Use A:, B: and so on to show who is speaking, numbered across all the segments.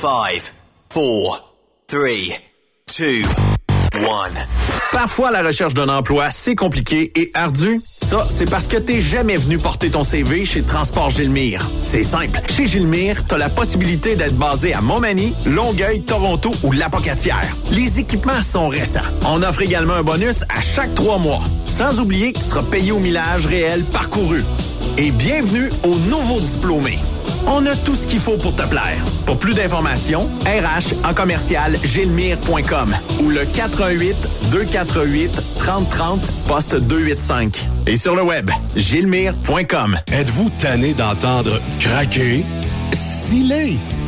A: 5, 4, 3, 2, 1.
B: Parfois, la recherche d'un emploi, c'est compliqué et ardu. Ça, c'est parce que t'es jamais venu porter ton CV chez Transport Gilmire. C'est simple. Chez Gilmire, t'as la possibilité d'être basé à Montmagny, Longueuil, Toronto ou Lapocatière. Les équipements sont récents. On offre également un bonus à chaque trois mois. Sans oublier que tu seras payé au millage réel parcouru. Et bienvenue aux nouveaux diplômés. On a tout ce qu'il faut pour te plaire. Pour plus d'informations, RH en commercial gilmire.com ou le 418 248 3030 poste 285. Et sur le web, gilmire.com.
C: Êtes-vous tanné d'entendre craquer, sciller,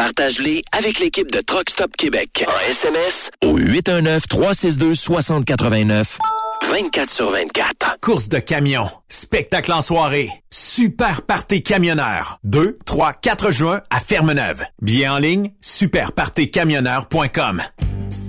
D: Partage-les avec l'équipe de Truck Stop Québec. En SMS au 819-362-6089. 24 sur 24.
B: Course de camion, spectacle en soirée, super party camionneur. 2, 3, 4 juin à Fermeneuve. Bien en ligne, superpartycamionneur.com.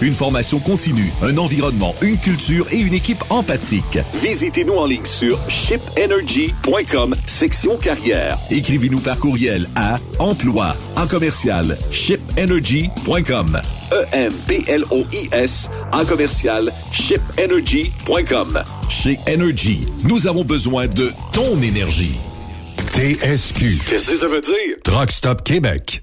E: une formation continue, un environnement, une culture et une équipe empathique. Visitez-nous en ligne sur shipenergy.com, section carrière. Écrivez-nous par courriel à emploi en commercial shipenergy.com. E-M-P-L-O-I-S en commercial shipenergy.com. Chez Energy, nous avons besoin de ton énergie.
C: TSQ.
E: Qu'est-ce que ça veut dire?
C: Truck Stop Québec.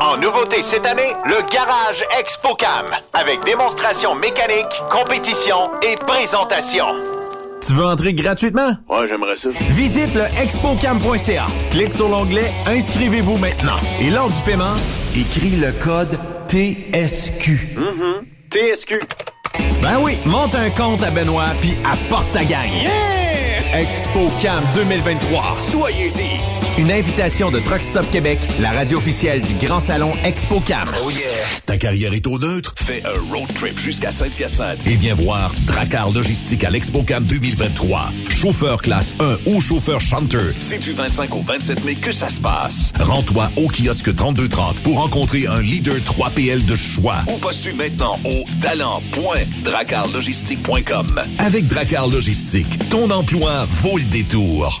B: En nouveauté cette année, le Garage ExpoCam, avec démonstration mécanique, compétition et présentation. Tu veux entrer gratuitement?
A: Ouais, j'aimerais ça.
B: Visite le expocam.ca. Clique sur l'onglet Inscrivez-vous maintenant. Et lors du paiement, écris le code TSQ.
A: TSQ.
B: Ben oui, monte un compte à Benoît puis apporte ta gagne.
A: Yeah!
B: ExpoCam 2023.
A: Soyez-y.
B: Une invitation de Truck Stop Québec, la radio officielle du Grand Salon Expo Cam.
E: Oh yeah! Ta carrière est au neutre? Fais un road trip jusqu'à Saint-Hyacinthe et viens voir Dracar Logistique à l'ExpoCam 2023. Chauffeur classe 1 ou chauffeur chanteur, c'est du 25 au 27 mai que ça se passe. Rends-toi au kiosque 3230 pour rencontrer un leader 3PL de choix ou postule maintenant au talent.dracarlogistique.com. Avec Dracar Logistique, ton emploi vaut le détour.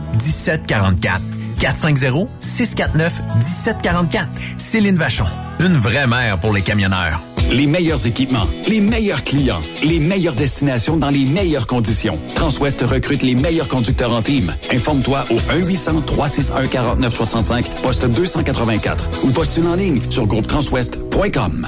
B: 1744. 450-649-1744. Céline Vachon. Une vraie mère pour les camionneurs.
F: Les meilleurs équipements, les meilleurs clients, les meilleures destinations dans les meilleures conditions. Transwest recrute les meilleurs conducteurs en team. Informe-toi au 1-800-361-4965, poste 284 ou postule en ligne sur groupetranswest.com.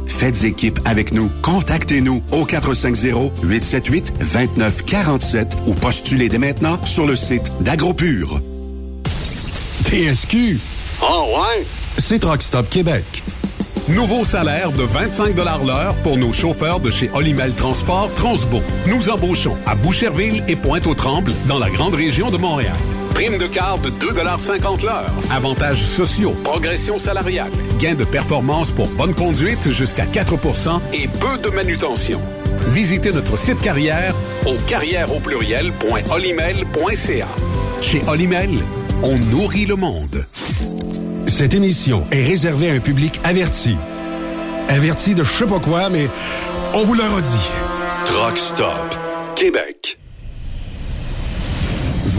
C: Faites équipe avec nous. Contactez-nous au 450-878-2947 ou postulez dès maintenant sur le site d'AgroPure. TSQ.
A: Oh ouais?
C: C'est Truck Stop Québec.
G: Nouveau salaire de 25 l'heure pour nos chauffeurs de chez Olimel Transport Transbo. Nous embauchons à Boucherville et Pointe-aux-Trembles dans la grande région de Montréal. Prime de quart de 2,50 l'heure. Avantages sociaux, progression salariale, gains de performance pour bonne conduite jusqu'à 4% et peu de manutention. Visitez notre site carrière au carrière au pluriel.olimel.ca. Chez Olimel, on nourrit le monde.
C: Cette émission est réservée à un public averti. Averti de je sais pas quoi, mais on vous le redit.
A: Truck Stop Québec.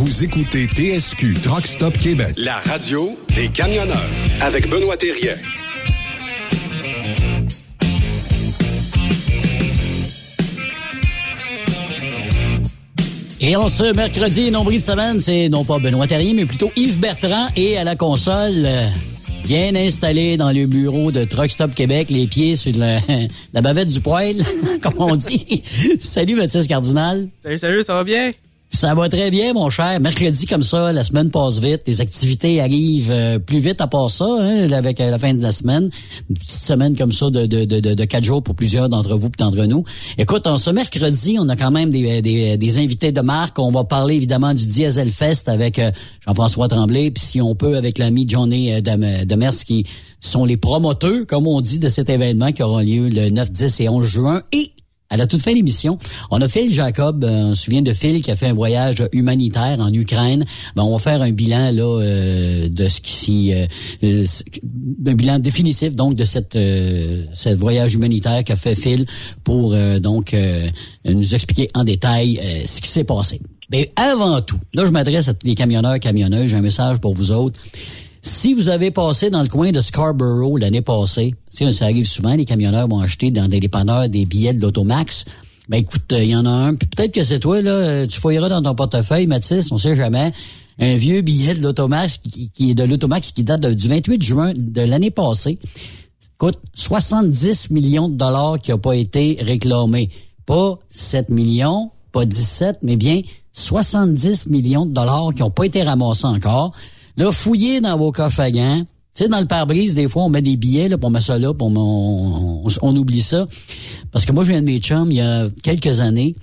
C: Vous écoutez TSQ Truck Stop Québec, la radio des camionneurs avec Benoît Thérien.
H: Et en ce mercredi, nombril de semaine, c'est non pas Benoît Terrier, mais plutôt Yves Bertrand et à la console, euh, bien installé dans le bureau de Truck Stop Québec, les pieds sur le- la bavette du poêle, comme on dit. salut Mathis Cardinal.
I: Salut, salut, ça va bien?
H: Ça va très bien, mon cher. Mercredi comme ça, la semaine passe vite, les activités arrivent euh, plus vite à part ça, hein, avec euh, la fin de la semaine. Une petite semaine comme ça de, de, quatre jours pour plusieurs d'entre vous et d'entre nous. Écoute, en ce mercredi, on a quand même des, des, invités de marque. On va parler évidemment du Diesel Fest avec euh, Jean-François Tremblay, puis si on peut avec l'ami Johnny euh, de, de Mers qui sont les promoteurs, comme on dit, de cet événement qui aura lieu le 9, 10 et 11 juin. À la toute fin de l'émission, on a Phil Jacob, euh, on se souvient de Phil qui a fait un voyage humanitaire en Ukraine. Ben, on va faire un bilan là euh, de ce qui s'y euh, euh, un bilan définitif donc de cette euh, ce voyage humanitaire qu'a fait Phil pour euh, donc nous expliquer en détail ce qui s'est passé. Mais avant tout, là je m'adresse à tous les camionneurs camionneuses, j'ai un message pour vous autres. Si vous avez passé dans le coin de Scarborough l'année passée, ça arrive souvent, les camionneurs vont acheter dans des dépanneurs des billets de l'Automax. Ben écoute, il y en a un, puis peut-être que c'est toi, là, euh, tu fouilleras dans ton portefeuille, Mathis, on sait jamais, un vieux billet de l'Automax qui, qui est de l'Automax qui date du 28 juin de l'année passée. Coûte 70 millions de dollars qui n'ont pas été réclamés. Pas 7 millions, pas 17, mais bien 70 millions de dollars qui n'ont pas été ramassés encore. Là, fouillez dans vos coffres à. Tu sais, dans le pare-brise, des fois, on met des billets, là, puis on met ça là, puis on, oublie ça. Parce que moi, j'ai un de mes chums, il y a quelques années,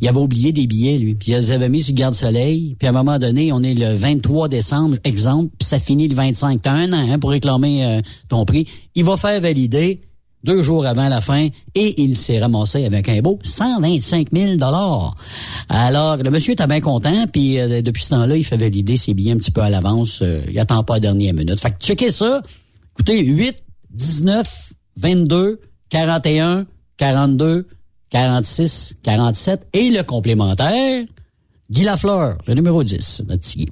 H: il avait oublié des billets, lui. Puis il les avait mis sur garde-soleil. Puis à un moment donné, on est le 23 décembre, exemple, puis ça finit le 25. T'as un an hein, pour réclamer euh, ton prix. Il va faire valider deux jours avant la fin et il s'est ramassé avec un beau 125 000 Alors, le monsieur était bien content, puis euh, depuis ce temps-là, il fait valider ses billets un petit peu à l'avance. Euh, il attend pas la dernière minute. Fait que checkez ça. Écoutez, 8, 19, 22, 41, 42, 46, 47 et le complémentaire, Guy Lafleur, le numéro 10, notre petit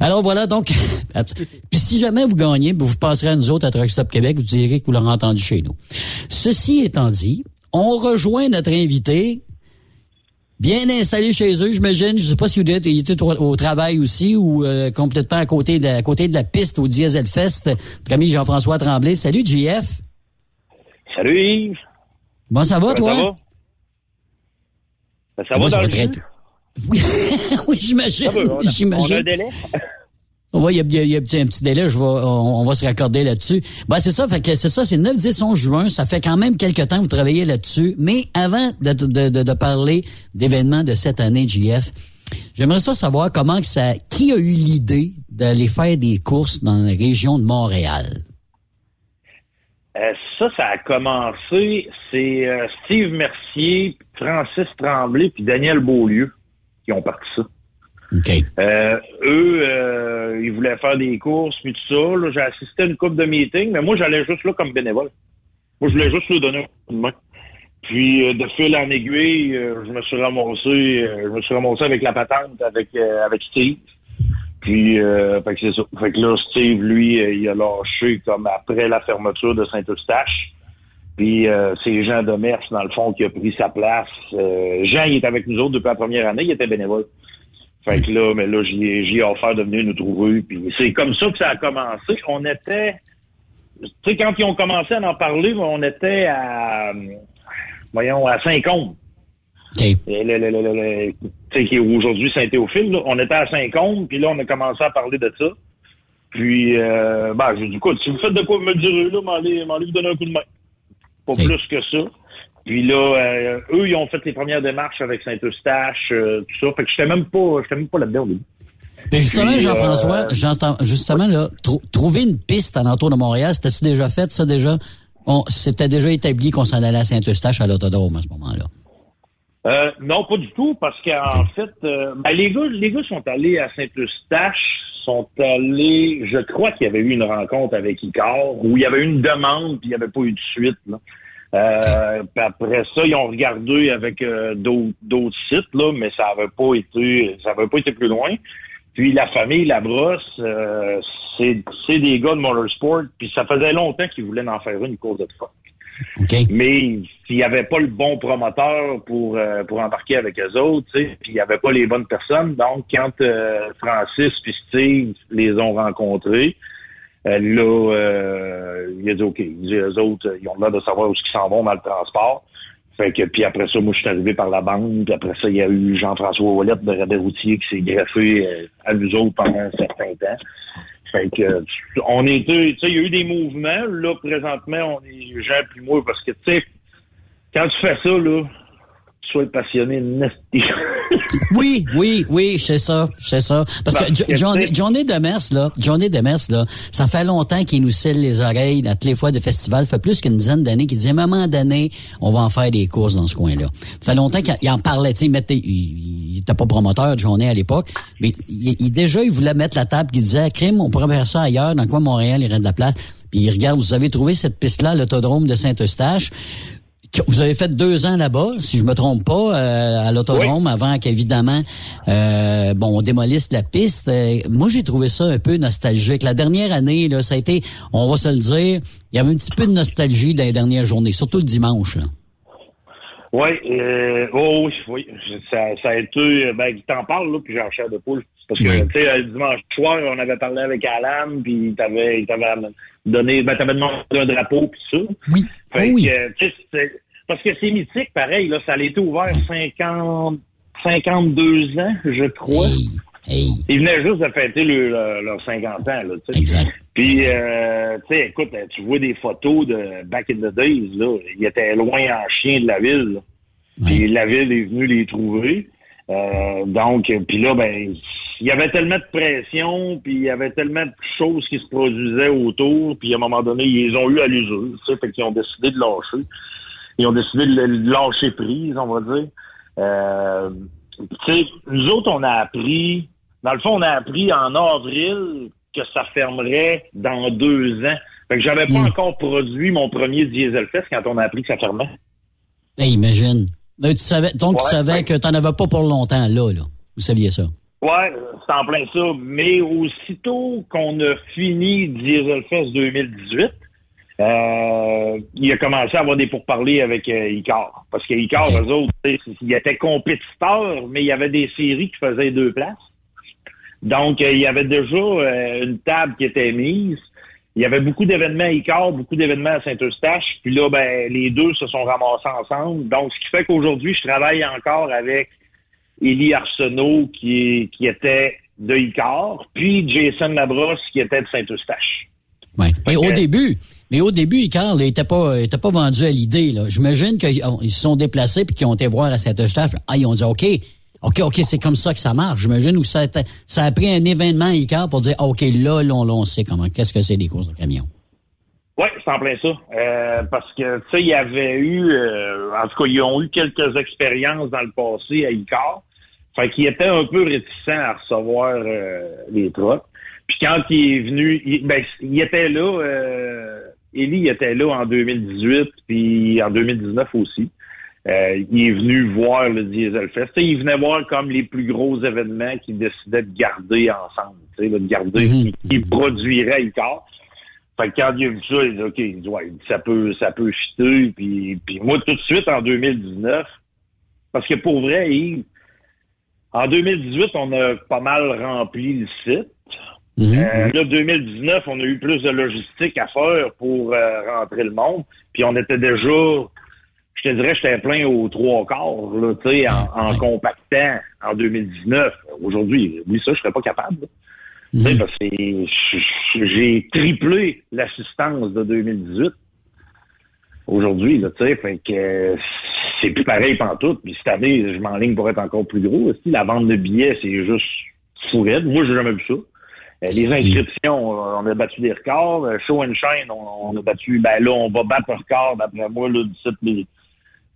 H: Alors voilà, donc, puis si jamais vous gagnez, vous passerez à nous autres à Truck Stop Québec, vous direz que vous l'aurez entendu chez nous. Ceci étant dit, on rejoint notre invité, bien installé chez eux, j'imagine. Je sais pas si vous êtes, il était au, travail aussi ou euh, complètement à côté, de, à côté de la piste au Diesel Fest. Notre ami Jean-François Tremblay. Salut, JF.
I: Salut Yves.
H: Bon, ça va, toi?
I: Ça va? Ben, ça, va dans le jus?
H: Oui, oui j'imagine.
I: On, a un délai.
H: Oui, il y a, y a, un petit délai, je vais, on, va se raccorder là-dessus. Ben, c'est ça, fait que c'est ça, c'est 9, 10, 11 juin, ça fait quand même quelques temps que vous travaillez là-dessus. Mais avant de, de, de, de parler d'événements de cette année, JF, j'aimerais ça savoir comment que ça, qui a eu l'idée d'aller faire des courses dans la région de Montréal?
I: Euh, ça, ça a commencé, c'est euh, Steve Mercier, Francis Tremblay puis Daniel Beaulieu qui ont parti ça. Euh, eux, ils voulaient faire des courses puis tout ça. J'ai assisté à une coupe de meeting, mais moi, j'allais juste là comme bénévole. Moi, je voulais juste lui donner un coup de main. Puis de fil en aiguille, je me suis ramassé, je me suis ramassé avec la patente avec avec Steve. Puis, euh, fait que c'est ça. Fait que là, Steve, lui, euh, il a lâché comme après la fermeture de Saint-Eustache. Puis euh, c'est Jean Demers, dans le fond, qui a pris sa place. Euh, Jean, il est avec nous autres depuis la première année, il était bénévole. Fait que là, mais là, j'ai offert de venir nous trouver. Puis c'est comme ça que ça a commencé. On était... Tu sais, quand ils ont commencé à en parler, on était à... Voyons, à Saint-Côme.
H: Okay.
I: qui aujourd'hui Saint-Théophile, on était à Saint-Côme, puis là, on a commencé à parler de ça. Puis, euh, ben, j'ai dit, écoute, si vous faites de quoi me dire, là, m'allez, vous donner un coup de main. Pas plus que ça. Puis là, euh, eux, ils ont fait les premières démarches avec Saint-Eustache, euh, tout ça. Fait que j'étais même pas, j'étais même pas là-dedans au début.
H: Mais justement, Jean-François, justement, là, trouver une piste à l'entour de Montréal, c'était-tu déjà fait, ça, déjà? c'était déjà établi qu'on s'en allait à Saint-Eustache à l'autodrome à ce moment-là.
I: Euh, non, pas du tout, parce qu'en fait, euh, ben, les gars, les gars sont allés à Saint-Eustache, sont allés, je crois qu'il y avait eu une rencontre avec Icar, où il y avait eu une demande, puis il n'y avait pas eu de suite. Là. Euh, après ça, ils ont regardé avec euh, d'autres sites, là, mais ça n'avait pas été, ça avait pas été plus loin. Puis la famille Labrosse, euh, c'est des gars de motorsport, puis ça faisait longtemps qu'ils voulaient en faire une course de Mais s'il n'y avait pas le bon promoteur pour euh, pour embarquer avec eux autres, puis il n'y avait pas les bonnes personnes, donc quand euh, Francis puis Steve les ont rencontrés, euh, là, il a dit OK, les autres, ils ont l'air de savoir où ils s'en vont dans le transport. Fait que puis après ça, moi je suis arrivé par la banque, puis après ça, il y a eu Jean-François Ouellet de Radet Routier qui s'est greffé à nous autres pendant un certain temps. Fait que, on était, tu sais, il y a eu des mouvements. Là, présentement, on est Jean puis moi, parce que, tu sais, quand tu fais ça, là, sois passionné
H: oui, oui, oui, c'est ça, c'est ça. Parce que Johnny, Johnny Demers, là, Johnny Demers, là, ça fait longtemps qu'il nous scelle les oreilles à toutes les fois de festival. Ça fait plus qu'une dizaine d'années qu'il un moment donné, on va en faire des courses dans ce coin-là. Ça fait longtemps qu'il en parlait, tu sais, il, était pas promoteur, Johnny, à l'époque, mais il, déjà, il voulait mettre la table, il disait, crime, on pourrait faire ça ailleurs, dans quoi Montréal, il y aurait de la place. Puis il regarde, vous avez trouvé cette piste-là, l'autodrome de Saint-Eustache? Vous avez fait deux ans là-bas, si je me trompe pas, euh, à l'autodrome, avant qu'évidemment, euh, bon, on démolisse la piste. Euh, moi, j'ai trouvé ça un peu nostalgique. La dernière année, là, ça a été, on va se le dire, il y avait un petit peu de nostalgie dans les dernières journées, surtout le dimanche. Là.
I: Oui, oh, oui, oui. Ça, ça a été, ben, t'en parles, là, puis j'ai chair de poule. Parce que, tu sais, le dimanche soir, on avait parlé avec Alan, puis il t'avait, il t'avait donné, ben, t'avais demandé un drapeau, puis ça.
H: Oui.
I: Fait
H: oh oui.
I: Que, parce que c'est mythique, pareil, là, ça a été ouvert 50, 52 ans, je crois.
H: Hey.
I: Ils venaient juste de fêter leurs leur 50 ans, là.
H: Exact.
I: Puis, euh, tu sais, écoute, tu vois des photos de back in the days, là. Ils étaient loin en chien de la ville, là. Puis la ville est venue les trouver. Euh, donc, puis là, ben, il y avait tellement de pression, puis il y avait tellement de choses qui se produisaient autour, puis à un moment donné, ils ont eu à l'usure, tu sais, fait qu'ils ont décidé de lâcher. Ils ont décidé de lâcher prise, on va dire. Euh, tu sais, nous autres, on a appris, dans le fond, on a appris en avril que ça fermerait dans deux ans. Fait que j'avais pas
H: Hmm.
I: encore produit mon premier Dieselfest quand on a appris que ça fermait.
H: Hey, imagine. Donc, tu savais, donc tu savais
I: ouais.
H: que t'en avais pas pour longtemps, là, là. Vous saviez ça.
I: Ouais, c'est en plein ça. Mais aussitôt qu'on a fini Dieselfest 2018, euh, il a commencé à avoir des pourparlers avec euh, Icar. Parce que Icar, eux autres, tu ils étaient compétiteurs, mais il y avait des séries qui faisaient deux places. Donc, euh, il y avait déjà euh, une table qui était mise. Il y avait beaucoup d'événements à Icar, beaucoup d'événements à Saint-Eustache. Puis là, ben, les deux se sont ramassés ensemble. Donc, ce qui fait qu'aujourd'hui, je travaille encore avec Élie Arsenault, qui, qui était de Icar, puis Jason Labrosse, qui était de Saint-Eustache.
H: Ouais. Mais au début, mais au début, Icar, là, il était pas, était pas vendu à l'idée, là. J'imagine qu'ils ils se sont déplacés puis qu'ils ont été voir à Saint-Eustache. Ah, ils ont dit, OK, OK, OK, c'est comme ça que ça marche. J'imagine où ça ça a pris un événement Icar pour dire, OK, là, là, on, on sait comment, qu'est-ce que c'est des courses de camions.
I: Oui, c'est en plein ça. Euh, parce que, tu sais, il y avait eu, euh, en tout cas, ils ont eu quelques expériences dans le passé à Icar. Fait qu'ils étaient un peu réticents à recevoir euh, les trottes. Puis quand il est venu, il, ben, il était là, Élie était là en 2018, puis en 2019 aussi. Euh, il est venu voir le Dieselfest. Tu sais, il venait voir comme les plus gros événements qu'il décidait de garder ensemble, de garder,
H: Mhm.
I: qui, qui produirait Icar. Fait que quand il a vu ça, il dit OK, il dit, ouais, ça peut, ça peut fitter. Puis, puis moi, tout de suite en 2019, parce que pour vrai, Yves, en 2018, on a pas mal rempli le site.
H: Mhm.
I: Euh, là, 2019, on a eu plus de logistique à faire pour euh, rentrer le monde. Puis on était déjà, je te dirais, j'étais plein aux trois quarts, là, tu sais, en, en compactant en 2019. Aujourd'hui, oui, ça, je serais pas capable. là. Tu sais,
H: Mhm.
I: parce que j'ai triplé l'assistance de 2018 aujourd'hui, là, tu sais, fait que c'est plus pareil pantoute. Puis cette année, je m'enligne pour être encore plus gros. aussi. La vente de billets, c'est juste fou raide. Moi, j'ai jamais vu ça. Euh, les inscriptions, euh, on a battu des records. Euh, Show and Shine, on, on a battu, ben là, on va battre un record, d'après moi, là, d'ici les-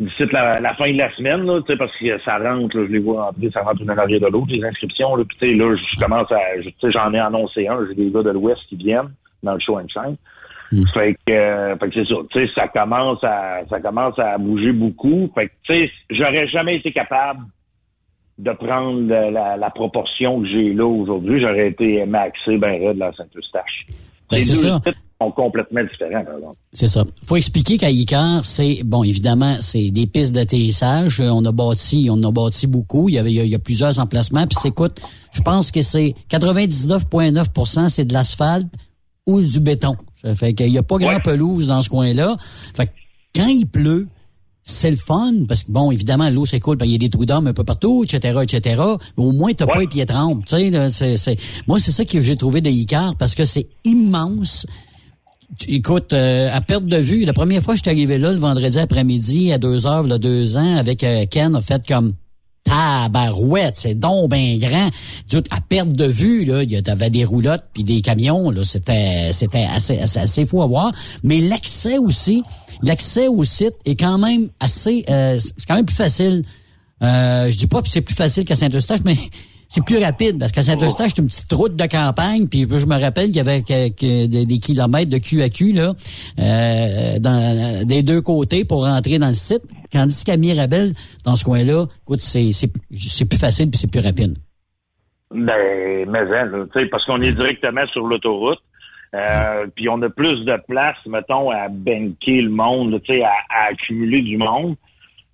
I: d'ici la, la fin de la semaine, là, tu sais, parce que ça rentre, là, je les vois rentrer, ça rentre une en arrière de l'autre, les inscriptions, là, puis tu sais, là, je commence à, je- tu sais, j'en ai annoncé un, j'ai des gars de l'Ouest qui viennent dans le Show and Shine. Fait que, euh, fait que c'est ça, tu sais, ça commence à, ça commence à bouger beaucoup. Fait que, tu sais, j'aurais jamais été capable de prendre la, la- la proportion que j'ai là aujourd'hui. J'aurais été maxé ben raide la Saint-Eustache.
H: Ben, c'est ça.
I: Sont complètement différents, par exemple.
H: C'est ça. faut expliquer qu'à Icar, c'est, bon, évidemment, c'est des pistes d'atterrissage. Euh, On a bâti, on a bâti beaucoup. Il y avait, il y a, plusieurs emplacements. Puis écoute, je pense que c'est 99,9% c'est de l'asphalte ou du béton. Ça fait qu'il y a pas grand
I: Ouais.
H: pelouse dans ce coin-là. Fait que quand il pleut, c'est le fun, parce que bon, évidemment, l'eau s'écoule, ben, il y a des trous d'hommes un peu partout, etc., etc. Mais au moins, t'as pas
I: Ouais.
H: les pieds trempes, tu sais, moi, c'est ça que j'ai trouvé de Icar, parce que c'est immense. Écoute, euh, à perte de vue, la première fois que je arrivé là, le vendredi après-midi, à deux heures, là, deux ans, avec euh, Ken, a fait comme tabarouette, c'est donc ben grand. À perte de vue, là, il y avait des roulottes puis des camions, là, c'était c'était assez, assez, assez fou à voir. Mais l'accès aussi, l'accès au site est quand même assez, euh, c'est quand même plus facile. Euh, je dis pas que c'est plus facile qu'à Saint-Eustache, mais c'est plus rapide parce qu'à Saint-Eustache, c'est une petite route de campagne, puis je me rappelle qu'il y avait des, kilomètres de cul à cul là, euh, des deux côtés pour rentrer dans le site. Tandis qu'à Mirabel, dans ce coin-là, écoute, c'est c'est c'est plus facile puis c'est plus rapide.
I: Ben, mais hein, tu parce qu'on est directement sur l'autoroute. Euh, puis on a plus de place, mettons, à banquer le monde, tu sais, à, à accumuler du monde.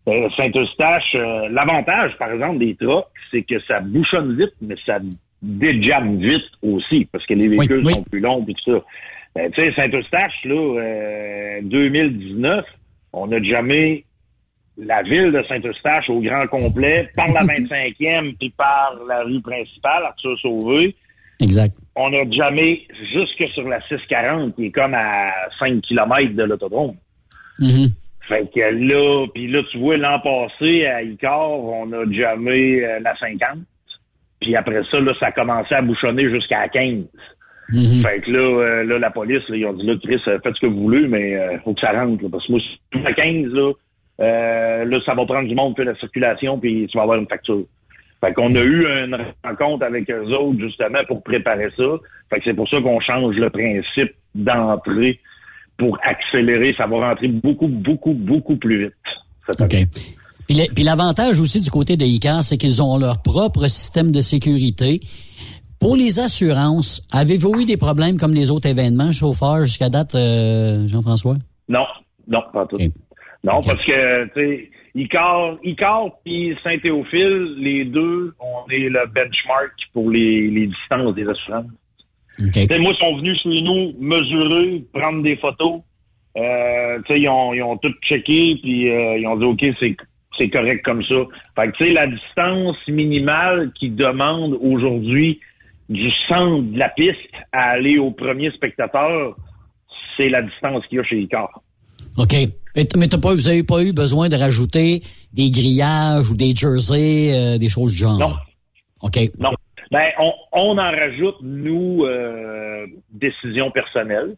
I: Euh, Saint-Eustache, euh, l'avantage, par exemple, des trucks, c'est que ça bouchonne vite, mais ça déjamme vite aussi, parce que les véhicules
H: oui.
I: sont plus longs et tout ça. Ben, tu sais, Saint-Eustache, là, euh, 2019, on a jamais la ville de Saint-Eustache au grand complet, par la 25e, puis par la rue principale, Arthur Sauvé.
H: Exact.
I: On n'a jamais jusque sur la 640, qui est comme à 5 km de l'autodrome.
H: Mhm.
I: Fait que là, puis là, tu vois, l'an passé, à Icar, on a jamais euh, la 50. Puis après ça, là, ça a commencé à bouchonner jusqu'à la 15.
H: Mhm.
I: Fait que là, euh, là, la police, là, ils ont dit, là, Chris, euh, faites ce que vous voulez, mais euh, faut que ça rentre. là, parce que moi, si tout à 15, là, euh, là, ça va prendre du monde, puis la circulation, puis tu vas avoir une facture. Fait qu'on a eu une rencontre avec eux autres, justement, pour préparer ça. Fait que c'est pour ça qu'on change le principe d'entrée pour accélérer. Ça va rentrer beaucoup, beaucoup, beaucoup plus vite. cette.
H: Puis l'avantage aussi du côté de ICAR, c'est qu'ils ont leur propre système de sécurité. Pour les assurances, avez-vous eu des problèmes comme les autres événements, chauffeurs, jusqu'à date, euh, Jean-François?
I: Non, non, pas tout. Non, parce que, tu sais, Icar, Icar puis Saint-Théophile, les deux, on est le benchmark pour les, les distances des assurances. Moi, ils sont venus chez nous mesurer, prendre des photos. Euh, ils ont, ils ont tout checké, puis euh, ils ont dit, OK, c'est c'est correct comme ça. Fait que, tu sais, la distance minimale qu'ils demandent aujourd'hui du centre de la piste à aller au premier spectateur, c'est la distance qu'il y a chez Icar.
H: OK. Mais, t'as pas, vous avez pas eu besoin de rajouter des grillages ou des jerseys, euh, des choses du genre?
I: Non.
H: OK.
I: Non. Ben, on, on en rajoute, nous, euh, décision personnelle.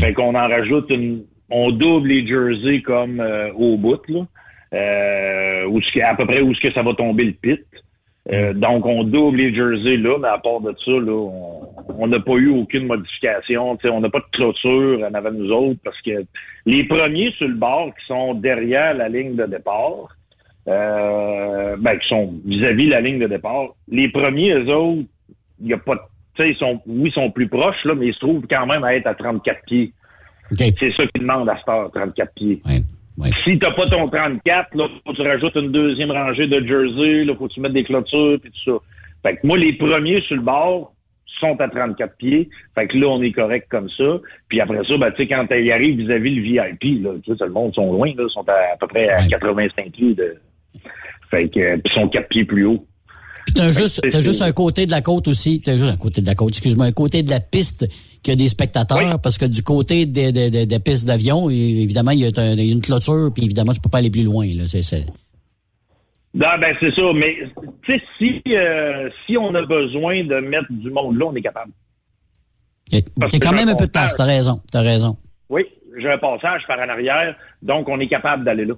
I: Fait qu'on en rajoute une. On double les jerseys comme euh, au bout, là. Euh, où à peu près où ce que ça va tomber le pit. Euh, donc, on double les jerseys là, mais à part de ça, là, on- n'a pas eu aucune modification. Tu sais, on n'a pas de clôture en avant de nous autres parce que les premiers sur le bord qui sont derrière la ligne de départ, euh, ben, qui sont vis-à-vis la ligne de départ. Les premiers, eux autres, il y a pas de, tu sais, ils sont, oui, ils sont plus proches, là, mais ils se trouvent quand même à être à 34 pieds. C'est ça qu'ils demandent à cette heure, 34 pieds. Si t'as pas ton 34, là, faut que tu rajoutes une deuxième rangée de jersey, là, faut que tu mettes des clôtures puis tout ça. Fait que moi, les premiers sur le bord sont à 34 pieds. Fait que là, on est correct comme ça. Puis après ça, ben, tu sais, quand ils arrivent vis-à-vis le VIP, là, tu sais, le monde sont loin, là, ils sont à, à peu près à 85 pieds de, fait que, ils sont 4 pieds plus haut.
H: Puis t'as juste, t'as juste un côté de la côte aussi. T'as juste un côté de la côte, excuse-moi, un côté de la piste qui a des spectateurs, parce que du côté des, des, des, des pistes d'avion, évidemment, il y, a une clôture, puis évidemment, tu peux pas aller plus loin. Là. C'est, c'est...
I: Non, ben c'est ça, mais tu sais, si, euh, si on a besoin de mettre du monde là, on est capable.
H: Il y a, quand même
I: un
H: un peu de place, t'as raison, t'as raison.
I: Oui, j'ai un passage par en arrière, donc on est capable d'aller là.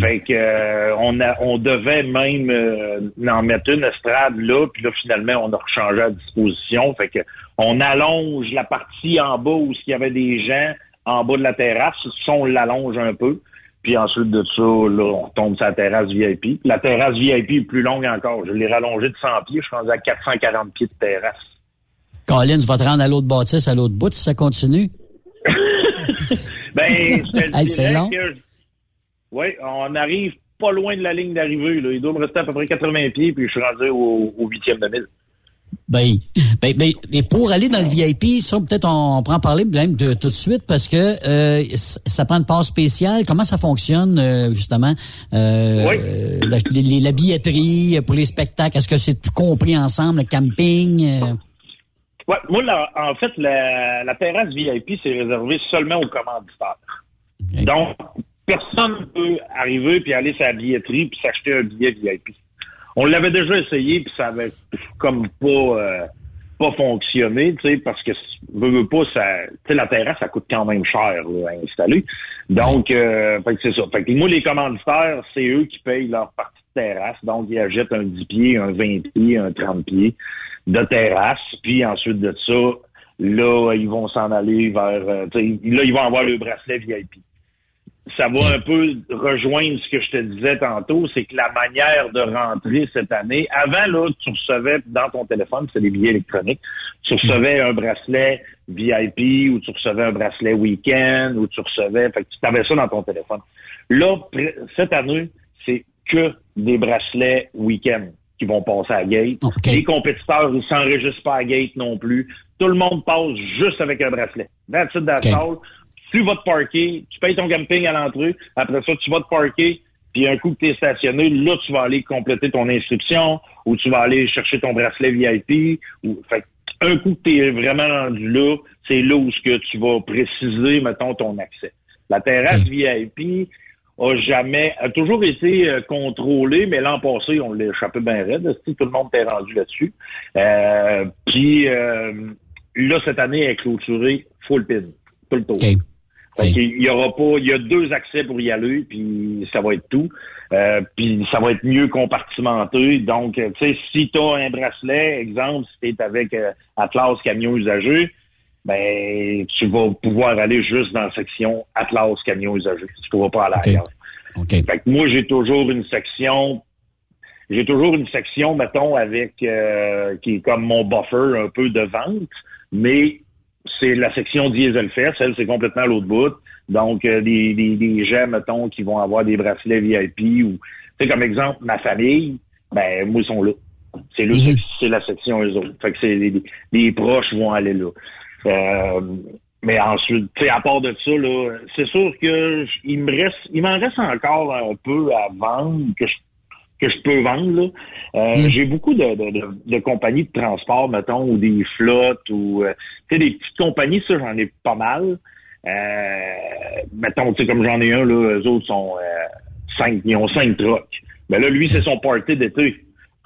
I: Fait que euh, on a on devait même euh, en mettre une estrade là, puis là finalement on a rechangé à disposition. Fait que on allonge la partie en bas où il y avait des gens en bas de la terrasse, ça on l'allonge un peu. Puis ensuite de ça, là, on tombe sur la terrasse VIP. La terrasse VIP est plus longue encore. Je l'ai rallongée de 100 pieds, je suis rendu à 440 pieds de terrasse.
H: Colin, tu vas te rendre à l'autre bâtisse, à l'autre bout, si ça continue?
I: Ben, je te
H: Hey, c'est
I: dirais
H: long.
I: que... Oui, on arrive pas loin de la ligne d'arrivée. Il doit me rester à peu près 80 pieds, puis je suis rendu au, huitième de mille.
H: Ben, ben, ben, et pour aller dans le VIP, ça, peut-être on, on prend en parler même de tout de suite parce que euh, ça prend une part spéciale. Comment ça fonctionne, euh, justement? Euh,
I: Oui.
H: la, les- la billetterie pour les spectacles, est-ce que c'est tout compris ensemble, le camping?
I: Ouais, moi, là, en fait, la, la terrasse VIP, c'est réservé seulement aux commanditaires. Donc, personne ne peut arriver puis aller sur la billetterie puis s'acheter un billet VIP. On l'avait déjà essayé puis ça avait comme pas euh, pas fonctionné, tu sais, parce que veux, veux pas, ça, tu sais, la terrasse, ça coûte quand même cher là, à installer. Donc, euh, fait que c'est ça. Fait que moi, les commanditaires, c'est eux qui payent leur partie de terrasse. Donc, ils achètent un 10 pieds, un 20 pieds, un 30 pieds de terrasse. Puis ensuite de ça, là, ils vont s'en aller vers... euh, là, ils vont avoir le bracelet VIP. Ça va un peu rejoindre ce que je te disais tantôt, c'est que la manière de rentrer cette année, avant, là, tu recevais dans ton téléphone, c'est des billets électroniques, tu recevais un bracelet VIP ou tu recevais un bracelet week-end ou tu recevais, fait que tu avais ça dans ton téléphone. Là, cette année, c'est que des bracelets week-end qui vont passer à gate. Les compétiteurs, ils s'enregistrent pas à gate non plus. Tout le monde passe juste avec un bracelet. That's it, that's all. Tu vas te parker, tu payes ton camping à l'entrée, après ça, tu vas te parker, puis un coup que tu es stationné, là, tu vas aller compléter ton inscription, ou tu vas aller chercher ton bracelet VIP, ou, fait que un coup que tu es vraiment rendu là, c'est là où ce que tu vas préciser, mettons, ton accès. La terrasse VIP a jamais, a toujours été euh, contrôlée, mais l'an passé, on l'a échappé bien raide. Tout le monde était rendu là-dessus. Euh, puis euh, là, cette année, elle est clôturée full pin, tout le tour. Il y aura pas, il y a deux accès pour y aller, puis ça va être tout. Euh, puis ça va être mieux compartimenté. Donc, tu sais, si tu as un bracelet, exemple, si tu es avec euh, Atlas camion usagé, ben tu vas pouvoir aller juste dans la section Atlas camion usagé. Tu pourras pas aller ailleurs. Fait que moi, j'ai toujours une section j'ai toujours une section, mettons, avec euh, qui est comme mon buffer un peu de vente, mais c'est la section Dieselfest, elle, c'est complètement à l'autre bout. Donc, euh, des, des, des, gens, mettons, qui vont avoir des bracelets VIP ou, tu sais, comme exemple, ma famille, ben, moi, ils sont là. C'est là, mhm. c'est la section eux autres. Fait que c'est les, les, proches vont aller là. Euh, mais ensuite, tu sais, à part de ça, là, c'est sûr que il me reste, il m'en reste encore un peu à vendre que je que je peux vendre. Là. Euh, mm. J'ai beaucoup de, de, de, compagnies de transport, mettons, ou des flottes, ou euh, tu sais, des petites compagnies, ça, j'en ai pas mal. Euh, mettons, tu sais, comme j'en ai un, là, eux autres sont euh, cinq, ils ont cinq trucks. Ben là, lui, c'est son party d'été.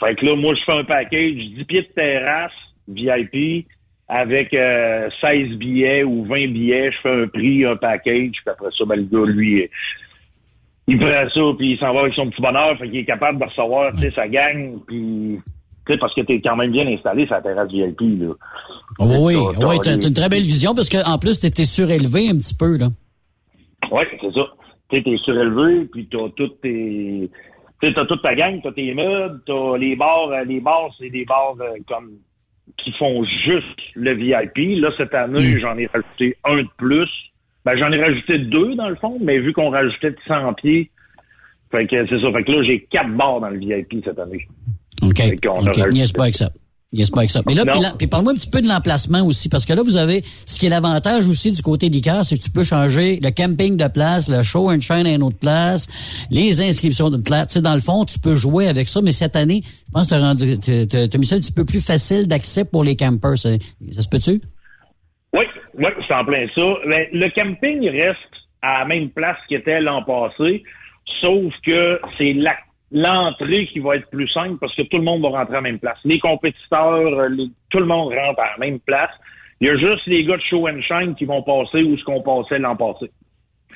I: Fait que là, moi, je fais un package, 10 pieds de terrasse, VIP, avec euh, 16 billets ou 20 billets, je fais un prix, un package, puis après ça, ben, le gars, lui, il prend ça, puis il s'en va avec son petit bonheur, fait qu'il est capable de recevoir, tu sais, sa gang, puis... Tu sais, parce que t'es quand même bien installé sur la terrasse VIP, là.
H: Oh, oui, oui, t'as une très belle vision, parce qu'en plus, t'étais surélevé un petit peu, là.
I: Oui, c'est ça. Tu t'es surélevé, puis t'as toutes tes... Tu t'as toute ta gang, t'as tes meubles, t'as les bars, euh, les bars, c'est des bars euh, comme qui font juste le VIP. Là, cette année, mm. j'en ai rajouté un de plus ben, j'en ai rajouté deux, dans le fond, mais vu qu'on rajoutait de 100 pieds, fait que c'est ça. Fait que là, j'ai quatre barres dans le VIP cette année.
H: OK. OK. Yes, pas avec ça. Yes, pas avec ça. Mais là, puis, parle-moi un petit peu de l'emplacement aussi, parce que là, vous avez, ce qui est l'avantage aussi du côté d'ICAR, c'est que tu peux changer le camping de place, le show and shine à une autre place, les inscriptions de place. Tu sais, dans le fond, tu peux jouer avec ça, mais cette année, je pense que tu as, mis ça un petit peu plus facile d'accès pour les campers. Ça, ça se peut-tu?
I: Oui, oui, c'est en plein ça. Mais le camping reste à la même place qu'il était l'an passé, sauf que c'est l'entrée qui va être plus simple parce que tout le monde va rentrer à la même place. Les compétiteurs, tout le monde rentre à la même place. Il y a juste les gars de Show and Shine qui vont passer où ce qu'on passait l'an passé.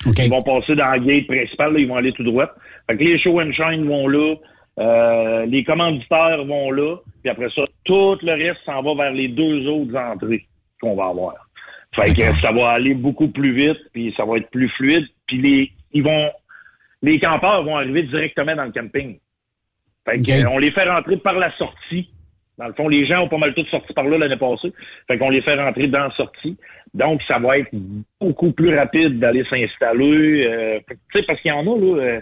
I: Ils vont passer dans la gate principale, là, ils vont aller tout droit. Fait que les Show and Shine vont là, euh, les commanditaires vont là, puis après ça, tout le reste s'en va vers les deux autres entrées qu'on va avoir. Fait que ça va aller beaucoup plus vite, puis ça va être plus fluide. Puis les, ils vont, les campeurs vont arriver directement dans le camping. Fait que, on les fait rentrer par la sortie. Dans le fond, les gens ont pas mal tous sorti par là l'année passée. Fait qu'on les fait rentrer dans la sortie. Donc, ça va être beaucoup plus rapide d'aller s'installer. Euh, tu sais, parce qu'il y en a, là, euh,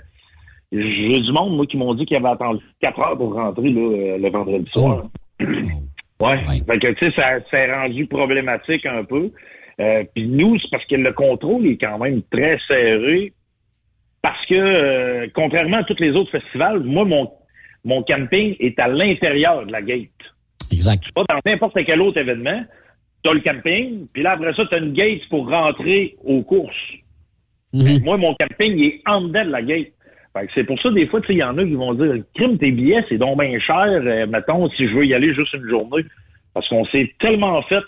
I: j'ai du monde, moi, qui m'ont dit qu'ils avaient attendu quatre heures pour rentrer, là, euh, le vendredi soir. Oh. ouais. Fait que, tu sais, ça s'est rendu problématique un peu. Euh, puis nous, c'est parce que le contrôle est quand même très serré. Parce que, euh, contrairement à tous les autres festivals, moi, mon, mon camping est à l'intérieur de la gate.
H: Exact.
I: Pas dans n'importe quel autre événement. Tu as le camping, puis là, après ça, tu as une gate pour rentrer aux courses. Mhm. Moi, mon camping, il est en dedans de la gate. C'est pour ça, des fois, il y en a qui vont dire Crime, tes billets, c'est donc bien cher, euh, mettons, si je veux y aller juste une journée. Parce qu'on s'est tellement fait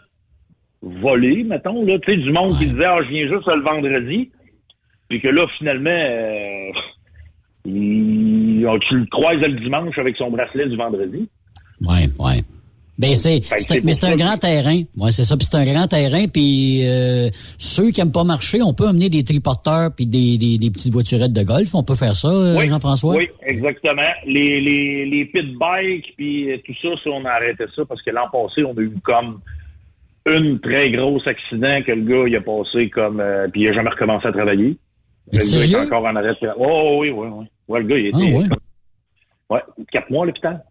I: volé, mettons, là, tu sais, du monde qui disait, ah, je viens juste le vendredi, puis que là, finalement, euh, il, oh, tu le croises le dimanche avec son bracelet du vendredi.
H: Ouais, ouais. Ben c'est, mais c'est un grand terrain. Ouais, c'est ça. Puis c'est un grand terrain. Puis euh, ceux qui aiment pas marcher, on peut amener des triporteurs puis des, des, des, petites voiturettes de golf. On peut faire ça, euh, Jean-François?
I: Oui, exactement. Les les les pit bikes puis tout ça, ça, on a arrêté ça parce que l'an passé, on a eu comme une très grosse accident que le gars il a passé comme euh, puis il a jamais recommencé à travailler.
H: Le gars
I: est encore en arrêt. Oh oui, oui, oui. Ouais, le gars, il était. Ah, ouais. quatre mois à l'hôpital.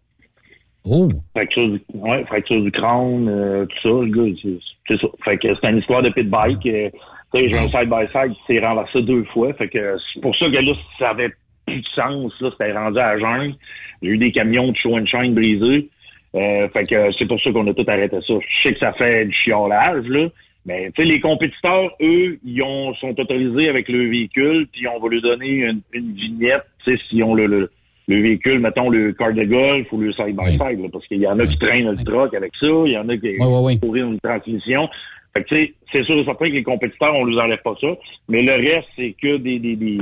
H: Oh.
I: Fracture du, ouais, fracture du crâne, euh, tout ça, le gars, c'est ça. Fait que c'est une histoire de pit bike. Euh, j'ai un side-by-side qui s'est renversé deux fois. Fait que c'est pour ça que là, ça avait plus de sens. Là, c'était rendu à jeun. J'ai eu des camions de show and shine brisés. Euh, fait que c'est pour ça qu'on a tout arrêté ça. Je sais que ça fait du chiolage, là, Mais tu sais, les compétiteurs, eux, ils ont, sont autorisés avec le véhicule, puis on va lui donner une, une vignette, tu sais, s'ils ont le, le, le véhicule, mettons le car de golf ou le side-by-side, là, parce qu'il y en a qui traînent le truck avec ça, il y en a qui courir une transmission. Fait que tu sais, c'est sûr et certain que les compétiteurs, on ne enlève pas ça, mais le reste, c'est que des, des, des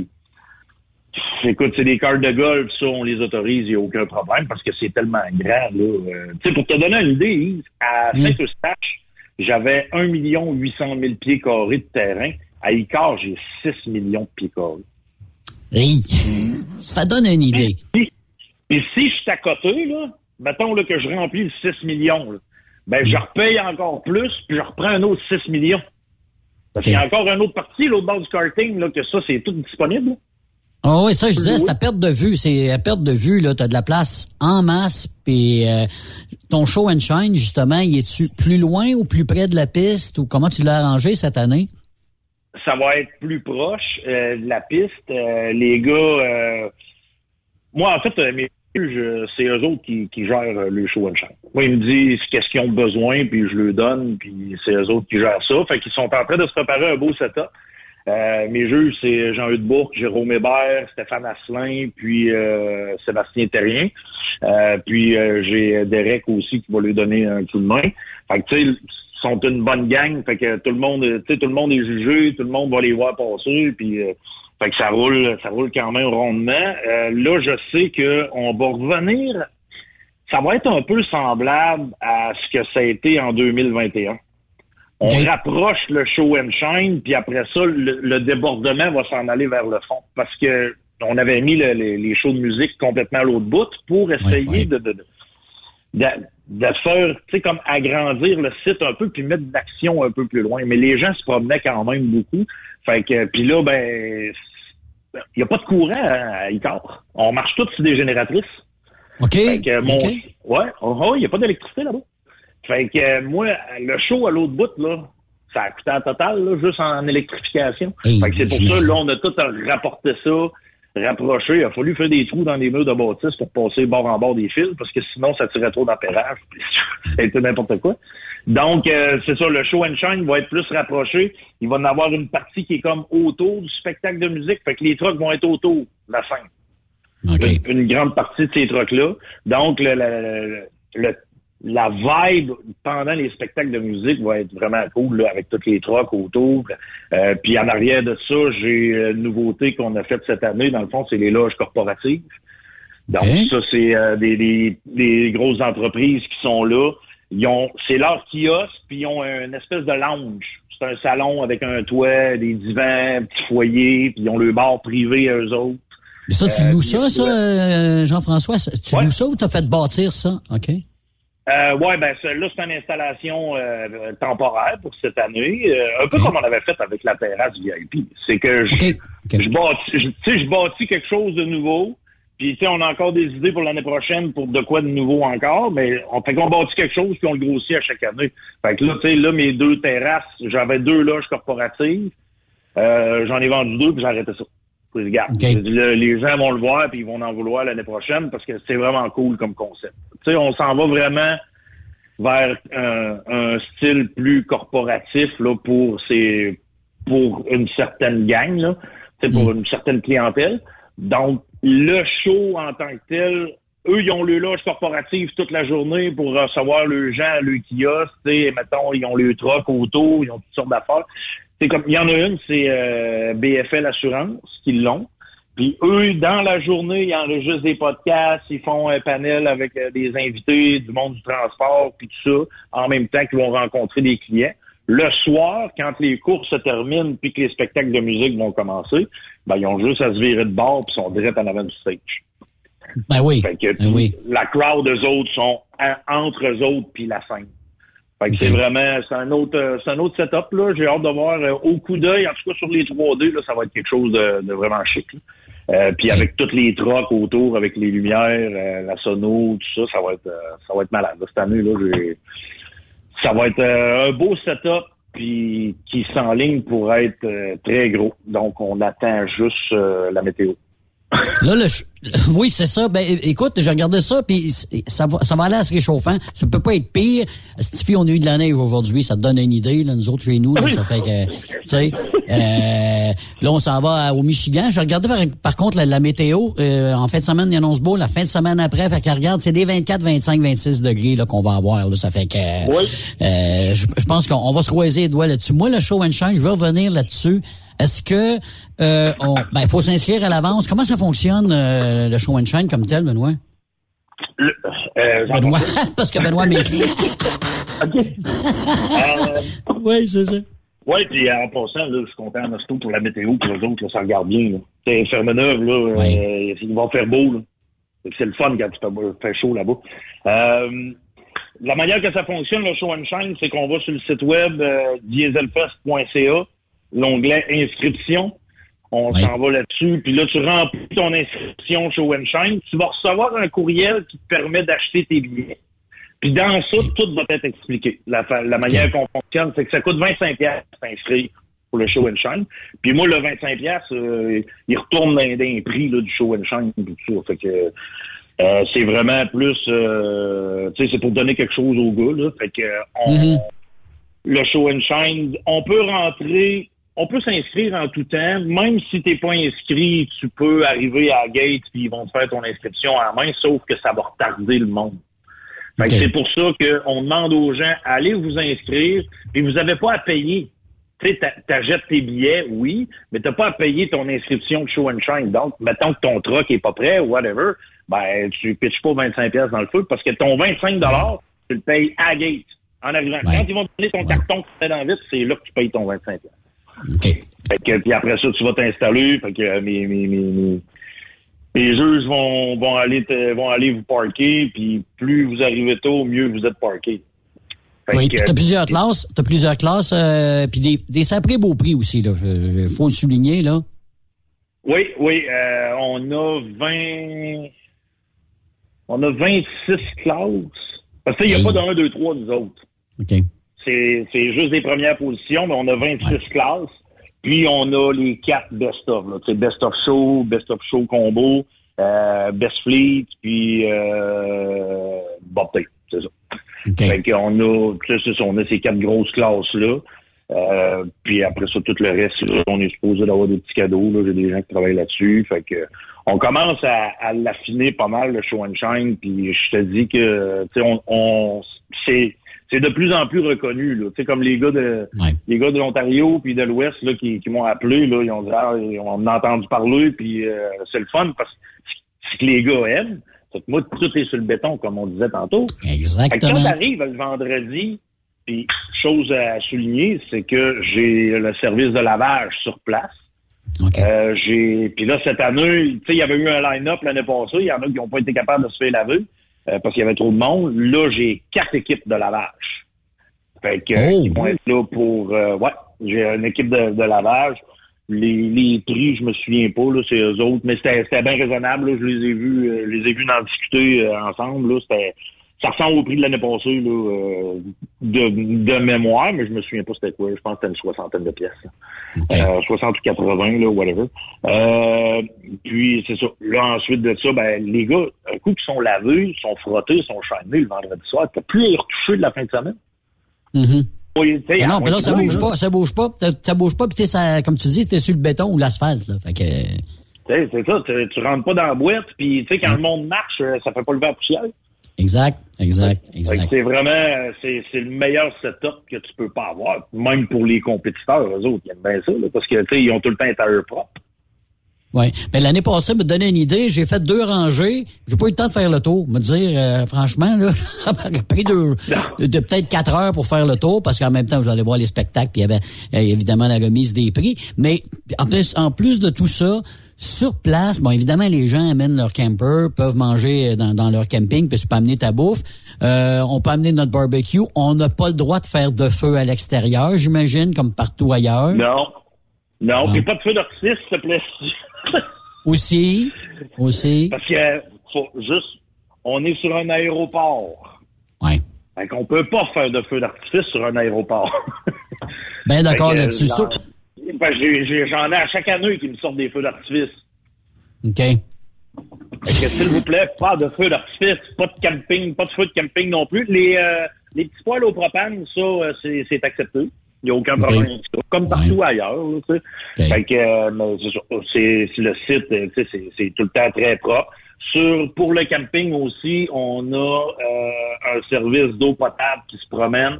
I: Écoute, c'est des cartes de golf, ça, on les autorise, il n'y a aucun problème parce que c'est tellement grand. Là. Euh, tu sais, pour te donner une idée, à Saint-Eustache, j'avais 1 800 000 pieds carrés de terrain. À Icar, j'ai 6 millions de pieds carrés.
H: Oui, ça donne une idée.
I: Et si je suis à côté, là, mettons là, que je remplis le 6 millions, là, ben je repaye encore plus, puis je reprends un autre 6 millions. Parce qu'il y a encore un autre parti, l'autre bord du karting, là, que ça, c'est tout disponible.
H: Ah oui, ça, je disais, c'est ta perte de vue. C'est à perte de vue, là. T'as de la place en masse, puis euh, ton show and shine, justement, y es-tu plus loin ou plus près de la piste, ou comment tu l'as arrangé cette année?
I: Ça va être plus proche euh, de la piste. Euh, les gars, moi, en fait, mes c'est eux autres qui, qui gèrent le show and shine. Moi, ils me disent qu'est-ce qu'ils ont besoin, puis je le donne, puis c'est eux autres qui gèrent ça. Fait qu'ils sont en train de se préparer un beau setup. Euh, mes juges, c'est Jean-Hugues Bourque, Jérôme Hébert, Stéphane Asselin, puis euh, Sébastien Terrien. Euh, puis j'ai Derek aussi qui va lui donner un coup de main. Fait que tu sais, sont une bonne gang. Fait que tout le monde, tu sais, tout le monde est jugé, tout le monde va les voir passer. Puis fait que ça roule, ça roule quand même rondement. là, je sais que on va revenir. Ça va être un peu semblable à ce que ça a été en 2021 on rapproche le show and shine, puis après ça, le, débordement va s'en aller vers le fond. Parce que on avait mis les shows de musique complètement à l'autre bout pour essayer de, de, de, faire, tu sais, comme agrandir le site un peu, puis mettre l'action un peu plus loin. Mais les gens se promenaient quand même beaucoup. Fait que, puis là, ben, il n'y a pas de courant à Icar. On marche tous sur des génératrices.
H: OK.
I: Fait que, mon, Ouais, oh, oh, il n'y a pas d'électricité là-bas. Fait que moi, le show à l'autre bout, là, ça a coûté en total, là, juste en électrification. fait que c'est pour ça, là, on a tout rapporté ça, rapproché. Il a fallu faire des trous dans les murs de bâtisse pour passer bord en bord des fils, parce que sinon, ça tirait trop d'ampérage. ça a n'importe quoi. Donc, euh, c'est ça, le show and shine va être plus rapproché. Il va en avoir une partie qui est comme autour du spectacle de musique. Fait que les trucks vont être autour de la scène. Une, grande partie de ces trucks-là. Donc, le, le, le, la vibe pendant les spectacles de musique va être vraiment cool là, avec toutes les trucks autour. Euh, puis en arrière de ça, j'ai une nouveauté qu'on a faite cette année. Dans le fond, c'est les loges corporatives. Donc ça, c'est euh, des, des, grosses entreprises qui sont là. Ils ont, c'est leur kiosque, puis ils ont une espèce de lounge. C'est un salon avec un toit, des divans, un petit foyer, puis ils ont le bar privé à eux autres.
H: Mais ça, tu loues ça, ça, Jean-François? Tu loues ça ou t'as fait bâtir ça? OK.
I: Euh, ouais, ben là, c'est une installation euh, temporaire pour cette année, euh, un peu comme on avait fait avec la terrasse VIP. C'est que je, je bâtis, je, je bâtis quelque chose de nouveau. Puis, on a encore des idées pour l'année prochaine pour de quoi de nouveau encore, mais on fait qu'on bâtit quelque chose puis on le grossit à chaque année. Fait que là, tu sais, là, mes deux terrasses, j'avais deux loges corporatives. Euh, j'en ai vendu deux puis j'ai arrêté ça. Les gens vont le voir puis ils vont en vouloir l'année prochaine parce que c'est vraiment cool comme concept sais, on s'en va vraiment vers un, style plus corporatif là pour ces pour une certaine gang là, pour mm. une certaine clientèle. Donc le show en tant que tel, eux ils ont le loge corporatif toute la journée pour recevoir le gens, le kiosque, tu mettons ils ont le truck autour, ils ont toutes sortes d'affaires. C'est comme il y en a une, c'est euh, BFL Assurance qui l'ont. Puis eux, dans la journée, ils enregistrent des podcasts, ils font un panel avec euh, des invités du monde du transport, puis tout ça, en même temps qu'ils vont rencontrer des clients. Le soir, quand les courses se terminent puis que les spectacles de musique vont commencer, ben, ils ont juste à se virer de bord puis sont direct en avant du stage.
H: Ben oui.
I: Fait que,
H: ben oui.
I: La crowd, eux autres, sont entre eux autres puis la scène. Fait que c'est vraiment, c'est un autre, euh, c'est un autre setup, là. J'ai hâte de voir euh, au coup d'œil, en tout cas sur les 3D, là, ça va être quelque chose de, de vraiment chic, euh, puis avec toutes les trocs autour, avec les lumières, euh, la sono, tout ça, ça va être, ça va être malade. cette année, là, ça va être un beau setup, puis qui s'enligne pour être très gros. Donc, on attend juste la météo.
H: Là, le ch- oui, c'est ça. Ben, écoute, j'ai regardé ça, puis ça va, ça va aller à se réchauffant. Ça peut pas être pire. Stifi, on a eu de la neige aujourd'hui. Ça te donne une idée, là, nous autres, chez nous. là, ça fait que, tu sais, euh, là, on s'en va au Michigan. J'ai regardé, par, par contre, la, la météo. euh, en fin de semaine, il annonce beau. La fin de semaine après, fait que regarde, c'est des 24, 25, 26 degrés là, qu'on va avoir. Là, ça fait que, euh, je, je pense qu'on on va se croiser les doigts là-dessus. Moi, le show and shine, je veux revenir là-dessus. Est-ce que euh, on, ben, il faut s'inscrire à l'avance. Comment ça fonctionne euh, le show and shine comme tel, Benoît?
I: Le- euh,
H: Benoît, parce que Benoît m'est client.
I: Euh,
H: oui, c'est ça.
I: Oui, puis en passant, là, je suis content en Osto pour la météo, pour les autres, là, ça regarde bien. Là. C'est Fermeneuve, là, euh, il va faire beau. Là. C'est le fun quand il fait- fait chaud là-bas. Euh, la manière que ça fonctionne, le show and shine, c'est qu'on va sur le site web euh, dieselfest.ca, l'onglet inscription. On s'en va là-dessus, puis là, tu remplis ton inscription show and shine. Tu vas recevoir un courriel qui te permet d'acheter tes billets. Puis dans ça, tout va être expliqué. La, la manière qu'on fonctionne, c'est que ça coûte 25 pièces s'inscrire pour le show and shine. Puis moi, le 25 pièces, il retourne dans, dans les prix là, du show and shine et tout ça. Fait que euh, c'est vraiment plus, euh, tu sais, c'est pour donner quelque chose au gars. Là. Fait que on, le show and shine, on peut rentrer, on peut s'inscrire en tout temps. Même si t'es pas inscrit, tu peux arriver à la gate puis ils vont te faire ton inscription à la main, sauf que ça va retarder le monde. Fait que
H: Ok.
I: c'est pour ça qu'on demande aux gens, allez vous inscrire, puis vous avez pas à payer. Tu sais, tes billets, oui, mais t'as pas à payer ton inscription de show and shine. Donc, mettons que ton truck est pas prêt ou whatever, ben, tu pitches pas 25 pièces dans le feu parce que ton 25 tu le payes à gate. En arrivant. Quand ils vont te donner ton carton qui fait dans vite, c'est là que tu payes ton 25 Fait que, puis après ça, tu vas t'installer. Fait que euh, mes, mes, mes, mes, juges vont, vont aller te- vont aller vous parquer, puis plus vous arrivez tôt, mieux vous êtes parqué.
H: Oui,
I: que,
H: puis t'as plusieurs classes, t'as plusieurs classes, euh, puis des, des sacrés beaux prix aussi, là. Euh, Faut le souligner, là.
I: Oui, oui, euh, on a 20... On a 26 classes. Parce qu'il n'y a pas de 1, 2, 3, nous autres.
H: OK.
I: C'est c'est juste des premières positions, mais on a 26 classes. Puis on a les quatre best-of. là. Best of show, best of show combo, euh, best fleet, puis euh, Bob Tape, c'est ça. Fait qu'on a, ça, on a ces quatre grosses classes-là. Euh, puis après ça, tout le reste, là, on est supposé d'avoir des petits cadeaux. Là. J'ai des gens qui travaillent là-dessus. Fait que on commence à, à l'affiner pas mal, le show and shine. Puis je te dis que tu sais, on, on c'est c'est de plus en plus reconnu. Là. Tu sais, comme les gars de les gars de l'Ontario puis de l'Ouest là, qui, qui m'ont appelé, là, ils ont dit ah, on a entendu parler, puis euh, c'est le fun parce que c'est ce que les gars aiment. Fait que moi, tout est sur le béton, comme on disait tantôt. Fait que
H: Exactement.
I: quand t'arrives le vendredi, puis chose à souligner, c'est que j'ai le service de lavage sur place. Euh, j'ai puis là cette année, tu sais, il y avait eu un line-up l'année passée, il y en a qui n'ont pas été capables de se faire laver euh, parce qu'il y avait trop de monde. Là, j'ai quatre équipes de lavage. Fait que euh,
H: Oh!
I: ils vont être là pour euh, ouais, j'ai une équipe de, de lavage. Les, les prix, je me souviens pas, là, c'est eux autres, mais c'était c'était bien raisonnable. Là, je les ai vus, euh, je les ai vus en discuter euh, ensemble. Là, c'était ça ressemble au prix de l'année passée là, euh, de, de mémoire, mais je me souviens pas c'était quoi. Je pense que c'était une soixantaine de pièces. là. Euh, 60 ou 80, là, whatever. Euh, puis c'est ça. Là, ensuite de ça, ben, les gars, un coup qu'ils sont lavés, ils sont frottés, ils sont chaînés le vendredi soir, t'as plus à y retoucher de la fin de semaine.
H: Mhm.
I: Oui,
H: Mais
I: à
H: non, mais là, ça bouge pas, ça bouge pas, ça, ça bouge pas, puis ça- comme tu dis, t'es sur le béton ou l'asphalte, là. Fait que,
I: Tu sais, C'est ça, tu, tu rentres pas dans la boîte, puis tu sais, quand le monde marche, ça fait pas lever la poussière.
H: exact, exact, exact.
I: C'est vraiment, c'est, c'est le meilleur setup que tu peux pas avoir. Même pour les compétiteurs, eux autres, ils aiment bien ça, là, parce que, tu sais, ils ont tout le temps un tailleur propre.
H: Ouais. Mais l'année passée, me donner une idée, j'ai fait deux rangées. J'ai pas eu le temps de faire le tour. Me dire, euh, franchement, là, m'a pris deux, de, de peut-être quatre heures pour faire le tour, parce qu'en même temps, je allais voir les spectacles, puis il y avait euh, évidemment la remise des prix. Mais en plus, en plus de tout ça, sur place, bon, évidemment, les gens amènent leur camper, peuvent manger dans, dans leur camping, puis tu peux amener ta bouffe. Euh, on peut amener notre barbecue. On n'a pas le droit de faire de feu à l'extérieur, j'imagine, comme partout ailleurs.
I: Non. Non, puis pas de feu d'artifice, s'il te plaît.
H: Aussi, aussi.
I: Parce que, faut juste, on est sur un aéroport.
H: Ouais.
I: Fait qu'on peut pas faire de feu d'artifice sur un aéroport.
H: Ben d'accord là-dessus.
I: dans- J'ai- J'en ai à chaque année qui me sortent des feux d'artifice.
H: OK.
I: S'il vous plaît, pas de feu d'artifice, pas de camping, pas de feu de camping non plus. Les, euh, les petits poêles au propane, ça, euh, c'est, accepté. Il n'y a aucun problème. ça. Comme partout ailleurs, là, tu sais. Fait que, euh, c'est, le site, tu sais, c'est, c'est tout le temps très propre. Sur, pour le camping aussi, on a euh, un service d'eau potable qui se promène.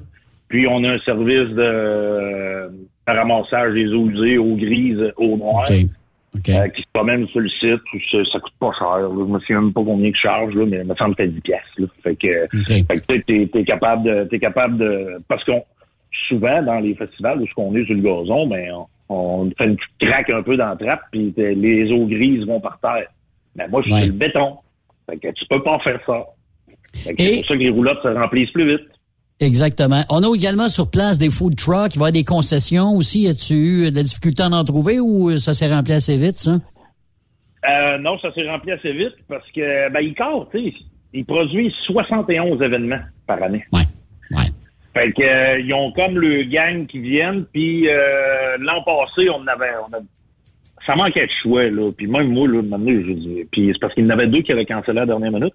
I: Puis on a un service de euh, ramassage des eaux usées, eau grise, eau noire. euh, qui se promène sur le site. Ça, ça coûte pas cher. Là. Je me souviens même pas combien que je charge, là, mais il me semble que c'est 10 piastres. Là. Fait que, fait t'es, t'es capable de, t'es capable de, parce qu'on, souvent, dans les festivals où on est sur le gazon, ben, on, on fait une petite craque un peu dans la trappe, puis les eaux grises vont par terre. Mais moi, je suis
H: Ouais.
I: sur le béton. Fait que tu peux pas faire ça. Fait que C'est pour ça que les roulottes se remplissent plus vite.
H: Exactement. On a également sur place des food trucks, il va y avoir des concessions aussi. As-tu eu de la difficulté à en trouver ou ça s'est rempli assez vite, ça?
I: Euh, non, ça s'est rempli assez vite parce que ben Icor, tu sais, il produit 71 événements par année.
H: Ouais.
I: Fait que euh, ils ont comme le gang qui viennent, puis euh, l'an passé, on avait, on a- ça manquait de choix là. Puis même moi là, maintenant, j'ai dit, puis c'est parce qu'il y en avait deux qui avaient cancellé à la dernière minute.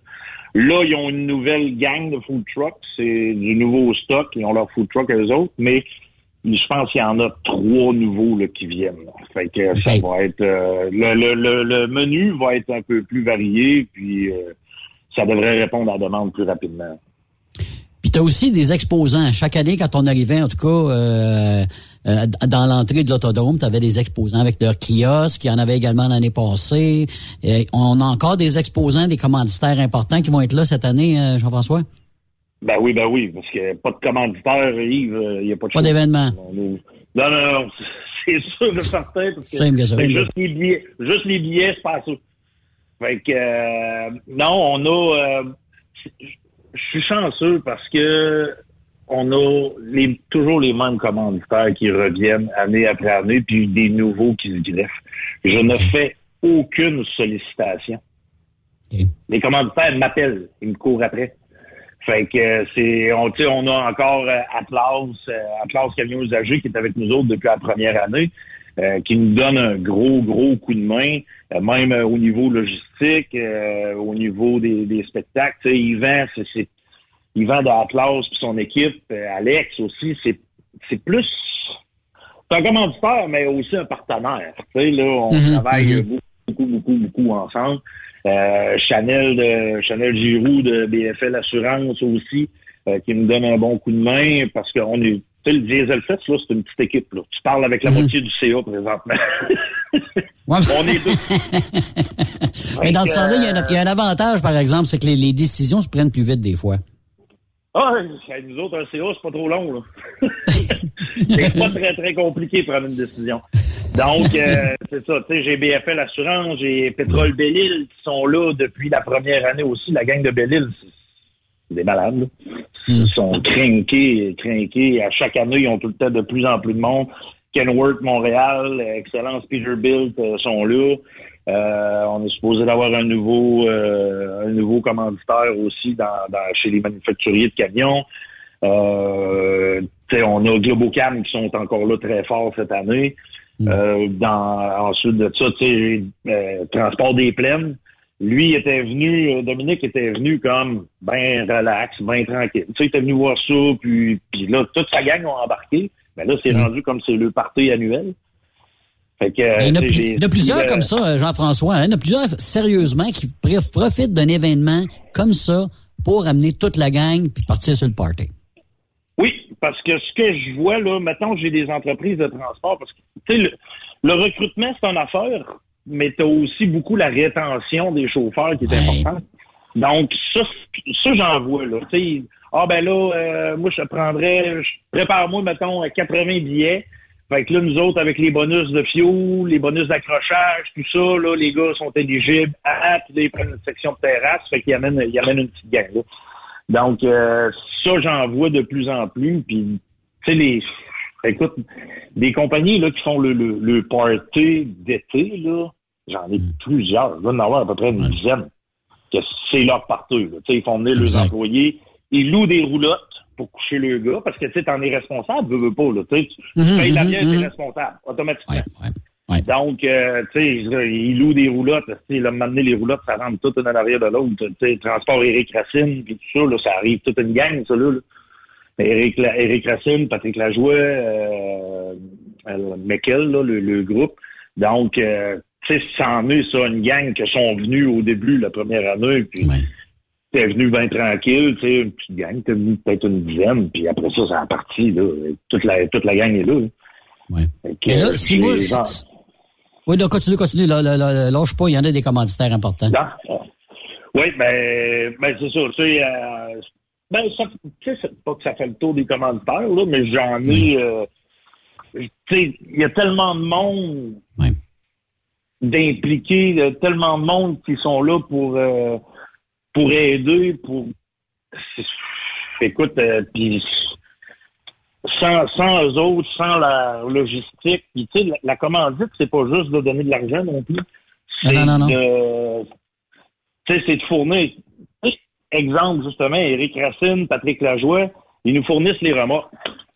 I: Là, ils ont une nouvelle gang de food trucks, c'est du nouveau stock, ils ont leur food truck eux autres, mais je pense qu'il y en a trois nouveaux là, qui viennent. là. Fait que ça va être euh, le, le, le, le menu va être un peu plus varié, puis euh, ça devrait répondre à la demande plus rapidement.
H: Puis tu as aussi des exposants. Chaque année, quand on arrivait, en tout cas, euh, euh, dans l'entrée de l'autodrome, tu avais des exposants avec leur kiosque. Il y en avait également l'année passée. Et on a encore des exposants, des commanditaires importants qui vont être là cette année, euh, Jean-François?
I: Ben oui, ben oui, parce que pas de commanditaire, Yves, euh, il n'y a pas de
H: Pas d'événement.
I: Non, non, non, c'est sûr de certain, parce que c'est juste les billets, juste les billets, c'est pas ça. Fait que, euh, non, on a, je suis chanceux parce que on a les, toujours les mêmes commanditaires qui reviennent année après année, puis des nouveaux qui se greffent. Je ne fais aucune sollicitation. Les commanditaires m'appellent, ils me courent après. Fait que euh, c'est on on a encore euh, Atlas, euh, Atlas Camion Usagé qui est avec nous autres depuis la première année, euh, qui nous donne un gros, gros coup de main, euh, même au niveau logistique, euh, au niveau des, des spectacles. Yvan, c'est Yvan de Atlas puis son équipe, euh, Alex aussi, c'est, c'est plus c'est un commanditaire, mais aussi un partenaire. Tu sais, là, on
H: Mhm,
I: travaille
H: mhm.
I: beaucoup, beaucoup, beaucoup, beaucoup ensemble. Euh, Chanel de Chanel Giroux de BFL Assurance aussi, euh, qui nous donne un bon coup de main parce qu'on est. Tu sais, le Diesel Fest, là, c'est une petite équipe. Là. Tu parles avec la
H: Mhm.
I: moitié du CA présentement. On est deux.
H: Mais dans ce sens-là, il y a un- il y, a un avantage, par exemple, c'est que les, les décisions se prennent plus vite des fois.
I: Ah, nous autres, un CA, c'est pas trop long, là. c'est pas très, très compliqué de prendre une décision. Donc, euh, c'est ça. Tu sais, j'ai BFL Assurance, j'ai Pétrole Bellil qui sont là depuis la première année aussi. La gang de Bellil, c'est des malades, là. Ils sont crinqués, crinqués. À chaque année, ils ont tout le temps de plus en plus de monde. Kenworth Montréal, Excellence Peterbilt euh, sont là. Euh, on est supposé d'avoir un nouveau euh, un nouveau commanditaire aussi dans, dans- chez les manufacturiers de camions. Euh, tu sais, on a Globocam qui sont encore là très forts cette année. Euh, dans, ensuite de ça, tu sais, euh, Transport des Plaines. Lui était venu, euh, Dominique était venu comme ben relax, ben tranquille. Tu sais, il était venu voir ça, puis, puis là, toute sa gang ont embarqué. Mais là, c'est rendu comme c'est le party annuel. Fait que,
H: Il y en a, il y plusieurs comme ça, euh, Jean-François. hein. Il y en a plusieurs, sérieusement, qui pr- profitent d'un événement comme ça pour amener toute la gang puis partir sur le party.
I: Oui, parce que ce que je vois, là, maintenant, j'ai des entreprises de transport, parce que, tu sais, le, le recrutement, c'est une affaire, mais tu as aussi beaucoup la rétention des chauffeurs qui est importante. Donc, ça, ça j'en vois, là. Tu sais, ah, ben là, euh, moi, je prendrais, je- prépare-moi, mettons, à 80 billets. Fait que là, nous autres, avec les bonus de fioul, les bonus d'accrochage, tout ça, là, les gars sont éligibles à, puis là, ils prennent une section de terrasse, fait qu'ils amènent, ils amènent une petite gang, là. Donc, euh, ça, j'en vois de plus en plus. Puis, tu sais, les. Écoute, des compagnies là, qui font le, le, le party d'été, là, j'en ai plusieurs. Je dois en avoir à peu près une dizaine. Que c'est leur party. Là. Tu sais, Ils font venir leurs employés, ils louent des roulottes pour coucher le gars, parce que tu sais, t'en es responsable, veux, veux pas. Là, tu sais, tu
H: Mhm,
I: payes la bière,
H: mhm.
I: t'es responsable, automatiquement. Donc, euh, tu sais, il loue des roulottes. Il a amené les roulottes, ça rentre tout une en arrière de l'autre. Tu sais, transport Éric Racine, puis tout ça, là, ça arrive toute une gang, ça, là. là. Éric, La- Éric Racine, Patrick Lajoie, euh, euh, Meckel, là, le, le groupe. Donc, euh, tu sais, ça en est, ça, une gang qui sont venus au début, la première année, puis t'es venu bien tranquille, tu sais, une petite gang, t'es venu peut-être une dizaine, puis après ça, ça a parti, là. Toute la, toute la gang est là. Que,
H: Mais là,
I: euh,
H: si moi,
I: gens-
H: Oui, là, continue, continue. Là, là, là, lâche pas, il y en a des commanditaires importants.
I: Oui, ben, ben c'est ça. Tu sais, euh, ben, ça, tu sais, c'est pas que ça fait le tour des commanditaires, là, mais j'en ai. euh, tu sais, il y a tellement de monde d'impliqués, il y a tellement de monde qui sont là pour euh, pour aider, pour. c'est- Écoute, euh, puis sans, sans eux autres, sans la logistique, puis tu sais, la, la commandite, c'est pas juste de donner de l'argent non plus.
H: Non, non, non, non.
I: de- tu sais, c'est de fournir. Exemple, justement, Éric Racine, Patrick Lajoie, ils nous fournissent les remorques.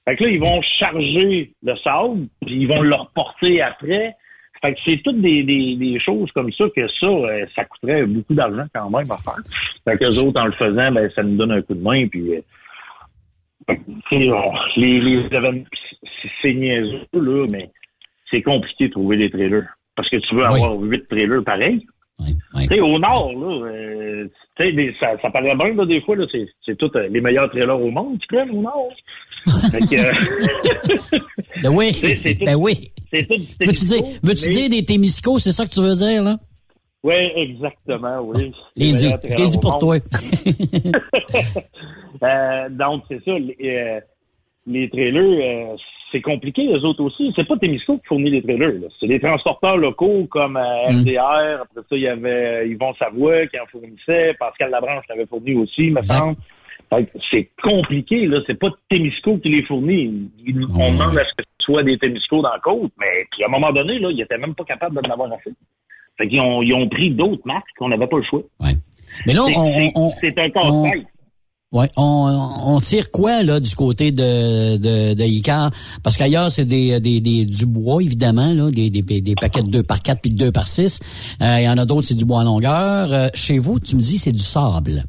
I: Fait que là, ils vont charger le sable, puis ils vont le reporter après. Fait que c'est toutes des, des, des choses comme ça que ça, euh, ça coûterait beaucoup d'argent quand même à faire. Fait que les autres, en le faisant, ben, ça nous donne un coup de main, puis... euh, les, les événements, c'est- niaiseux, là, mais c'est compliqué de trouver des trailers. Parce que tu veux avoir huit trailers pareils. Tu sais, au nord, là, euh, tu sais, des- ça, ça paraît bien, là, des fois, là, c'est, c'est tous euh, les meilleurs trailers au monde, tu connais, au nord? Euh,
H: Ben oui,
I: C'est- c'est tout-
H: ben oui.
I: c'est tout du
H: Veux-tu dire, veux-tu
I: mais-
H: dire des Témisco, c'est ça que tu veux dire, là?
I: Oui, exactement, oui.
H: Les dit, je pour toi.
I: Euh, donc, c'est ça. Les, euh, les trailers, euh, c'est compliqué, les autres aussi. C'est pas Témisco qui fournit les trailers. C'est des transporteurs locaux comme RDR. Après ça, il y avait Yvon Savoie qui en fournissait. Pascal Labranche en avait fourni aussi, me semble. Fait que C'est compliqué, là. C'est pas Témisco qui les fournit. Ils- On demande à ce que ce soit des Témisco dans la côte, mais puis à un moment donné, là, ils étaient même pas capables d'en avoir assez. Fait qu'ils ont, ils ont pris d'autres marques qu'on n'avait pas le choix.
H: Mais là,
I: C'est-
H: on,
I: c'est- un
H: on-
I: casse-tête.
H: Ouais, on, on tire quoi là du côté de de, de Icar? Parce qu'ailleurs c'est des, des, des du bois évidemment là, des, des, des paquets de 2 par 4 puis de 2 par 6. Euh, Il y en a d'autres c'est du bois à longueur. Euh, chez vous, tu me dis c'est du sable.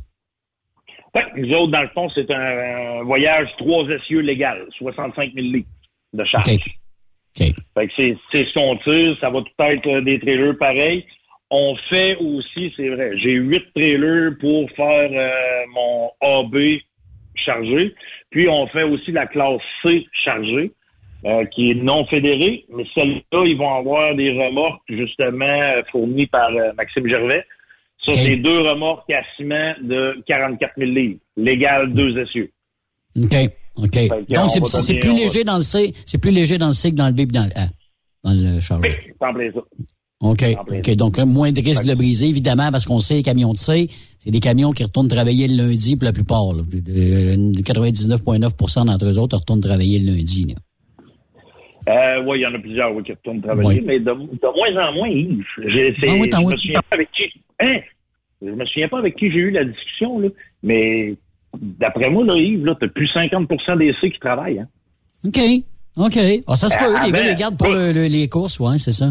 I: Ouais, nous autres, dans le fond, c'est un, un voyage trois essieux légal, 65 000 litres de charge. Fait que c'est, c'est ce qu'on tire, ça va tout être euh, des trailers pareils. On fait aussi, c'est vrai, j'ai huit trailers pour faire euh, mon AB chargé. Puis on fait aussi la classe C chargée, euh, qui est non fédérée, mais celle-là, ils vont avoir des remorques justement euh, fournies par euh, Maxime Gervais. Ça, c'est deux remorques à ciment de 44 000 livres, légal deux essieux.
H: OK. OK. Donc c'est plus léger dans le C, c'est plus léger dans le C que dans le B et dans le A. Dans le chargeur. OK. OK. Donc, moins de risque de le briser, évidemment, parce qu'on sait les camions de C, c'est des camions qui retournent travailler le lundi pour la plupart. là. Euh, 99,9 d'entre eux autres retournent travailler le lundi. là.
I: Euh, oui, il y en a plusieurs oui, qui retournent travailler,
H: Oui.
I: mais de, de moins en moins, Yves. J'ai- c'est-
H: Ah oui,
I: je me souviens pas avec qui. Hein? Je me souviens pas avec qui j'ai eu la discussion, là, mais d'après moi, là, Yves, là, t'as plus 50% des C qui travaillent. Hein?
H: OK. OK. Ah, ça se peut.
I: Euh,
H: les gars
I: avant-
H: les gardent pour le- le- les courses, ouais, c'est ça.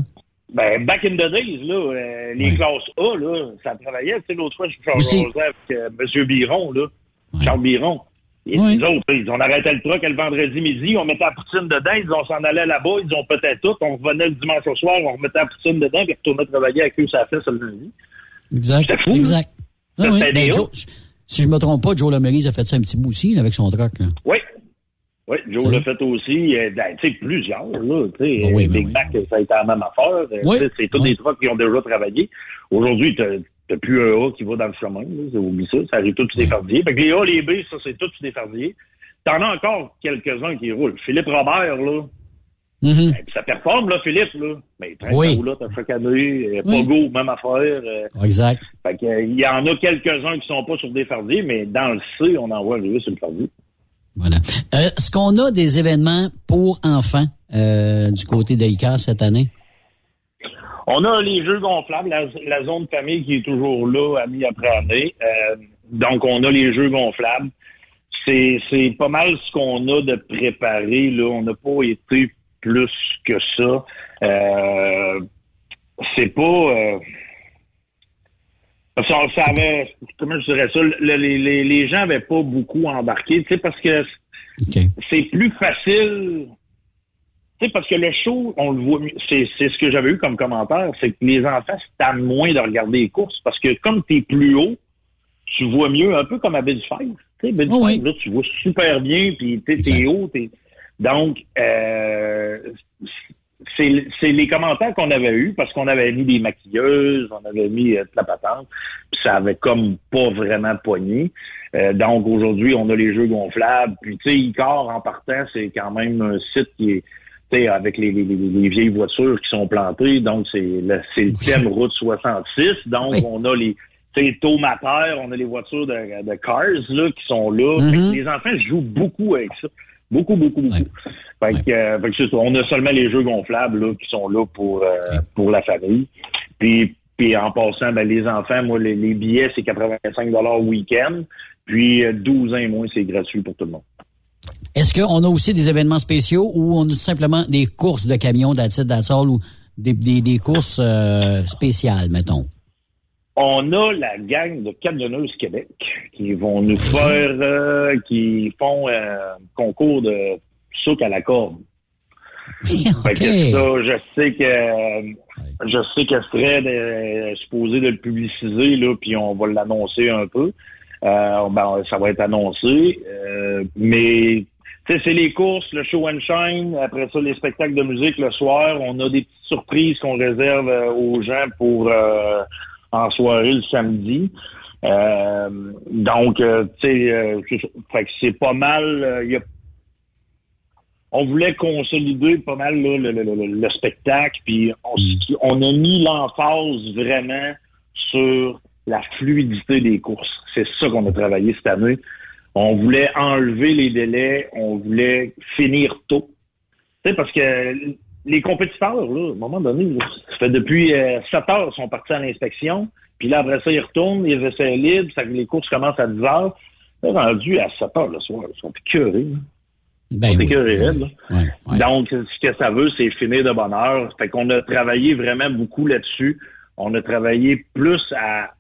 I: Ben, back in the days, là, euh, les classes A, là, ça travaillait. Tu sais, l'autre fois, je suis avec euh, M. Biron, là, Charles Biron. Et les autres, ils on arrêtait le truck le vendredi midi, on mettait la poutine dedans, ils on s'en allait là-bas, ils ont peut-être tout, on revenait le dimanche au soir, on remettait la poutine dedans, puis retournait travailler avec eux, ça fait ça le lundi.
H: Exact.
I: Fou,
H: Exact.
I: Ça,
H: Ah oui. Ben, Joe- si je me trompe pas, Joe Lemerise a fait ça un petit bout aussi, avec son truck, là.
I: Oui. Oui, Joe l'a fait aussi. euh, ben, tu sais, plusieurs, là. Tu sais,
H: oui,
I: Big
H: oui,
I: Mac, ça a été la même affaire. Euh,
H: Oui.
I: C'est tous des trucks qui ont déjà travaillé. Aujourd'hui, t'as t'as plus un A qui va dans le chemin. là. C'est oublie ça. Ça arrive tous des fardiers. Fait que les A, les B, ça, c'est tous des fardiers. T'en as encore quelques-uns qui roulent. Philippe Robert, là. Ben, puis ça performe, là, Philippe, là. Mais il traîne
H: Oui.
I: sa roulotte à chaque année. Euh,
H: Oui.
I: Pogo, même affaire. euh,
H: Exact.
I: fait que, euh, il y en a quelques-uns qui sont pas sur des fardiers, mais dans le C, on en voit arriver sur le fardier.
H: Voilà. Euh, Est-ce qu'on a des événements pour enfants euh, du côté d'Icar cette année?
I: On a les jeux gonflables, la, la zone famille qui est toujours là, année après année. Euh, donc, on a les jeux gonflables. C'est, c'est pas mal ce qu'on a de préparé. Là. On n'a pas été plus que ça. Euh, c'est pas... Euh, ça, ça avait, comment je dirais ça, le- les, les, les gens avaient pas beaucoup embarqué, tu sais, parce que c'est plus facile. Tu sais, parce que le show, on le voit, mieux. c'est, c'est ce que j'avais eu comme commentaire, c'est que les enfants c'est moins de regarder les courses, parce que comme t'es plus haut, tu vois mieux, un peu comme à Five. Tu sais, là, tu vois super bien, puis t'es, t'es haut, t'es... Donc, euh, c'est, c'est les commentaires qu'on avait eus, parce qu'on avait mis des maquilleuses, on avait mis euh, de la patente, puis ça avait comme pas vraiment poigné. Euh, donc, aujourd'hui, on a les jeux gonflables, puis tu sais, Icar, en partant, c'est quand même un site qui est tu avec les, les, les- les vieilles voitures qui sont plantées, donc c'est le, c'est le thème Route 66, donc on a les Tomater, on a les voitures de, de Cars là, qui sont là. Fait que les enfants jouent beaucoup avec ça. Beaucoup, beaucoup, beaucoup. Fait que, euh, fait que on a seulement les jeux gonflables là, qui sont là pour, euh, pour la famille. Puis, puis en passant, ben, les enfants, moi, les, les billets, c'est 85 week-end. Puis euh, 12 ans et moins, c'est gratuit pour tout le monde.
H: Est-ce qu'on a aussi des événements spéciaux ou on a tout simplement des courses de camions d'Atit d'Atsol ou des, des, des courses euh, spéciales, mettons?
I: On a la gang de camionneuses Québec qui vont nous faire, euh, qui font euh, concours de souk à la corde. Fait que ça, je sais que je sais que Fred est supposé de le publiciser là, puis on va l'annoncer un peu. Euh, ben, ça va être annoncé, euh, mais sais, c'est les courses, le show and shine. Après ça, les spectacles de musique le soir. On a des petites surprises qu'on réserve euh, aux gens pour euh, en soirée le samedi. Euh, donc, euh, tu sais, euh, c'est pas mal. il y a on voulait consolider pas mal là, le, le- le- le spectacle, puis on, on a mis l'emphase vraiment sur la fluidité des courses. C'est ça qu'on a travaillé cette année. On voulait enlever les délais, on voulait finir tôt. Tu sais, parce que les compétiteurs, là, à un moment donné, là, ça fait depuis euh, 7 heures ils sont partis à l'inspection, puis là, après ça, ils retournent, les essais libres, ça, les courses commencent à 10 heures. Là, rendu à 7 heures le soir, ils sont écœurés. là.
H: Ben
I: Ils sont
H: oui.
I: là. Donc, ce que ça veut, c'est finir de bonne heure. Fait qu'on a travaillé vraiment beaucoup là-dessus. On a travaillé plus à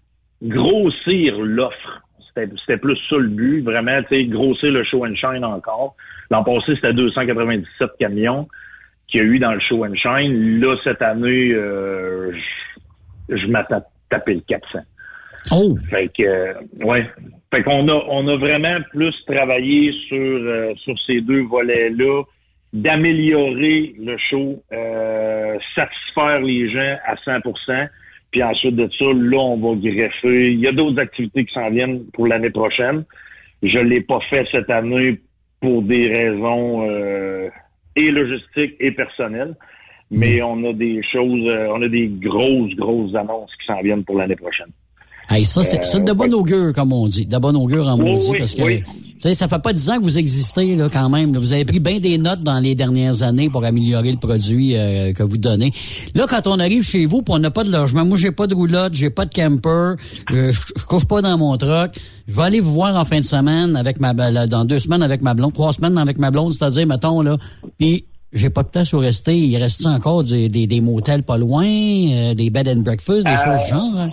I: grossir l'offre. C'était plus ça le but, vraiment, tu sais, grossir le show and shine encore. L'an passé, c'était 297 camions qu'il y a eu dans le show and shine. Là, cette année, euh, je, je m'attends à taper le 400.
H: Oh!
I: Fait que, euh, ouais. Fait qu'on a, on a vraiment plus travaillé sur, euh, sur ces deux volets-là, d'améliorer le show, euh, satisfaire les gens à 100%. Puis ensuite de ça, là, on va greffer. Il y a d'autres activités qui s'en viennent pour l'année prochaine. Je l'ai pas fait cette année pour des raisons euh, et logistiques et personnelles. Mais on a des choses, euh, on a des grosses, grosses annonces qui s'en viennent pour l'année prochaine.
H: Hey, ça, c'est c'est de bon augure, comme on dit. De bon augure en maudit,
I: oui,
H: parce que,
I: oui.
H: tu sais, ça fait pas dix ans que vous existez, là, quand même. là. Vous avez pris bien des notes dans les dernières années pour améliorer le produit euh, que vous donnez. Là, quand on arrive chez vous, puis on n'a pas de logement, moi, j'ai pas de roulotte, j'ai pas de camper, euh, je, je couche pas dans mon truck. Je vais aller vous voir en fin de semaine avec ma, là, dans deux semaines avec ma blonde, trois semaines avec ma blonde, c'est-à-dire, mettons, là, puis j'ai pas de place où rester. Il reste encore des, des, des motels pas loin, euh, des bed and breakfast, des
I: Euh,
H: choses du genre, hein?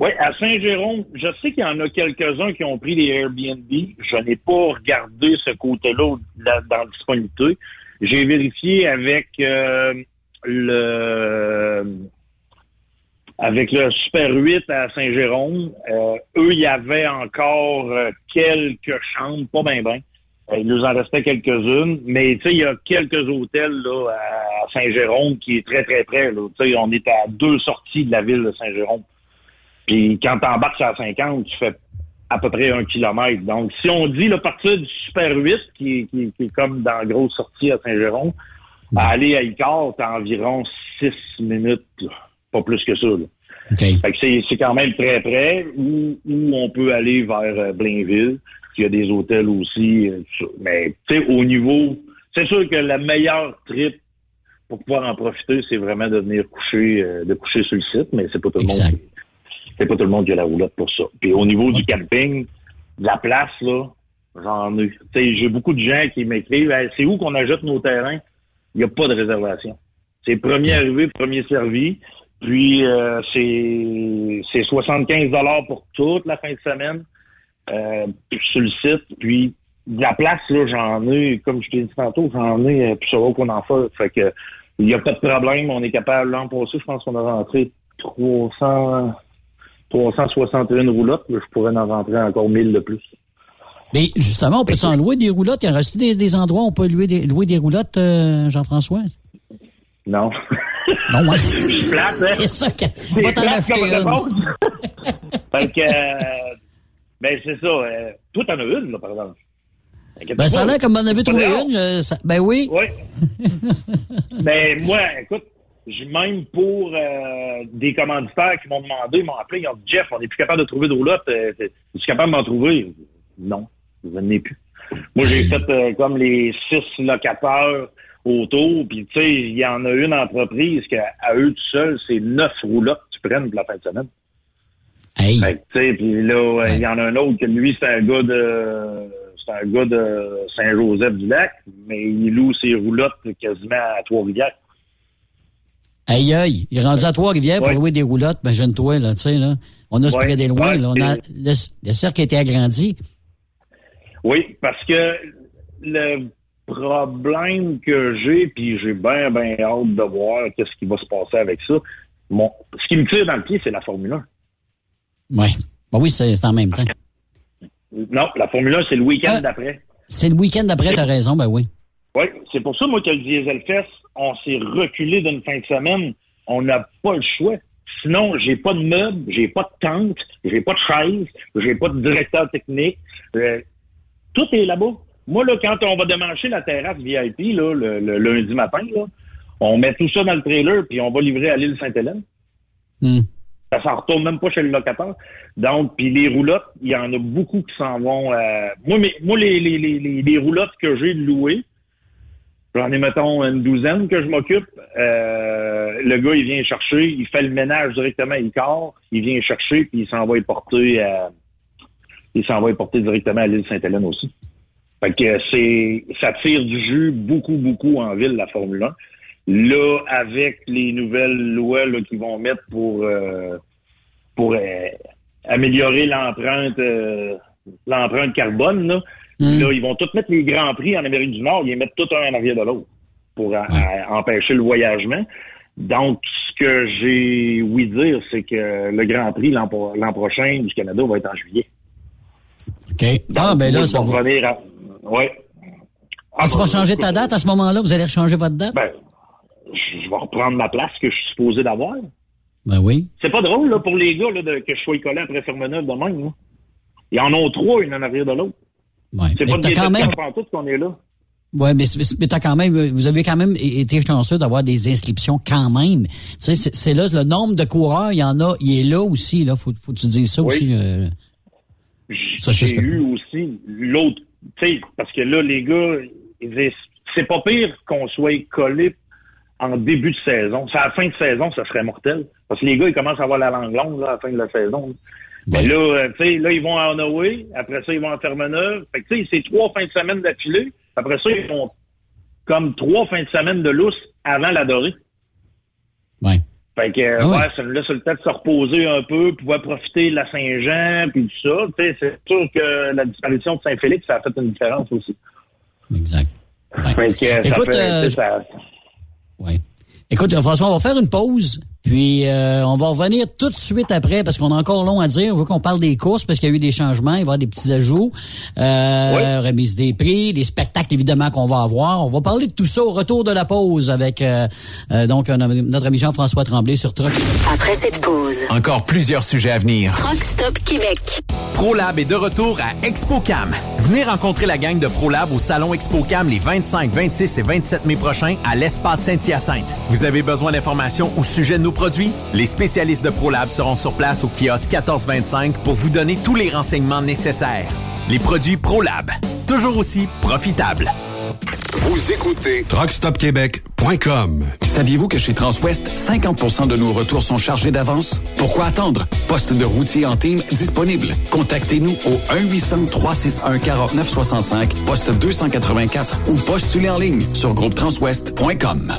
I: Oui, à Saint-Jérôme, je sais qu'il y en a quelques-uns qui ont pris des Airbnb. Je n'ai pas regardé ce côté-là là, dans la disponibilité. J'ai vérifié avec euh, le avec le Super 8 à Saint-Jérôme. Euh, eux, il y avait encore euh, quelques chambres, pas bien bien. Il nous en restait quelques-unes, mais tu sais, il y a quelques hôtels là à Saint-Jérôme qui est très très près. Là. On est à deux sorties de la ville de Saint-Jérôme. Puis quand t'embarques à 50, tu fais à peu près un kilomètre. Donc, si on dit le partir du Super 8, qui, est- qui, qui est comme dans la grosse sortie à Saint-Jérôme, à aller à Icar, t'as environ six minutes, là. pas plus que ça. Là. Fait que c'est, c'est quand même très près, ou, ou on peut aller vers euh, Blainville, il y a des hôtels aussi. euh. Mais tu sais, au niveau, c'est sûr que la meilleure trip pour pouvoir en profiter, c'est vraiment de venir coucher, euh, de coucher sur le site, mais c'est pas tout le monde. C'est pas tout le monde qui a la roulotte pour ça. Puis au niveau du camping, de la place, là, j'en ai. J'ai beaucoup de gens qui m'écrivent Hey, c'est où qu'on ajoute nos terrains? il n'y a pas de réservation. C'est premier arrivé, premier servi. Puis euh, c'est c'est 75 dollars pour toute la fin de semaine euh, sur le site. Puis de la place, là, j'en ai, comme je t'ai dit tantôt, j'en ai euh, plus sur qu'on en fait. Fait que il n'y a pas de problème. On est capable, l'an passé, je pense qu'on a rentré 300, 361 roulottes. Je pourrais en rentrer encore 1000 de plus.
H: Mais justement, on peut s'en louer des roulottes. Il y a reste des, des endroits où on peut louer des, louer des roulottes, euh, Jean-François?
I: Non.
H: Non, ouais.
I: C'est plate, hein?
H: C'est ça que.
I: C'est
H: Va t'en acheter
I: fait que, euh, ben, c'est ça. Euh, toi, t'en as une, là, par exemple.
H: Ben, ça a l'air comme on avait trouvé une. je- ça- ben oui.
I: Oui. Mais moi, écoute, j'ai même pour euh, des commanditaires qui m'ont demandé, ils m'ont appelé, ils ont dit Jeff, on n'est plus capable de trouver de roulotte. Euh, Es-tu capable de m'en trouver? Non, je n'en ai plus. Moi, j'ai fait euh, comme les six locataires autour, puis tu sais, il y en a une entreprise qui, à eux tout seuls, c'est neuf roulottes que tu prennes pour la fin de semaine.
H: Hey.
I: Fait que, tu sais, puis là, euh, il y en a un autre que lui, c'est un gars de c'est un gars de Saint-Joseph-du-Lac, mais il loue ses roulottes quasiment à Trois-Rivières.
H: Aïe, aïe. Il est rendu à Trois-Rivières pour
I: Ouais.
H: louer des roulottes. Ben, jeune-toi, là, tu sais, là. On a se
I: Ouais.
H: des loin,
I: Ouais,
H: là. On a, le, le cercle a été agrandi.
I: Oui, parce que le problème que j'ai, puis j'ai bien, bien hâte de voir qu'est-ce qui va se passer avec ça. Mon, ce qui me tire dans le pied, c'est la Formule 1.
H: Ouais. Ben oui, c'est en même temps.
I: Non, la Formule 1, c'est le week-end
H: Ah.
I: d'après.
H: C'est le week-end d'après, t'as raison, ben oui.
I: Oui, c'est pour ça, moi, que le Diesel Fest, on s'est reculé d'une fin de semaine. On n'a pas le choix. Sinon, j'ai pas de meubles, j'ai pas de tente, j'ai pas de chaise, j'ai pas de directeur technique. Euh, tout est là-bas. Moi, là, quand on va démancher la terrasse VIP, là, le, le lundi matin, là, on met tout ça dans le trailer, puis on va livrer à l'île Sainte-Hélène.
H: Hmm.
I: Ça s'en retourne même pas chez le locataire. Donc, puis les roulottes, il y en a beaucoup qui s'en vont. euh, moi, mais, moi les, les, les, les, les roulottes que j'ai louées, j'en ai, mettons, une douzaine que je m'occupe. Euh, le gars, il vient chercher, il fait le ménage directement à Icar, il vient chercher, puis il s'en va y porter à, il s'en va y porter directement à l'île Sainte-Hélène aussi. Fait que c'est, ça tire du jus beaucoup, beaucoup en ville, la Formule 1. Là, avec les nouvelles lois là, qu'ils vont mettre pour euh, pour euh, améliorer l'empreinte euh, l'empreinte carbone, là, là, ils vont tous mettre les grands prix en Amérique du Nord, ils les mettent tous un en arrière de l'autre pour à- à empêcher le voyagement. Donc, ce que j'ai oui dire, c'est que le Grand Prix l'an pro- l'an prochain du Canada va être en juillet.
H: OK. Ah, ben là, ça va.
I: revenir à- Ouais.
H: Ah, tu vas changer ta date à ce moment-là? Vous allez changer votre date?
I: Ben, je je vais reprendre ma place que je suis supposé d'avoir.
H: Ben oui.
I: C'est pas drôle là, pour les gars là, de- que je sois collé après Fermeneuve de même. Là. Ils en ont trois, une en arrière de l'autre.
H: Ouais.
I: C'est
H: Mais
I: pas
H: quand même.
I: qu'on est là.
H: Ouais, mais, mais t'as quand même, vous avez quand même été chanceux d'avoir des inscriptions quand même. Tu sais, c'est là, le nombre de coureurs, il y en a, il est là aussi, là. Faut, faut que tu dises ça
I: Oui.
H: aussi. euh.
I: J'ai eu aussi l'autre, tu sais, parce que là, les gars, ils c'est pas pire qu'on soit collé en début de saison. C'est à la fin de saison, ça serait mortel. Parce que les gars, ils commencent à avoir la langue longue là, à la fin de la saison. Mais là, euh, tu sais, là, ils vont à Onawa, après ça, ils vont à Fermeneuve. Fait que, tu sais, c'est trois fins de semaine d'affilée. Après ça, ils font comme trois fins de semaine de lousse avant la dorée.
H: Ouais.
I: Fait que,
H: Ah ouais.
I: ouais, ça laisse le temps de se reposer un peu, pouvoir profiter de la Saint-Jean, puis tout ça. Tu sais, c'est sûr que la disparition de Saint-Félix, ça a fait une différence aussi.
H: Exact.
I: Fait que, ça
H: Écoute,
I: fait,
H: euh,
I: ça-
H: Ouais. Écoute, Jean-François, on va faire une pause, puis euh, on va revenir tout de suite après, parce qu'on a encore long à dire. On veut qu'on parle des courses, parce qu'il y a eu des changements, il va y avoir des petits ajouts, euh, remise des prix, les spectacles, évidemment, qu'on va avoir. On va parler de tout ça au retour de la pause avec euh, euh, donc notre ami Jean-François Tremblay sur Truck.
J: Après cette pause,
B: Encore plusieurs sujets à venir.
J: Truck Stop Québec.
B: ProLab est de retour à ExpoCam. Venez rencontrer la gang de ProLab au salon ExpoCam les 25, 26 et 27 mai prochains à l'espace Saint-Hyacinthe. Vous avez besoin d'informations au sujet de nos Les spécialistes de ProLab seront sur place au kiosque 1425 pour vous donner tous les renseignements nécessaires. Les produits ProLab, toujours aussi profitables.
A: Vous écoutez
C: TruckStopQuébec.com
F: Saviez-vous que chez Transwest, 50% de nos retours sont chargés d'avance? Pourquoi attendre? Poste de routier en team disponible. Contactez-nous au 1-800-361-4965, poste 284 ou postulez en ligne sur groupetranswest.com.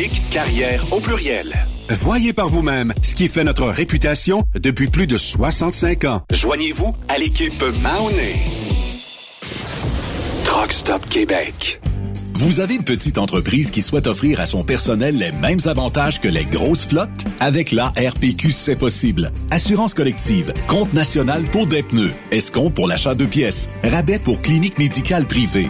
E: carrière au pluriel. Voyez par vous-même ce qui fait notre réputation depuis plus de 65 ans. Joignez-vous à l'équipe Mahoney.
A: Truck Stop Québec.
E: Vous avez une petite entreprise qui souhaite offrir à son personnel les mêmes avantages que les grosses flottes? Avec la RPQ, c'est possible. Assurance collective, compte national pour des pneus, escompte pour l'achat de pièces, rabais pour clinique médicale privée,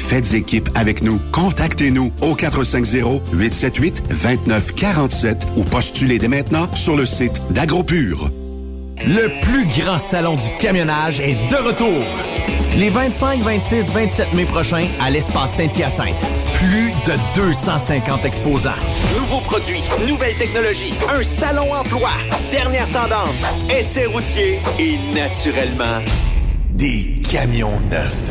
C: Faites équipe avec nous. Contactez-nous au 450-878-2947 ou postulez dès maintenant sur le site d'AgroPure.
B: Le plus grand salon du camionnage est de retour. Les 25, 26, 27 mai prochains à l'espace Saint-Hyacinthe. Plus de 250 exposants. Nouveaux produits, nouvelles technologies, un salon emploi, dernière tendance, essais routiers et naturellement des camions neufs.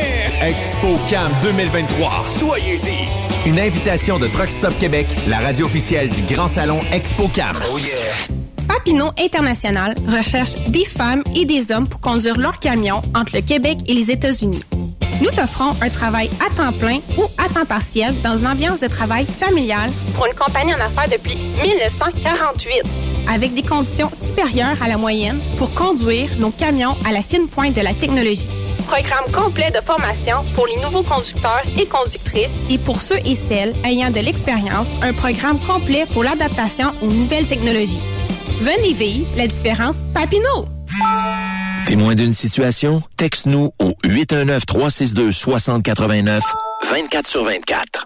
B: ExpoCam 2023.
A: Soyez-y.
B: Une invitation de Truck Stop Québec, la radio officielle du Grand Salon ExpoCam.
A: Oh yeah.
K: Papineau International recherche des femmes et des hommes pour conduire leur camion entre le Québec et les États-Unis. Nous t'offrons un travail à temps plein ou à temps partiel dans une ambiance de travail familiale pour une compagnie en affaires depuis 1948, avec des conditions supérieures à la moyenne pour conduire nos camions à la fine pointe de la technologie. Programme complet de formation pour les nouveaux conducteurs et conductrices et pour ceux et celles ayant de l'expérience, un programme complet pour l'adaptation aux nouvelles technologies. Venez vivre la différence Papineau.
D: Témoin d'une situation? Texte-nous au 819-362-6089, 24 sur 24.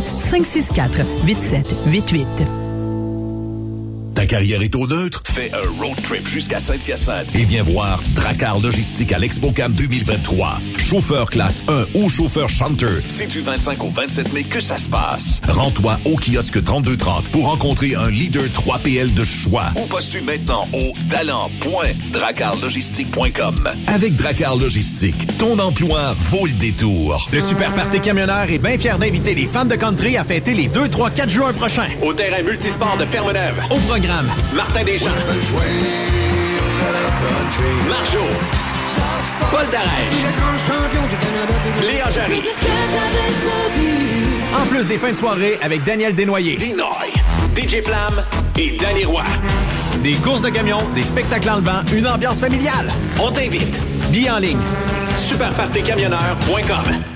L: 1-844-564-8788.
M: Ta carrière est au neutre? Fais un road trip jusqu'à Saint-Hyacinthe et viens voir Dracar Logistique à l'ExpoCam 2023. Chauffeur classe 1 ou chauffeur chanteur, c'est du 25 au 27 mai que ça se passe. Rends-toi au kiosque 3230 pour rencontrer un leader 3PL de choix ou postule maintenant au talent.dracarlogistique.com. Avec Dracar Logistique, ton emploi vaut le détour.
B: Le Super Party Camionneur est bien fier d'inviter les fans de country à fêter les 2, 3, 4 juin prochains. Au terrain multisport de Fermeneuve. Au programme, Martin Deschamps. Marjo. Paul Darèche. Léa Jarry. En plus des fins de soirée avec Daniel Desnoyers. Dinoy. DJ Flamme et Danny Roy. Des courses de camions, des spectacles en levant, une ambiance familiale. On t'invite. Billets en ligne. Superpartycamionneur.com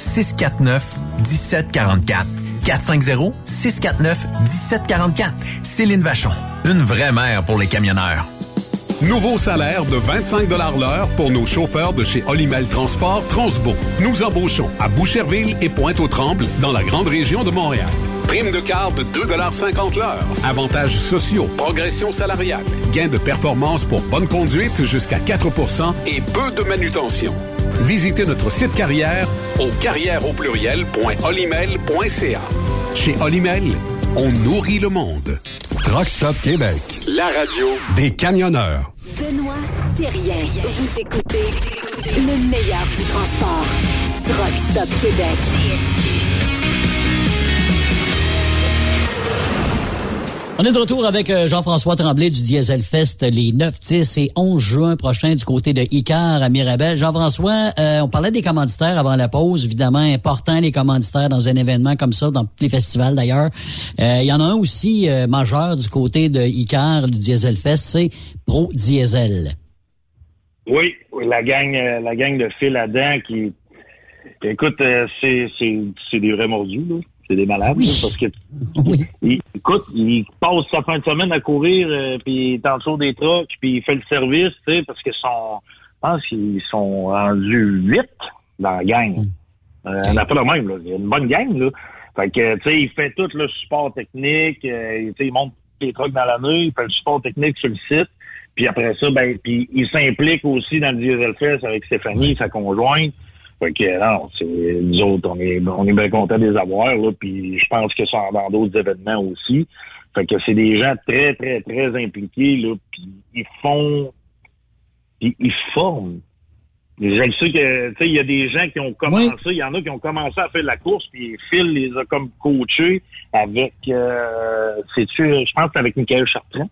B: 649 1744. 450 649 1744. Céline Vachon. Une vraie mère pour les camionneurs.
G: Nouveau salaire de 25 l'heure pour nos chauffeurs de chez Olimel Transport Transbo. Nous embauchons à Boucherville et Pointe-aux-Trembles dans la grande région de Montréal. Prime de quart de 2,50 l'heure. Avantages sociaux, progression salariale, gains de performance pour bonne conduite jusqu'à 4% et peu de manutention. Visitez notre site carrière au carrière au pluriel.olimel.ca. Chez Olimel, on nourrit le monde.
C: Truck Stop Québec.
M: La radio
C: Des camionneurs.
N: Benoît Thérien. Vous écoutez le meilleur du transport. Truck Stop Québec.
H: On est de retour avec euh, Jean-François Tremblay du Diesel Fest les 9, 10 et 11 juin prochains du côté de Icar à Mirabel. Jean-François, euh, on parlait des commanditaires avant la pause. Évidemment, important les commanditaires dans un événement comme ça, dans tous les festivals d'ailleurs. Euh, Il y en a un aussi euh, majeur du côté de Icar, du Diesel Fest, c'est Pro Diesel.
I: Oui, la gang, la gang de Phil qui, écoute, c'est des vrais mordus, là. C'est des malades, parce que, il- écoute, il passe sa fin de semaine à courir, euh, puis il est en dessous des trucks, puis il fait le service, tu sais, parce que son, je pense qu'ils sont rendus huit dans la gang. Euh, on n'a pas le même, là. Il y a une bonne gang, là. Fait que, tu sais, il fait tout le support technique, euh, tu sais, il monte les trucks dans l'année, il fait le support technique sur le site. Puis après ça, ben, puis il s'implique aussi dans le Diesel Fest avec Stéphanie, sa conjointe. Fait que non, c'est nous autres, on est on est bien contents de les avoir, là, puis je pense que ça dans d'autres événements aussi. Fait que c'est des gens très, très, très impliqués, là, puis ils font ils, ils forment. Je sais que tu sais, il y a des gens qui ont commencé, il y en a qui ont commencé à faire de la course, puis Phil les a comme coachés avec euh, c'est-tu, je pense que c'est avec Michael Chartrand.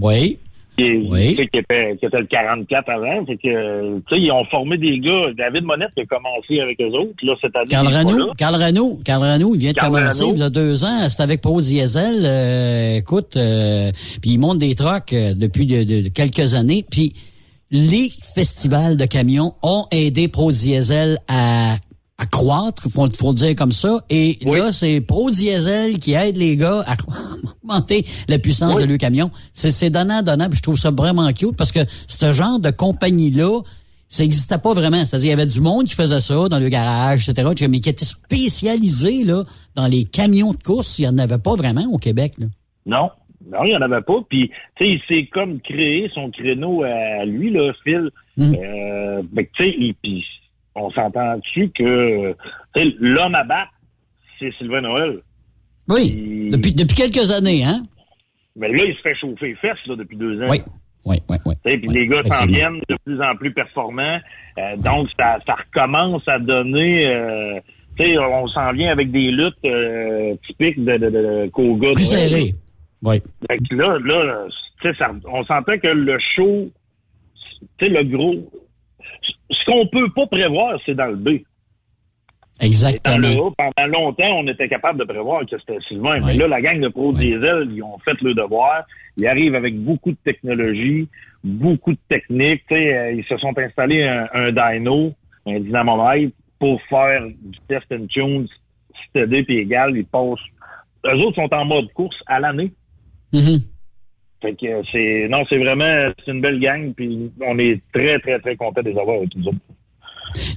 H: Oui.
I: Qui, tu sais, qui, était, qui était le 44 avant. Fait que, tu sais, ils ont formé des gars. David Monette qui a commencé avec eux autres. Là, cette année,
H: Carl
I: est là.
H: Carl Carl il vient de
I: Carl
H: commencer il y a deux ans. C'était avec Pro Diesel. euh, écoute, euh, puis il monte des trucks euh, depuis de, de- de quelques années. Puis les festivals de camions ont aidé Pro Diesel à, à croître, faut, faut le dire comme ça. Et là, c'est Pro Diesel qui aide les gars à augmenter la puissance de leur camion. C'est donnant, donnant. Puis je trouve ça vraiment cute parce que ce genre de compagnie-là, ça n'existait pas vraiment. C'est-à-dire, il y avait du monde qui faisait ça dans le garage, etc., mais qui était spécialisé là, dans les camions de course. Il n'y en avait pas vraiment au Québec. Là.
I: Non. Non, il n'y en avait pas. Puis, tu sais, il s'est comme créé son créneau à lui, là, Phil. Euh, fait que, tu sais, on s'entend dessus que l'homme à battre, c'est Sylvain Noël.
H: Oui, depuis, depuis quelques années, hein?
I: Mais là, il se fait chauffer les fesses là, depuis deux ans.
H: Oui, oui, oui. oui.
I: Puis les gars s'en viennent de plus en plus performants. Euh, donc, ça, ça recommence à donner... Euh, tu sais, on s'en vient avec des luttes euh, typiques de, de, de Koga.
H: Plus serré. Oui.
I: Là, là tu sais, ça- on sentait que le show, tu sais, le gros... Ce qu'on peut pas prévoir, c'est dans le B. Dans
H: Exactement.
I: le A, pendant longtemps, on était capable de prévoir que c'était Sylvain. Mais là, la gang de Pro Diesel, ils ont fait le devoir. Ils arrivent avec beaucoup de technologie, beaucoup de techniques. Euh, ils se sont installés un, un dyno, un dynamomètre, pour faire du test and tune steady puis égal. Ils passent. Eux autres sont en mode course à l'année.
H: Mhm.
I: Fait que euh, c'est non, c'est vraiment c'est une belle gang. Puis on est très très très content de les avoir avec nous autres.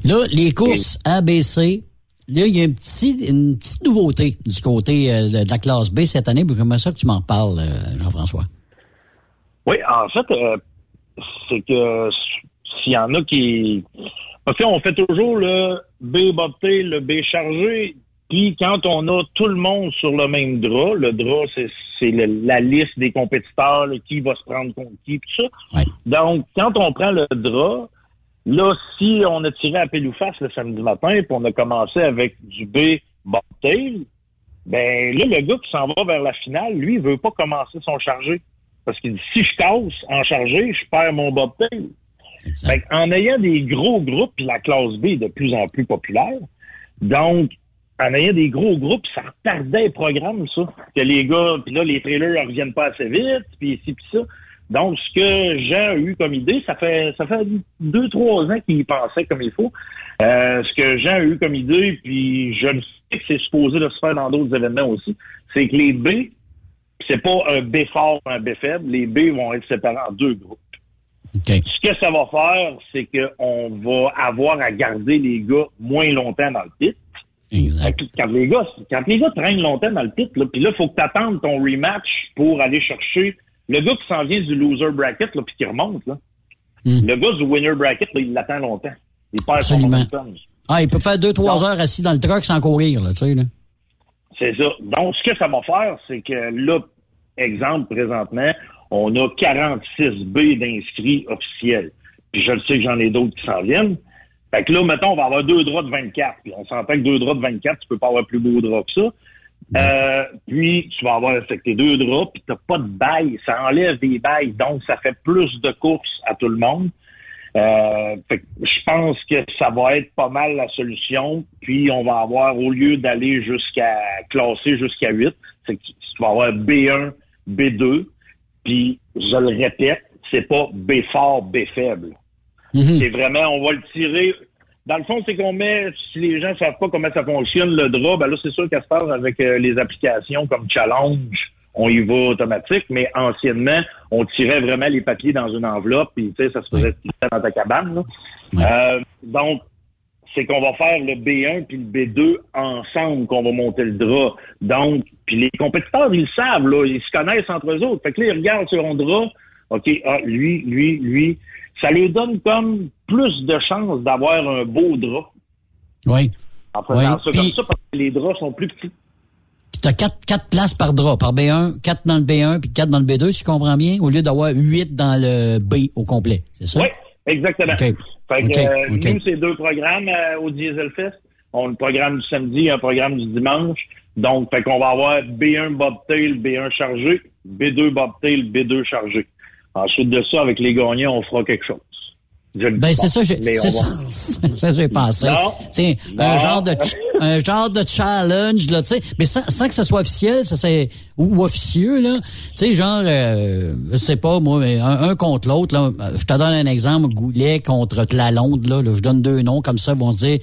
H: Là, les courses ABC, là, il y a un petit, une petite nouveauté du côté euh, de, la classe B cette année. J'aimerais ça que tu m'en parles, euh, Jean-François.
I: Oui, en fait, euh, c'est que s'il y en a qui... Parce qu'on fait toujours le B bobté, le B chargé, puis quand on a tout le monde sur le même drap, le drap, c'est, la liste des compétiteurs, là, qui va se prendre contre qui, tout ça. Donc, quand on prend le drap, là, si on a tiré à pile ou face le samedi matin, puis on a commencé avec du B bobtail, ben là, le gars qui s'en va vers la finale, lui, il veut pas commencer son chargé. Parce qu'il dit, si je casse en chargé, je perds mon bobtail. Fait en ayant des gros groupes, la classe B est de plus en plus populaire, donc, en ayant des gros groupes, ça retardait les programmes, ça. Que les gars, puis là, les trailers ne reviennent pas assez vite, puis ici, puis ça. Donc, ce que Jean a eu comme idée, ça fait ça fait deux, trois ans qu'il y pensait comme il faut. Euh, ce que Jean a eu comme idée, puis je le sais que c'est supposé de se faire dans d'autres événements aussi, c'est que les B, c'est pas un B fort, un B faible, les B vont être séparés en deux groupes. Ce que ça va faire, c'est qu'on va avoir à garder les gars moins longtemps dans le pit. Fait que Quand les gars, quand les gars traînent longtemps dans le pit, là, puis là, faut que tu attendes ton rematch pour aller chercher le gars qui s'en vient du loser bracket, là, puis qui remonte. Là. Le gars du winner bracket, là, il l'attend longtemps. Il perd son
H: Absolument.
I: momentum.
H: Ah, il peut faire deux, trois heures assis dans le truck sans courir, là, tu sais, là.
I: C'est ça. Donc, ce que ça va faire, c'est que là, exemple, présentement, on a 46 B d'inscrits officiels. Puis je le sais que j'en ai d'autres qui s'en viennent. Fait que là, mettons, on va avoir deux draps de 24. Puis on s'entend que deux draps de 24, tu peux pas avoir plus beau drap que ça. Euh, puis tu vas avoir fait tes deux draps, puis t'as pas de bail. Ça enlève des bails. Donc, ça fait plus de courses à tout le monde. Euh, fait que je pense que ça va être pas mal la solution. Puis on va avoir, au lieu d'aller jusqu'à classer jusqu'à 8, c'est que tu vas avoir B1, B2. Puis je le répète, c'est pas B fort, B faible. C'est vraiment, on va le tirer. Dans le fond, c'est qu'on met, si les gens savent pas comment ça fonctionne, le drap, ben là, c'est sûr qu'à se passe avec euh, les applications comme Challenge, on y va automatique, mais anciennement, on tirait vraiment les papiers dans une enveloppe, puis tu sais, ça se faisait dans ta cabane. là. Euh, donc, c'est qu'on va faire le B1 puis le B2 ensemble qu'on va monter le drap. Donc, puis les compétiteurs, ils le savent, là, ils se connaissent entre eux autres. Fait que là, ils regardent sur un drap, OK, ah, lui, lui, lui. Ça leur donne comme plus de chances d'avoir un beau drap
H: Oui.
I: en faisant
H: Oui,
I: ça
H: puis-
I: comme ça parce que les draps sont plus petits.
H: Puis t'as quatre, quatre places par drap, par B1, quatre dans le B1, puis quatre dans le B2, si je comprends bien, au lieu d'avoir huit dans le B au complet. C'est ça?
I: Oui, exactement. Fait que euh, nous, c'est deux programmes euh, au Diesel Fest. On a un programme du samedi, un programme du dimanche. Donc, fait qu'on va avoir B1 bobtail, B1 chargé, B2 bobtail, B2 chargé. Ensuite de ça, avec les gagnants, on fera quelque chose.
H: Ben, c'est ça, c'est ça, j'ai pensé. Tiens, un genre de, un genre de challenge, là, tu sais, mais sans, sans que ce soit officiel, ça c'est, ou officieux, là. Tu sais, genre, euh, je sais pas, moi, mais un, un contre l'autre, là. Je te donne un exemple, Goulet contre Tlalonde, là, là, je donne deux noms, comme ça, ils vont se dire,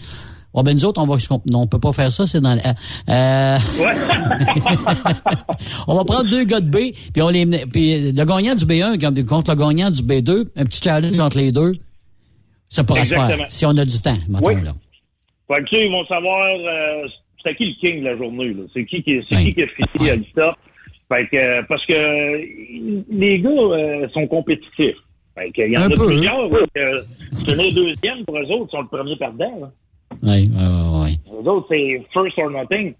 H: Oh ben nous autres, on va, non, on peut pas faire ça, c'est dans le, euh, on va prendre deux gars de B, puis on les, puis le gagnant du B1 contre le gagnant du B2, un petit challenge entre les deux. Ça pourra se faire si on a du temps,
I: Oui.
H: là.
I: Fait que, tu sais, ils vont savoir euh, c'est qui le king de la journée. là. C'est qui qui c'est qui qui a fini à top. Fait que, euh, parce que euh, les gars euh, sont compétitifs. Fait que, il y en
H: Un
I: a
H: peu.
I: plusieurs. là, que tenir deuxième pour eux autres, ils sont le premier perdant. Là.
H: Oui, oui, oui.
I: Eux autres, c'est first or nothing.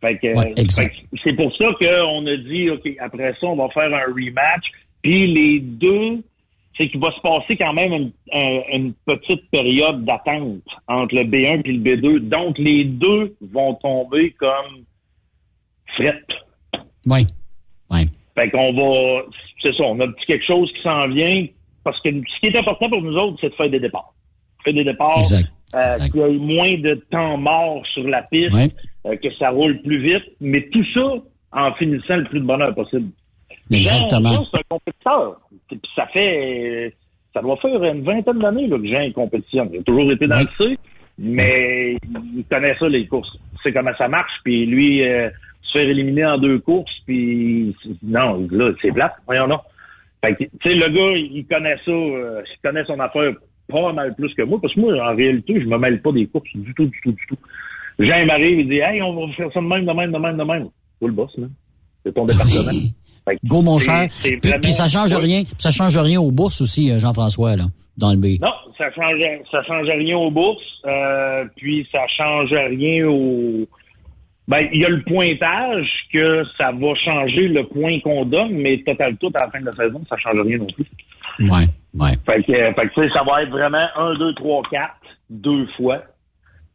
I: Fait que,
H: Ouais,
I: c'est pour ça qu'on a dit, OK, après ça, on va faire un rematch. Puis les deux, c'est qu'il va se passer quand même une, un- une petite période d'attente entre le B1 et le B2. Donc, les deux vont tomber comme fret.
H: Oui.
I: Fait qu'on va, c'est ça, on a petit quelque chose qui s'en vient. Parce que ce qui est important pour nous autres, c'est de faire des départs. Faire des départs,
H: Exact.
I: Euh, qu'il y ait moins de temps mort sur la piste,
H: Ouais.
I: euh, que ça roule plus vite, mais tout ça en finissant le plus de bonheur possible.
H: Exactement.
I: C'est un compétiteur. Puis ça fait, ça doit faire une vingtaine d'années que Jean est compétition. Il a toujours été dans le C, mais il connaît ça, les courses. Il sait comment ça marche, puis lui, euh, se faire éliminer en deux courses, puis non, là, c'est plate. Voyons non. Fait que, tu sais, le gars, il connaît ça, il connaît son affaire pas mal plus que moi, parce que moi, en réalité, je me mêle pas des courses du tout, du tout, du tout. Jean il m'arrive, il dit, hey, on va faire ça de même, de même, de même, de même. Toi, le boss, là. C'est ton département.
H: Go, mon cher. Puis, puis ça change
I: Ouais.
H: rien. Ça change rien aux bourses aussi, euh, Jean-François, là, dans le B.
I: Non, ça change, ça change rien aux bourses, euh, puis ça change rien au. Ben, il y a le pointage que ça va changer le point qu'on donne, mais total tout à la fin de la saison, ça change rien non plus.
H: Ouais, ouais.
I: Fait que, euh, fait que, tu sais, ça va être vraiment 1, 2, 3, 4, deux fois.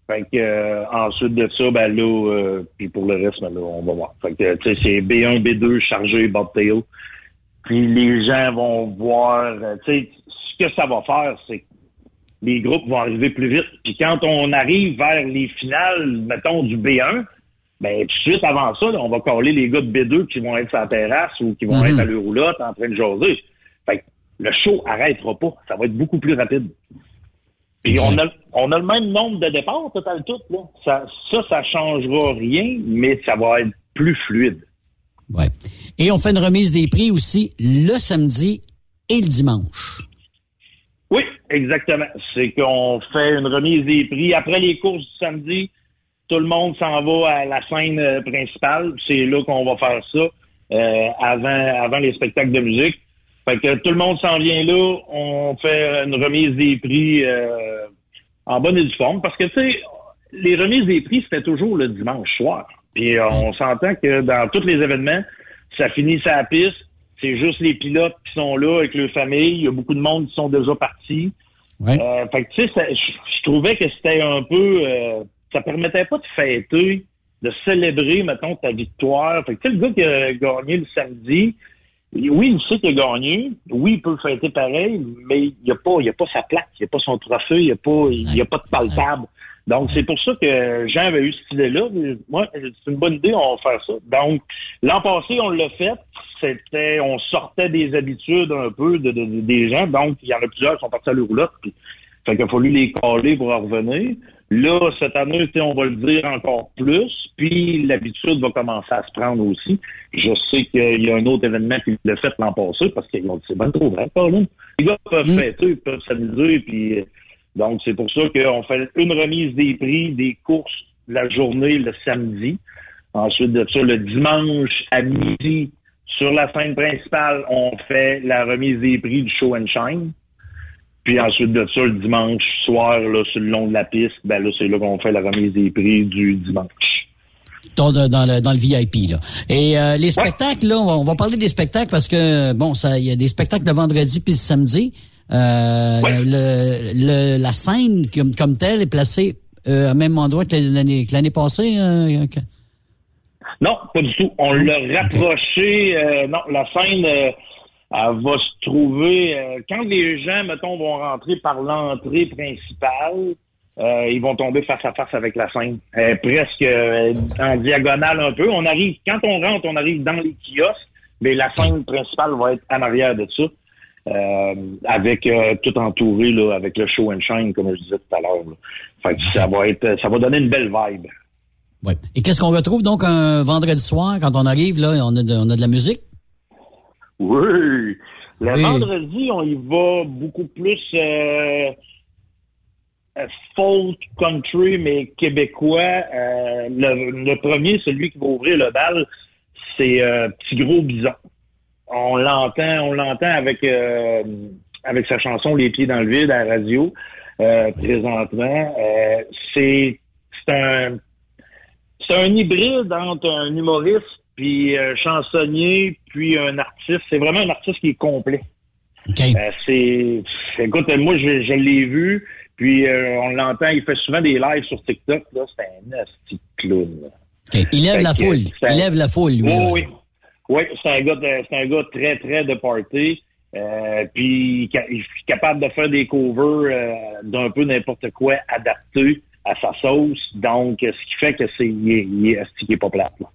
I: Fait que, euh, ensuite de ça, ben là, euh, puis pour le reste, ben là, on va voir. Fait que, tu sais, c'est B1, B2, chargé, bobtail. Puis les gens vont voir, euh, tu sais, ce que ça va faire, c'est que les groupes vont arriver plus vite. Puis quand on arrive vers les finales, mettons, du B1, ben, tout de suite avant ça, là, on va coller les gars de B2 qui vont être sur la terrasse ou qui vont
H: Mhm.
I: être à l'euroulotte en train de jaser. Fait que le show arrêtera pas. Ça va être beaucoup plus rapide. Puis on a, on a le même nombre de départs, total tout. Là. Ça, ça, ça changera rien, mais ça va être plus fluide.
H: Ouais. Et on fait une remise des prix aussi le samedi et le dimanche.
I: Oui, exactement. C'est qu'on fait une remise des prix. Après les courses du samedi, tout le monde s'en va à la scène euh, principale. C'est là qu'on va faire ça euh, avant, avant les spectacles de musique. Fait que tout le monde s'en vient là. On fait une remise des prix euh, en bonne et due forme. Parce que, tu sais, les remises des prix, c'était toujours le dimanche soir. Puis euh, on s'entend que dans tous les événements, ça finit la piste. C'est juste les pilotes qui sont là avec leur famille. Il y a beaucoup de monde qui sont déjà partis. Euh, fait que, tu sais, je trouvais que c'était un peu... euh, ça permettait pas de fêter, de célébrer, mettons, ta victoire. Fait que, tu sais, le gars qui a gagné le samedi, oui, il sait qu'il a gagné. Oui, il peut fêter pareil, mais il n'y a pas, il a pas sa plaque, il n'y a pas son trophée, il n'y a pas, il a pas de palpable. Donc, c'est pour ça que Jean avait eu cette idée-là. Moi, c'est une bonne idée, on va faire ça. Donc, l'an passé, on l'a fait. C'était, on sortait des habitudes un peu de, de- de- des gens. Donc, il y en a plusieurs qui sont partis à l'Europe. Puis, fait qu'il a fallu les caler pour en revenir. Là, cette année, on va le dire encore plus. Puis, l'habitude va commencer à se prendre aussi. Je sais qu'il y a un autre événement qui l'a fait l'an passé parce qu'ils ont dit, c'est bien trop vrai, Colin. Les gars peuvent fêter, ils peuvent s'amuser. Puis, euh, donc, c'est pour ça qu'on fait une remise des prix des courses la journée le samedi. Ensuite de ça, le dimanche à midi, sur la scène principale, on fait la remise des prix du show and shine. Puis ensuite de ça, le dimanche soir, là, sur le long de la piste, ben là, c'est là qu'on fait la remise des prix du dimanche.
H: Dans, le- dans le, dans le VIP, là. Et euh, les spectacles, là, on va, parler des spectacles parce que, bon, ça, il y a des spectacles le vendredi puis le samedi. Euh, le, le- la scène comme, comme telle est placée euh, au même endroit que l'année que l'année passée. euh, que-
I: Non, pas du tout. On l'a rapproché. euh, non, la scène, euh, elle va se trouver euh, quand les gens, mettons, vont rentrer par l'entrée principale. euh, ils vont tomber face à face avec la scène, presque euh, en diagonale un peu. On arrive quand on rentre, on arrive dans les kiosques, mais la scène principale va être en arrière de ça, euh, avec euh, tout entouré là, avec le show and shine, comme je disais tout à l'heure. Fait que ça va être, ça va donner une belle vibe.
H: Ouais. Et qu'est-ce qu'on retrouve donc un vendredi soir quand on arrive là On a de, on a de la musique?
I: Oui. Le
H: Oui.
I: vendredi, on y va beaucoup plus euh, euh, folk country, mais québécois. Euh, le, le premier, celui qui va ouvrir le bal, c'est euh, Petit Gros Bison. On l'entend, on l'entend avec euh, avec sa chanson Les pieds dans le vide à la radio euh, présentement. Euh, c'est c'est un c'est un hybride entre un humoriste, puis un chansonnier, puis un artiste. C'est vraiment un artiste qui est complet.
H: OK.
I: Euh, c'est, écoute, moi, je, je l'ai vu, puis euh, on l'entend, il fait souvent des lives sur TikTok, là, c'est un petit clown. là.
H: Il lève
I: Fait
H: la foule. Il lève la foule, lui.
I: Oui, oui. Oui, c'est un gars, c'est un gars très, très de party. Euh, puis il est capable de faire des covers euh, d'un peu n'importe quoi adapté à sa sauce. Donc, euh, ce qui fait que c'est il est, il est, qu'il est pas plate. Là.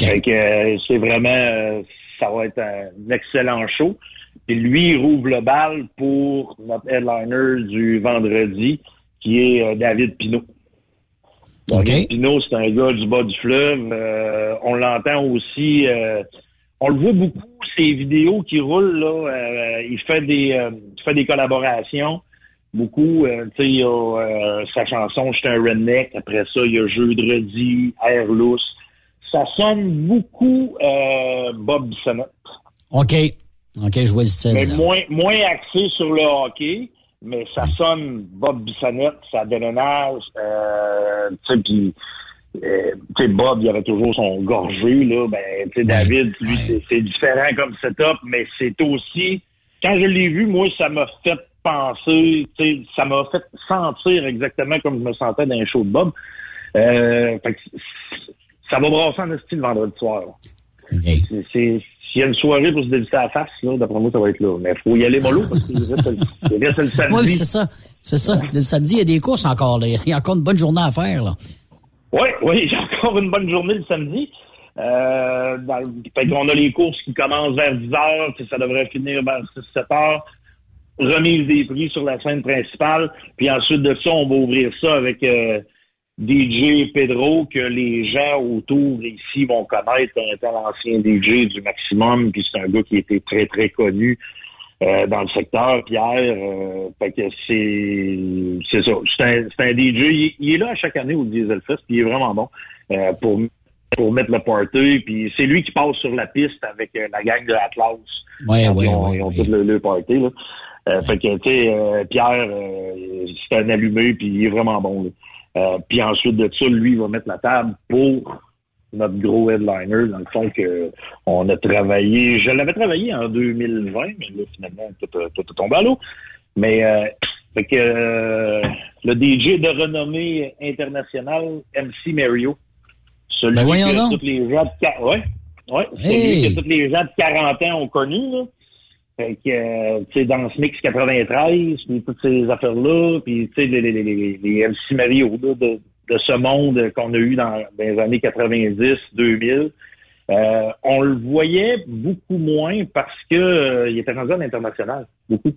I: Fait que euh, c'est vraiment euh, ça va être un excellent show. Puis lui, il rouvre le bal pour notre headliner du vendredi, qui est euh, David Pinault. David Pinault, c'est un gars du bas du fleuve. Euh, on l'entend aussi. euh, on le voit beaucoup, ses vidéos qui roulent, là. euh, il fait des il fait des collaborations. Beaucoup, tu sais, il y a sa chanson Je suis un redneck. Après ça, il y a Jeudi, Air lousse. Ça sonne beaucoup euh, Bob Bissonnette.
H: OK. OK, je vois le style.
I: Mais
H: là.
I: moins, moins axé sur le hockey, mais ça sonne Bob Bissonnette, ça déménage, euh, tu sais, puis, euh, tu sais, Bob, il avait toujours son gorgé, là, ben, tu sais, David, lui, c'est- différent comme setup, mais c'est aussi, quand je l'ai vu, moi, ça m'a fait penser, tu sais, ça m'a fait sentir exactement comme je me sentais dans un show de Bob. Euh, ça va brasser en style vendredi soir. C'est- c'est- S'il y a une soirée pour se dévisser la face, d'après moi, ça va être là. Mais il faut y aller mollo parce qu'il reste, le- il reste le samedi.
H: Oui, c'est ça. C'est ça. Le samedi, il y a des courses encore. là. Il y a encore une bonne journée à faire. Là.
I: Oui, oui, j'ai encore une bonne journée le samedi. Euh, dans, fait qu'on a les courses qui commencent vers 10 heures, puis ça devrait finir vers 6-7 heures. Remise des prix sur la scène principale. Puis ensuite de ça, on va ouvrir ça avec euh, DJ Pedro que les gens autour ici vont connaître comme étant l'ancien DJ du Maximum. Puis c'est un gars qui était très, très connu euh, dans le secteur, Pierre. Euh, fait que c'est c'est ça. C'est un, c'est un DJ. Il, il est là à chaque année au Diesel Fest, puis il est vraiment bon euh, pour pour mettre le party. Puis c'est lui qui passe sur la piste avec euh, la gang de Atlas.
H: Ouais, ouais,
I: ils ont,
H: ouais,
I: ils ont tout le, le party. Là. Euh, Fait que, tu sais, euh, Pierre, euh, c'est un allumé, puis il est vraiment bon. là. Euh, puis ensuite de ça, lui, il va mettre la table pour notre gros headliner, dans le fond, que on a travaillé. Je l'avais travaillé en 2020, mais là, finalement, tout, a- tout est tombé à l'eau. Mais euh, fait que euh, le DJ de renommée internationale, MC Mario, celui
H: Ben
I: que toutes les gens de ouais, ouais, celui que tous les gens de 40 ans ont connu, là. Fait que, euh, tu sais, dans ce mix 93, puis toutes ces affaires-là, puis, tu sais, les, les, les, les, MC Mario, là, de, de ce monde qu'on a eu dans, dans les années 90, 2000, euh, on le voyait beaucoup moins parce que euh, il était rendu à l'international, beaucoup.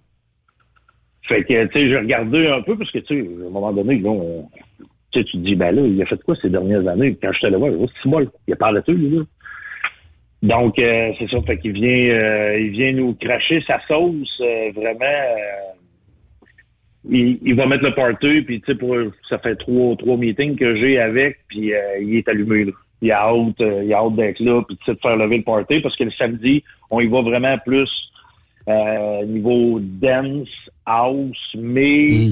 I: Fait que, tu sais, j'ai regardé un peu parce que, tu sais, à un moment donné, tu te dis, ben là, il a fait quoi ces dernières années? Quand je suis allé voir, oh, c'est bol. Il a parlé de lui, là. Donc, euh, c'est ça, fait qu'il vient, euh, il vient nous cracher sa sauce, euh, vraiment. euh, il, il va mettre le party, puis tu sais, pour ça fait trois, trois meetings que j'ai avec, puis il est allumé là. Il a hâte, il a hâte d'être là, puis tu sais, de faire lever le party, parce que le samedi, on y va vraiment plus euh, niveau dance, house, mais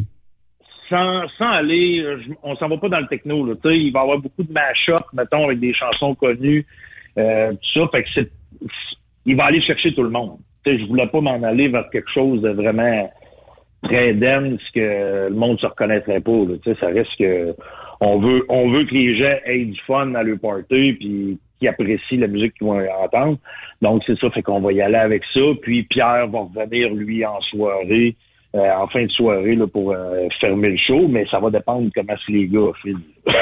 I: sans, sans aller, on s'en va pas dans le techno. Là, tu sais, il va y avoir beaucoup de mash-up, mettons, avec des chansons connues, euh, tout ça. Fait que c'est, il va aller chercher tout le monde. Tu sais, je voulais pas m'en aller vers quelque chose de vraiment très dense que le monde se reconnaîtrait pas. là. Ça reste que on veut, on veut que les gens aient du fun à leur party, puis qu'ils apprécient la musique qu'ils vont entendre. Donc c'est ça, fait qu'on va y aller avec ça. Puis Pierre va revenir lui en soirée, euh, en fin de soirée là, pour euh, fermer le show, mais ça va dépendre comment c'est les gars.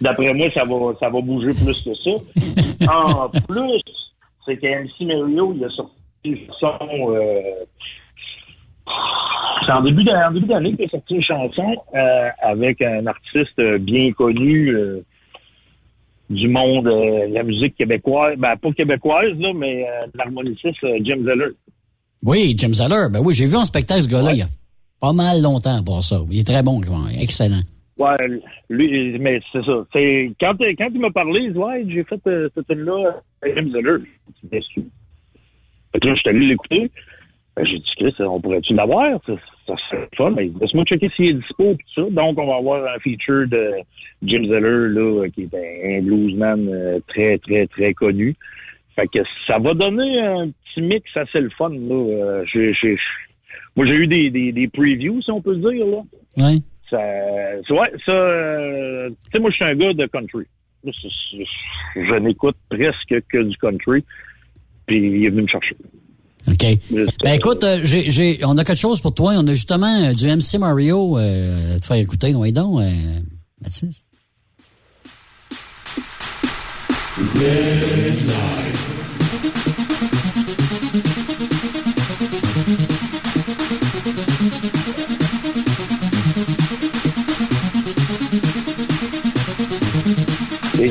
I: D'après moi, ça va, ça va bouger plus que ça. En plus, c'est qu'MC Mario, il a sorti une chanson. Euh, c'est en début d'année, qu'il a sorti une chanson avec un artiste bien connu du monde de la musique québécoise, ben pas québécoise là, mais l'harmoniciste Jim Zeller.
H: Oui, Jim Zeller. Ben oui, j'ai vu en spectacle ce gars-là il y a pas mal longtemps pour ça. Il est très bon, excellent.
I: Ouais, lui, mais c'est ça. C'est quand, quand il m'a parlé, il dit ouais, j'ai fait euh, cette tune là avec Jim Zeller. Je suis déçu. Fait que là, je suis allé l'écouter. Ben, j'ai dit, Chris, on pourrait-tu l'avoir? Ça, ça serait fun. Mais laisse-moi checker s'il est dispo et tout ça. Donc, on va avoir un feature de Jim Zeller, là, qui est un, un bluesman euh, très, très, très connu. Fait que ça va donner un petit mix assez le fun, là. Euh, j'ai- moi, j'ai eu des, des, des previews, si on peut le dire, là.
H: Oui.
I: Ça, c'est- ouais, ça, euh, tu sais, moi, je suis un gars de country. Je n'écoute presque que du country. Puis, il est venu me chercher.
H: OK. Ben écoute, euh, on a quelque chose pour toi. On a justement euh, du MC Mario euh, à te faire écouter. Oui, donc, Mathis.
I: Les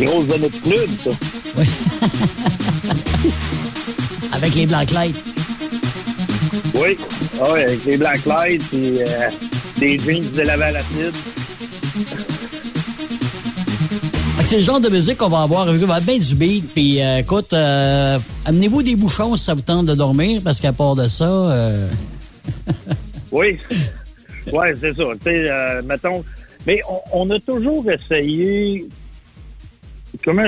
I: grosses années de club, ça.
H: Avec les Black Lights.
I: Oui. Ah ouais, avec les black lights et euh, des jeans délavés à l'acide.
H: C'est le genre de musique qu'on va avoir. On va bien du beat. Puis euh, écoute, euh, amenez-vous des bouchons si ça vous tente de dormir, parce qu'à part de ça, euh,
I: Oui. Ouais, c'est ça. Tu sais, euh, mettons. Mais on, a toujours essayé. Comment.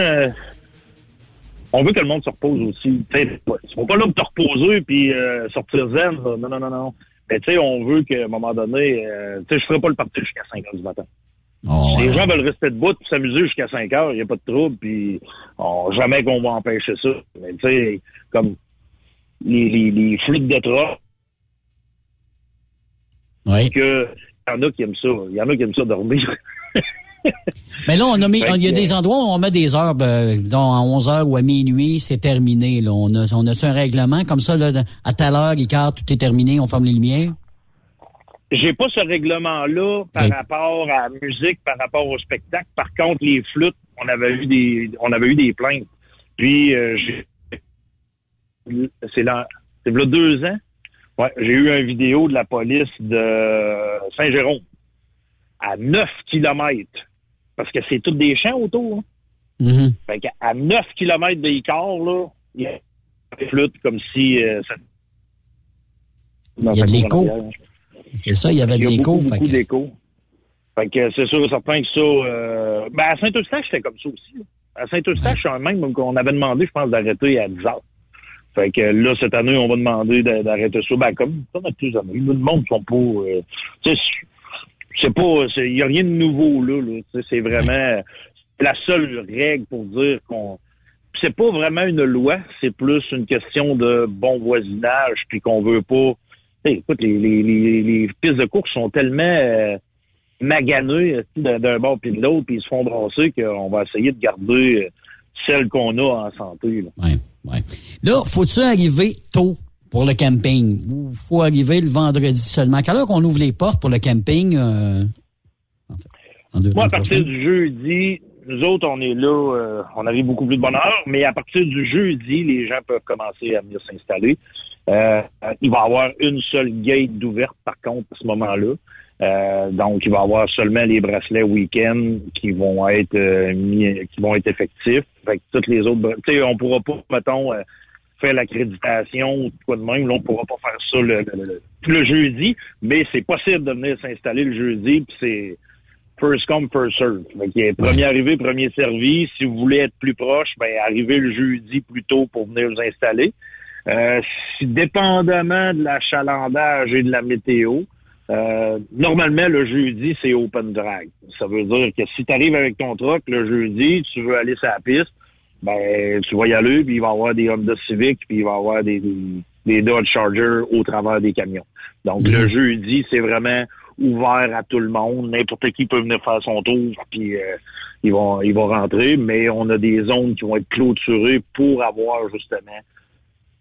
I: on veut que le monde se repose aussi. Tu sais, ils sont pas là pour te reposer puis sortir zen. Non, non, non, non. Mais tu sais, on veut qu'à un moment donné, tu sais, je ferai pas le parti jusqu'à 5 heures du matin.
H: Oh,
I: les gens veulent rester debout et s'amuser jusqu'à 5 heures, il n'y a pas de trouble, puis on- jamais qu'on va empêcher ça. Mais tu sais, comme les, les, les flûtes de troc,
H: Oui.
I: que il y en a qui aiment ça. Il y en a qui aiment ça dormir.
H: Mais là, on a mis, il y a des endroits où on met des heures, ben, dont à 11 heures ou à minuit, c'est terminé. Là. On a, on a un règlement comme ça, là, à telle heure, Ricard, tout est terminé, on ferme les lumières?
I: J'ai pas ce règlement-là par rapport à la musique, par rapport au spectacle. Par contre, les flûtes, on avait eu des, on avait eu des plaintes. Puis, euh, c'est là, c'est là deux ans. Ouais, j'ai eu une vidéo de la police de Saint-Jérôme à 9 kilomètres. Parce que c'est toutes des champs autour. hein.
H: Mm-hmm.
I: Fait qu'à 9 kilomètres de Icar, là, il y a des flûtes comme si euh, ça...
H: Il y a de l'écho. C'est ça, il y avait de l'écho.
I: beaucoup, beaucoup
H: que-
I: d'écho. Fait que c'est sûr et certain que ça... Euh... Ben, à Saint-Eustache, c'était comme ça aussi. là. À Saint-Eustache, même qu'on avait demandé, je pense, d'arrêter à 10 heures. Fait que là, cette année, on va demander d'a- d'arrêter ça. Ben, comme à tous années. Le monde sont pas... euh, tu sais, c'est pas... Il y a rien de nouveau, là. là. C'est vraiment la seule règle pour dire qu'on... C'est pas vraiment une loi, c'est plus une question de bon voisinage, puis qu'on veut pas... Écoute, les, les, les, les pistes de course sont tellement euh, maganées euh, d'un bord puis de l'autre, puis ils se font brasser qu'on va essayer de garder euh, celles qu'on a en santé. Là.
H: Là, faut-tu arriver tôt pour le camping? Ou faut arriver le vendredi seulement? Quelle heure qu'on ouvre les portes pour le camping? euh, en fait, en deux-
I: Moi, à partir du jeudi, nous autres, on est là, euh, on arrive beaucoup plus de bonne heure, mais à partir du jeudi, les gens peuvent commencer à venir s'installer. Euh, il va avoir une seule gate d'ouverte, par contre, à ce moment-là. Euh, donc, il va avoir seulement les bracelets week-end qui vont être euh, mis, qui vont être effectifs. Fait que toutes les autres, tu sais, on pourra pas, mettons, euh, faire l'accréditation ou quoi de même. Là, on pourra pas faire ça le, le- le- jeudi, mais c'est possible de venir s'installer le jeudi, puis c'est first come, first serve. Fait premier arrivé, premier servi. Si vous voulez être plus proche, ben arrivez le jeudi plus tôt pour venir vous installer. Euh, si, dépendamment de l'achalandage et de la météo, euh, normalement, le jeudi, c'est open drag. Ça veut dire que si tu arrives avec ton truck le jeudi, tu veux aller sur la piste, ben tu vas y aller, puis il va y avoir des Honda Civic, puis il va y avoir des, des, Dodge Charger au travers des camions. Donc, le jeudi, c'est vraiment ouvert à tout le monde. N'importe qui peut venir faire son tour, puis euh, ils vont ils vont rentrer, mais on a des zones qui vont être clôturées pour avoir justement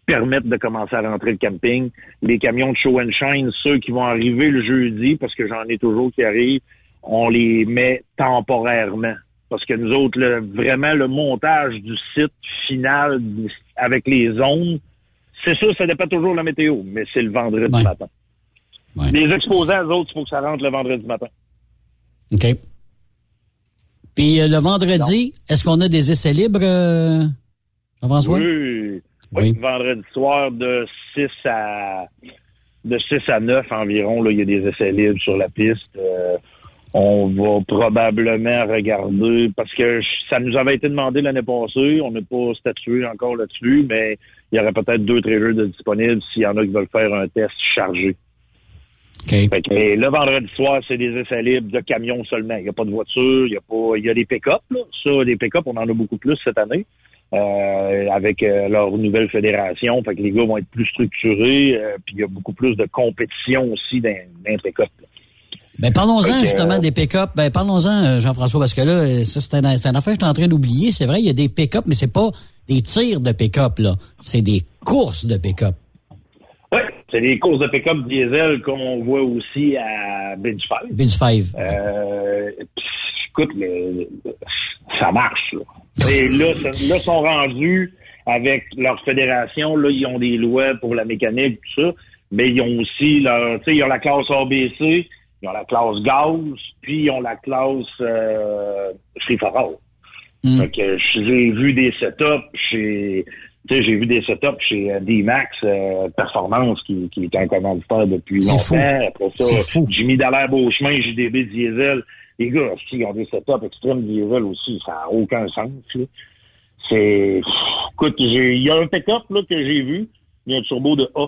I: permettre de commencer à rentrer le camping. Les camions de show and shine, ceux qui vont arriver le jeudi, parce que j'en ai toujours qui arrivent, on les met temporairement. Parce que nous autres, le- vraiment, le montage du site final avec les zones, c'est sûr, ça dépend toujours de la météo, mais c'est le vendredi matin. Les exposants, eux autres, il faut que ça rentre le vendredi matin.
H: OK. Puis euh, le vendredi, est-ce qu'on a des essais libres, euh, Jean-François?
I: Oui. Oui, vendredi soir de 6 à de 6 à 9 environ, là, il y a des essais libres sur la piste. Euh, on va probablement regarder, parce que ça nous avait été demandé l'année passée, on n'a pas statué encore là-dessus, mais il y aurait peut-être deux trailers de disponibles s'il y en a qui veulent faire un test chargé. Fait que, mais le vendredi soir, c'est des essais libres de camions seulement. Il n'y a pas de voiture, il y a pas, il y a des pick-up, là. Ça, des pick-up, on en a beaucoup plus cette année. Euh, avec euh, leur nouvelle fédération. Fait que les gars vont être plus structurés, euh, puis il y a beaucoup plus de compétition aussi dans, dans les pick-up.
H: Ben, parlons-en justement des pick-up. Ben, parlons-en, Jean-François, parce que là, ça, c'est un, une affaire que je suis en train d'oublier. C'est vrai, il y a des pick-up, mais c'est pas des tirs de pick-up, là. C'est des courses de pick-up.
I: Oui, c'est des courses de pick-up diesel qu'on voit aussi à Bench 5.
H: Bench 5.
I: Euh, pff, écoute, le- ça marche. Là. Et là, là, sont rendus avec leur fédération. Là, ils ont des lois pour la mécanique, tout ça. Mais ils ont aussi leur, tu sais, ils ont la classe ABC, ils ont la classe gaz, puis ils ont la classe euh, for all. Fait que j'ai vu des setups chez, tu sais, j'ai vu des setups chez euh, D-Max euh, Performance qui, qui est un commanditaire depuis
H: C'est
I: longtemps.
H: fou.
I: Après ça. Jimmy Dallaire Beauchemin, JDB Diesel. Les gars, ils ont des setups extrêmes diesel aussi? Ça n'a aucun sens. C'est. Écoute, il y a un pick-up là, que j'ai vu. Il y a un turbo de A.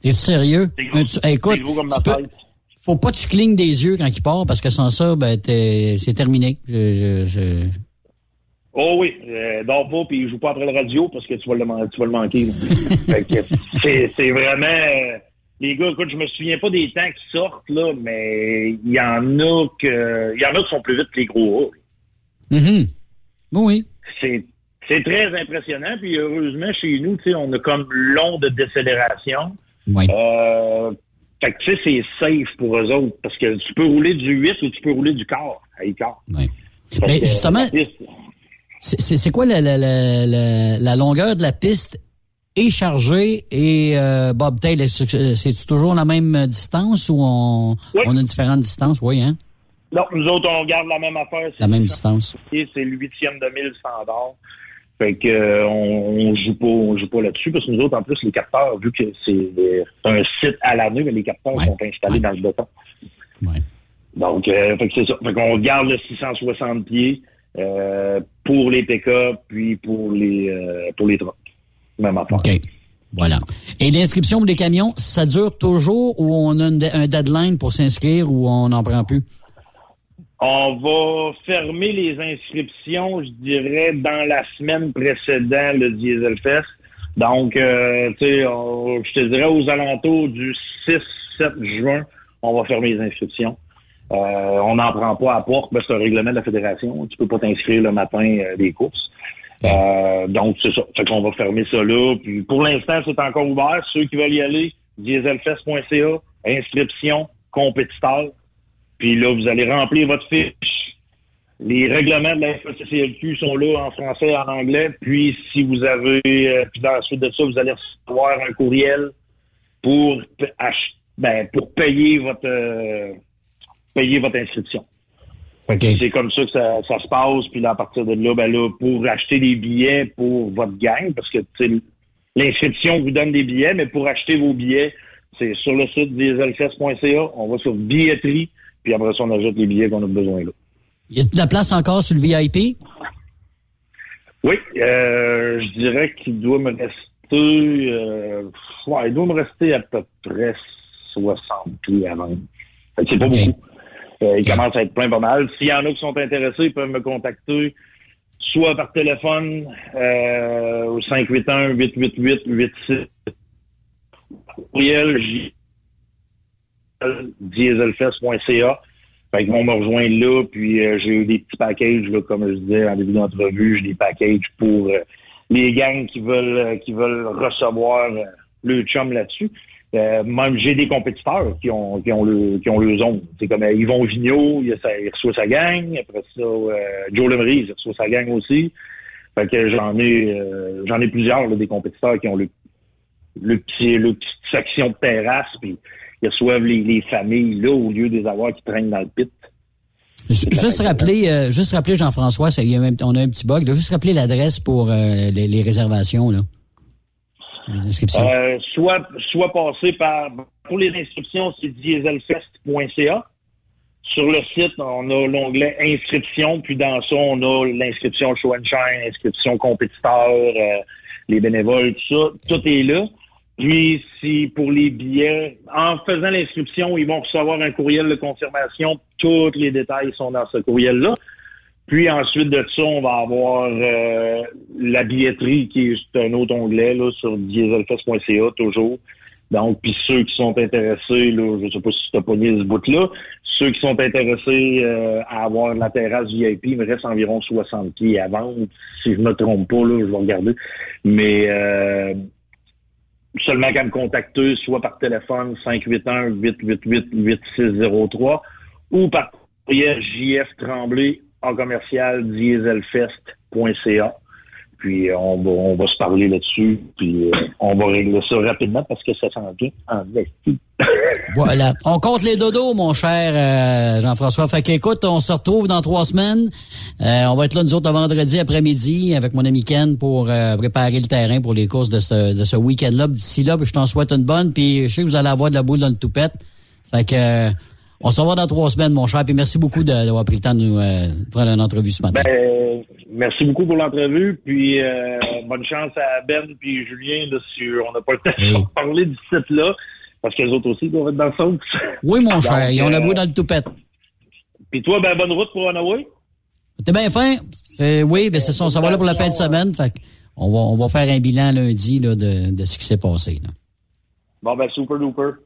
H: T'es sérieux? Un tu- hey, écoute,
I: gros comme
H: tu peux- faut pas que tu clignes des yeux quand il part, parce que sans ça, ben, c'est terminé. Je, je, je-
I: Oh oui, euh, dors pas puis joue pas après le radio parce que tu vas le, tu vas le manquer. là. fait que c'est, c'est vraiment euh, les gars, écoute, je me souviens pas des temps qui sortent là, mais il y en a que il y en a qui sont plus vite que les gros A.
H: Mhm. Oui.
I: C'est c'est très impressionnant puis heureusement chez nous, tu sais, on a comme l'onde de décélération. Euh, fait que tu sais, c'est safe pour eux autres parce que tu peux rouler du 8 ou tu peux rouler du quart à écart.
H: Mais
I: Parce que
H: justement, c'est quoi la, la, la, la longueur de la piste est chargée et euh, Bobtail, c'est toujours la même distance ou on, on a différentes distances? Oui, hein?
I: Non, nous autres, on garde la même affaire.
H: La même distance.
I: C'est le huitième de mille standard. Fait que euh, on, on joue pas, on joue pas là-dessus parce que nous autres, en plus, les capteurs, vu que c'est euh, un site à l'année, mais les capteurs sont installés dans le béton. Donc, euh, fait que c'est ça. Fait qu'on garde le 660 pieds euh, pour les pick-up puis pour les pour les trucks. Même affaire.
H: OK. Voilà. Et l'inscription pour les camions, ça dure toujours ou on a une- un deadline pour s'inscrire ou on n'en prend plus?
I: On va fermer les inscriptions, je dirais, dans la semaine précédant le Diesel Fest. Donc, euh, tu sais, je te dirais aux alentours du 6-7 juin, on va fermer les inscriptions. Euh, on n'en prend pas à porte, ben, c'est un règlement de la fédération. Tu peux pas t'inscrire le matin euh, des courses. Euh, donc, c'est ça. Fait qu'on va fermer ça là. Puis pour l'instant, c'est encore ouvert. Ceux qui veulent y aller, dieselfest.ca, inscription, compétiteur. Puis là, vous allez remplir votre fiche. Les règlements de la FCCLQ sont là en français et en anglais. Puis si vous avez, euh, puis dans la suite de ça, vous allez recevoir un courriel pour ben, pour payer votre euh, payer votre inscription. C'est comme ça que ça, ça se passe. Puis là, à partir de là, ben là, pour acheter des billets pour votre gang, parce que l'inscription vous donne des billets, mais pour acheter vos billets, c'est sur le site dieselfest.ca. On va sur billetterie, puis après ça, on ajoute les billets qu'on a besoin là.
H: Y a de la place encore sur le VIP?
I: Oui, euh, je dirais qu'il doit me rester, euh, ouais, il doit me rester à peu près 60 pieds avant. C'est pas beaucoup. Euh, il commence à être plein pas mal. S'il y en a qui sont intéressés, ils peuvent me contacter soit par téléphone euh, au 581-888-86 courriel j- dieselfest.ca. Fait qu'ils vont me rejoindre là, puis euh, j'ai eu des petits packages, là, comme je disais en début d'entrevue, j'ai des packages pour euh, les gangs qui veulent qui veulent recevoir le chum là-dessus. Euh, même j'ai des compétiteurs qui ont qui ont le qui ont le zone. C'est comme euh, Yvon Vigneault, il, a sa- il reçoit sa gang. Après ça, euh, Joe Lemery, il reçoit sa gang aussi. Fait que j'en ai euh, j'en ai plusieurs là, des compétiteurs qui ont le le petit le petite section de terrasse, puis ils reçoivent les, les familles là au lieu des avoir qui traînent dans le pit.
H: Ju- Juste rappeler, euh, juste rappeler Jean-François, on a un petit bug. là. Juste rappeler l'adresse pour euh, les, les réservations. Là.
I: Euh, soit, soit passer par, pour les inscriptions, c'est dieselfest.ca. Sur le site, on a l'onglet inscription, puis dans ça, on a l'inscription show and shine, inscription compétiteur, euh, les bénévoles, tout ça. Tout est là. Puis, si pour les billets, en faisant l'inscription, ils vont recevoir un courriel de confirmation. Tous les détails sont dans ce courriel-là. Puis ensuite de ça, on va avoir euh, la billetterie qui est un autre onglet là, sur dieselfest.ca toujours. Donc, puis ceux qui sont intéressés, là, je sais pas si tu as pogné ce bout-là, ceux qui sont intéressés euh, à avoir la terrasse VIP, il me reste environ 60 pieds à vendre. Si je me trompe pas, là, je vais regarder. Mais euh, seulement qu'à me contacter, soit par téléphone 581-888-8603 ou par courriel JF Tremblay en commercial dieselfest.ca. Puis euh, on va, on va se parler là-dessus, puis euh, on va régler ça rapidement parce que ça s'en vient en esti.
H: Voilà. On compte les dodos, mon cher euh, Jean-François. Fait qu'écoute, on se retrouve dans trois semaines. Euh, on va être là, nous autres, vendredi après-midi avec mon ami Ken pour euh, préparer le terrain pour les courses de ce, de ce week-end-là. D'ici là, je t'en souhaite une bonne. Puis je sais que vous allez avoir de la boule dans le toupette. Fait que on se revoit dans trois semaines, mon cher. Puis merci beaucoup d'avoir pris le temps de nous prendre une entrevue ce matin.
I: Ben, merci beaucoup pour l'entrevue, puis euh, bonne chance à Ben puis Julien là, si on n'a pas le temps de parler du site là, parce que les autres aussi doivent être dans le sauce.
H: Oui, mon cher.
I: Donc,
H: Ils ont la
I: euh,
H: boule dans le toupette.
I: Puis toi, ben bonne route pour Hanaway.
H: T'es bien fin? Oui, ben c'est ça. On s'en va là pour la fin de semaine. Fait on va, on va faire un bilan lundi là, de, de ce qui s'est passé. là.
I: Bon ben super duper.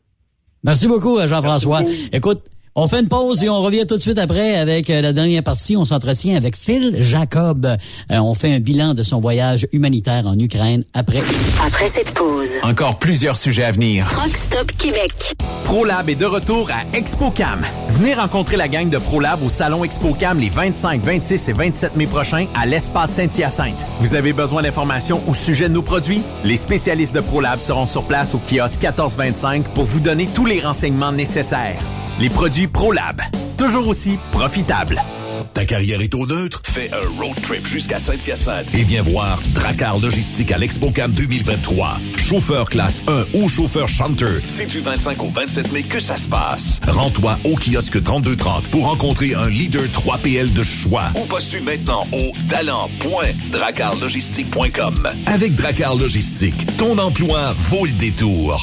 H: Merci beaucoup, Jean-François. Écoute, on fait une pause et on revient tout de suite après avec euh, la dernière partie. On s'entretient avec Phil Jacob. Euh, on fait un bilan de son voyage humanitaire en Ukraine après.
J: Après cette pause,
B: Encore plusieurs sujets à venir.
J: Truck Stop Québec.
B: ProLab est de retour à ExpoCam. Venez rencontrer la gang de ProLab au salon ExpoCam les 25, 26 et 27 mai prochains à l'espace Saint-Hyacinthe. Vous avez besoin d'informations au sujet de nos produits? Les spécialistes de ProLab seront sur place au kiosque 1425 pour vous donner tous les renseignements nécessaires. Les produits ProLab, toujours aussi profitables.
M: Ta carrière est au neutre? Fais un road trip jusqu'à Saint-Hyacinthe et viens voir Dracar Logistique à l'ExpoCam 2023. Chauffeur classe 1 ou chauffeur chanteur, c'est du 25 au 27 mai que ça se passe. Rends-toi au kiosque 3230 pour rencontrer un leader 3PL de choix ou postule maintenant au talent.dracarlogistique.com. Avec Dracar Logistique, ton emploi vaut le détour.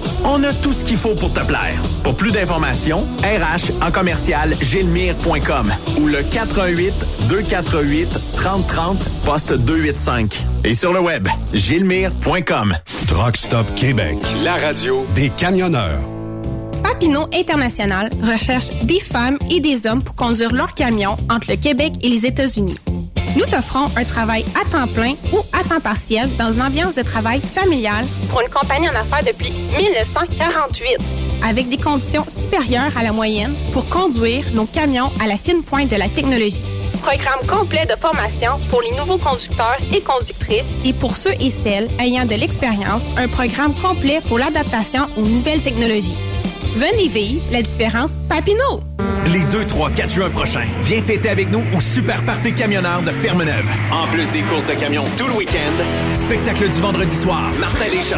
B: On a tout ce qu'il faut pour te plaire. Pour plus d'informations, RH en commercial gilmire.com ou le 418 248 3030 poste 285. Et sur le web, gilmire.com.
C: Truck Stop Québec, la radio des camionneurs.
K: Papineau International recherche des femmes et des hommes pour conduire leur camion entre le Québec et les États-Unis. Nous t'offrons un travail à temps plein ou à temps partiel dans une ambiance de travail familiale pour une compagnie en affaires depuis 1948, avec des conditions supérieures à la moyenne pour conduire nos camions à la fine pointe de la technologie. Programme complet de formation pour les nouveaux conducteurs et conductrices et pour ceux et celles ayant de l'expérience, un programme complet pour l'adaptation aux nouvelles technologies. Venez vivre la différence Papineau!
B: Les 2, 3, 4 juin prochains, viens fêter avec nous au Super Party Camionneur de Fermeneuve. En plus des courses de camions tout le week-end, spectacle du vendredi soir, Martin Deschamps.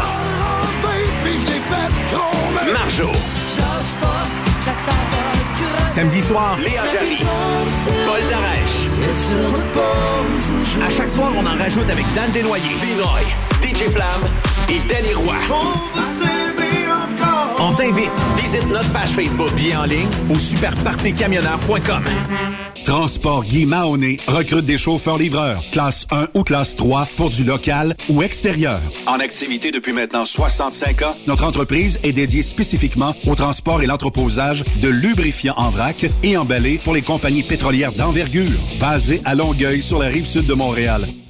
A: Marjo.
B: Samedi soir,
A: Léa Jarry. Paul Darèche.
B: à chaque soir, on en rajoute avec Dan Desnoyers.
A: Dinoy. DJ Plam et Danny Roy.
B: On t'invite.
A: Visite notre page Facebook.
B: Bien en ligne au superpartecamionneur.com.
C: Transport Guy Mahoney recrute des chauffeurs-livreurs, classe 1 ou classe 3 pour du local ou extérieur. En activité depuis maintenant 65 ans, notre entreprise est dédiée spécifiquement au transport et l'entreposage de lubrifiants en vrac et emballés pour les compagnies pétrolières d'envergure, basées à Longueuil sur la rive sud de Montréal.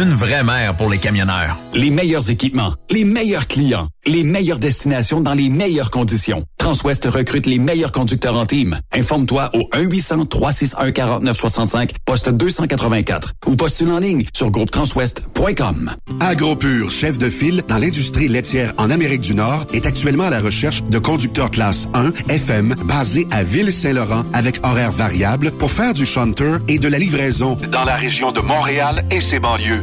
B: Une vraie mère pour les camionneurs.
F: Les meilleurs équipements, les meilleurs clients, les meilleures destinations dans les meilleures conditions. Transwest recrute les meilleurs conducteurs en team. Informe-toi au 1-800-361-4965, poste 284 ou postule en ligne sur groupetranswest.com.
C: AgroPure, chef de file dans l'industrie laitière en Amérique du Nord, est actuellement à la recherche de conducteurs classe 1 FM basés à Ville-Saint-Laurent avec horaires variables pour faire du shunter et de la livraison dans la région de Montréal et ses banlieues.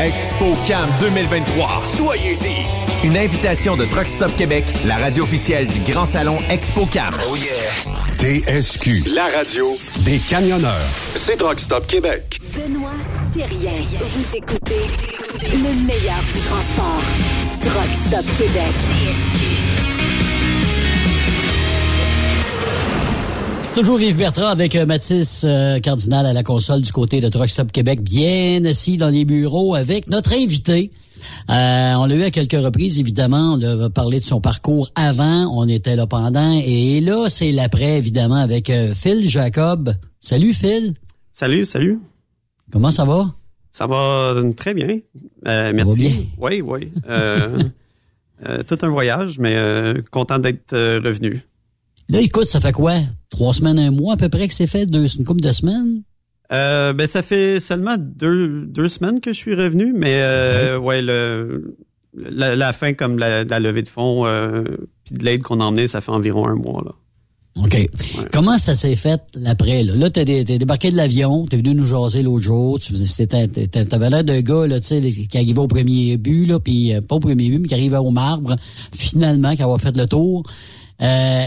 B: ExpoCam 2023.
A: Soyez-y.
B: Une invitation de Truck Stop Québec, la radio officielle du Grand Salon ExpoCam.
A: Oh yeah.
C: TSQ.
A: La radio
C: Des camionneurs.
A: c'est Truck Stop Québec.
N: Benoît Thérien. Vous écoutez le meilleur du transport. Truck Stop Québec.
H: Toujours Yves Bertrand avec euh, Mathis euh, Cardinal à la console du côté de Truck Stop Québec, bien assis dans les bureaux avec notre invité. Euh, on l'a eu à quelques reprises, évidemment. On a parlé de son parcours avant, on était là pendant. Et là, c'est l'après, évidemment, avec euh, Phil Jacob. Salut Phil.
O: Salut, salut.
H: Comment ça va?
O: Ça va très bien. Euh, merci. Oui, oui. Euh, euh, tout un voyage, mais euh, content d'être revenu.
H: Là, écoute, ça fait quoi? Trois semaines, un mois à peu près que c'est fait? Deux, une couple de semaines?
O: Euh, ben ça fait seulement deux, deux semaines que je suis revenu, mais euh, ouais le la, la fin comme la, la levée de fonds euh, puis de l'aide qu'on a emmené, ça fait environ un mois là.
H: OK. Comment ça s'est fait l'après? Là, là t'es, dé- t'es débarqué de l'avion, t'es venu nous jaser l'autre jour. Tu t'avais l'air d'un gars là, qui arrivait au premier but, là, puis euh, pas au premier but, mais qui arrivait au marbre, finalement, qui avait fait le tour. Euh,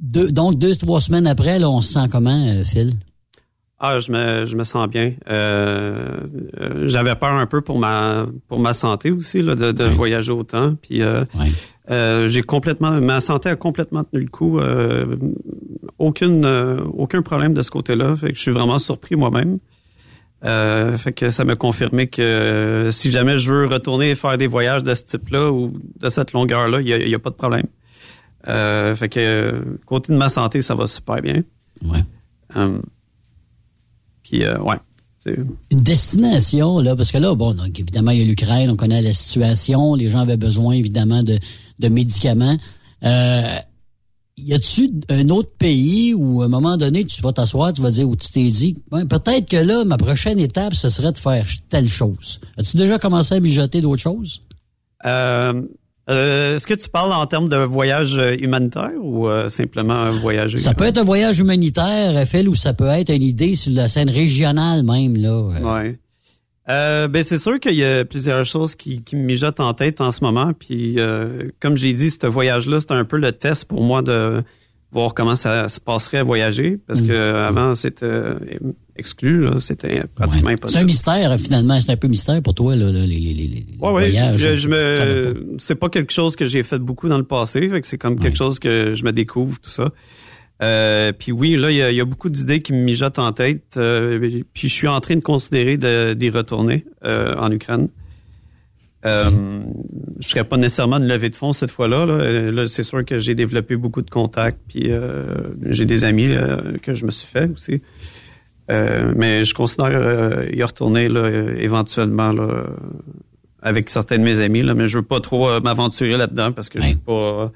H: deux- donc, deux, trois semaines après, là, on se sent comment, euh, Phil?
O: Ah, je me, je me sens bien. Euh, euh, J'avais peur un peu pour ma pour ma santé aussi là, de, de voyager autant. Puis euh, j'ai complètement ma santé a complètement tenu le coup. Aucune aucun problème de ce côté-là. Fait que je suis vraiment surpris moi-même. Fait que ça m'a confirmé que si jamais je veux retourner faire des voyages de ce type-là ou de cette longueur-là, il y a, il y a pas de problème. Euh, fait que côté de ma santé, ça va super bien.
H: Ouais.
O: Euh, puis euh, ouais.
H: Une destination, là, parce que là, bon, donc, évidemment, il y a l'Ukraine, on connaît la situation, les gens avaient besoin, évidemment, de, de médicaments. Euh, y a-tu un autre pays où, à un moment donné, tu vas t'asseoir, tu vas dire, où tu t'es dit, Ouais, peut-être que là, ma prochaine étape, ce serait de faire telle chose? As-tu déjà commencé à mijoter d'autres choses?
O: Euh, euh, Est-ce que tu parles en termes de voyage euh, humanitaire ou euh, simplement un voyage
H: Ça peut être un voyage humanitaire, Phil, ou ça peut être une idée sur la scène régionale même, là. Euh,
O: Ouais. Euh, ben c'est sûr qu'il y a plusieurs choses qui, qui me mijotent en tête en ce moment. Puis euh, comme j'ai dit, ce voyage-là, c'était un peu le test pour moi de voir comment ça se passerait à voyager. Parce
H: Mm.
O: que avant, c'était exclu, c'était pratiquement
H: C'est un
O: impossible.
H: mystère, finalement. C'est un peu mystère pour toi, là, les, les, les,
O: Ouais,
H: voyages.
O: Je, me, c'est pas quelque chose que j'ai fait beaucoup dans le passé, fait que c'est comme quelque chose que je me découvre tout ça. Euh, puis oui, là, il y a, il y a beaucoup d'idées qui me mijotent en tête. euh, puis je suis en train de considérer d'y retourner euh, en Ukraine. Euh, Je serais pas nécessairement de levée de fonds cette fois-là. Là, là c'est sûr que j'ai développé beaucoup de contacts, puis euh, j'ai des amis que je me suis fait aussi. Euh, mais je considère euh, y retourner là, éventuellement là, avec certains de mes amis, là, mais je veux pas trop euh, m'aventurer là-dedans parce que je suis pas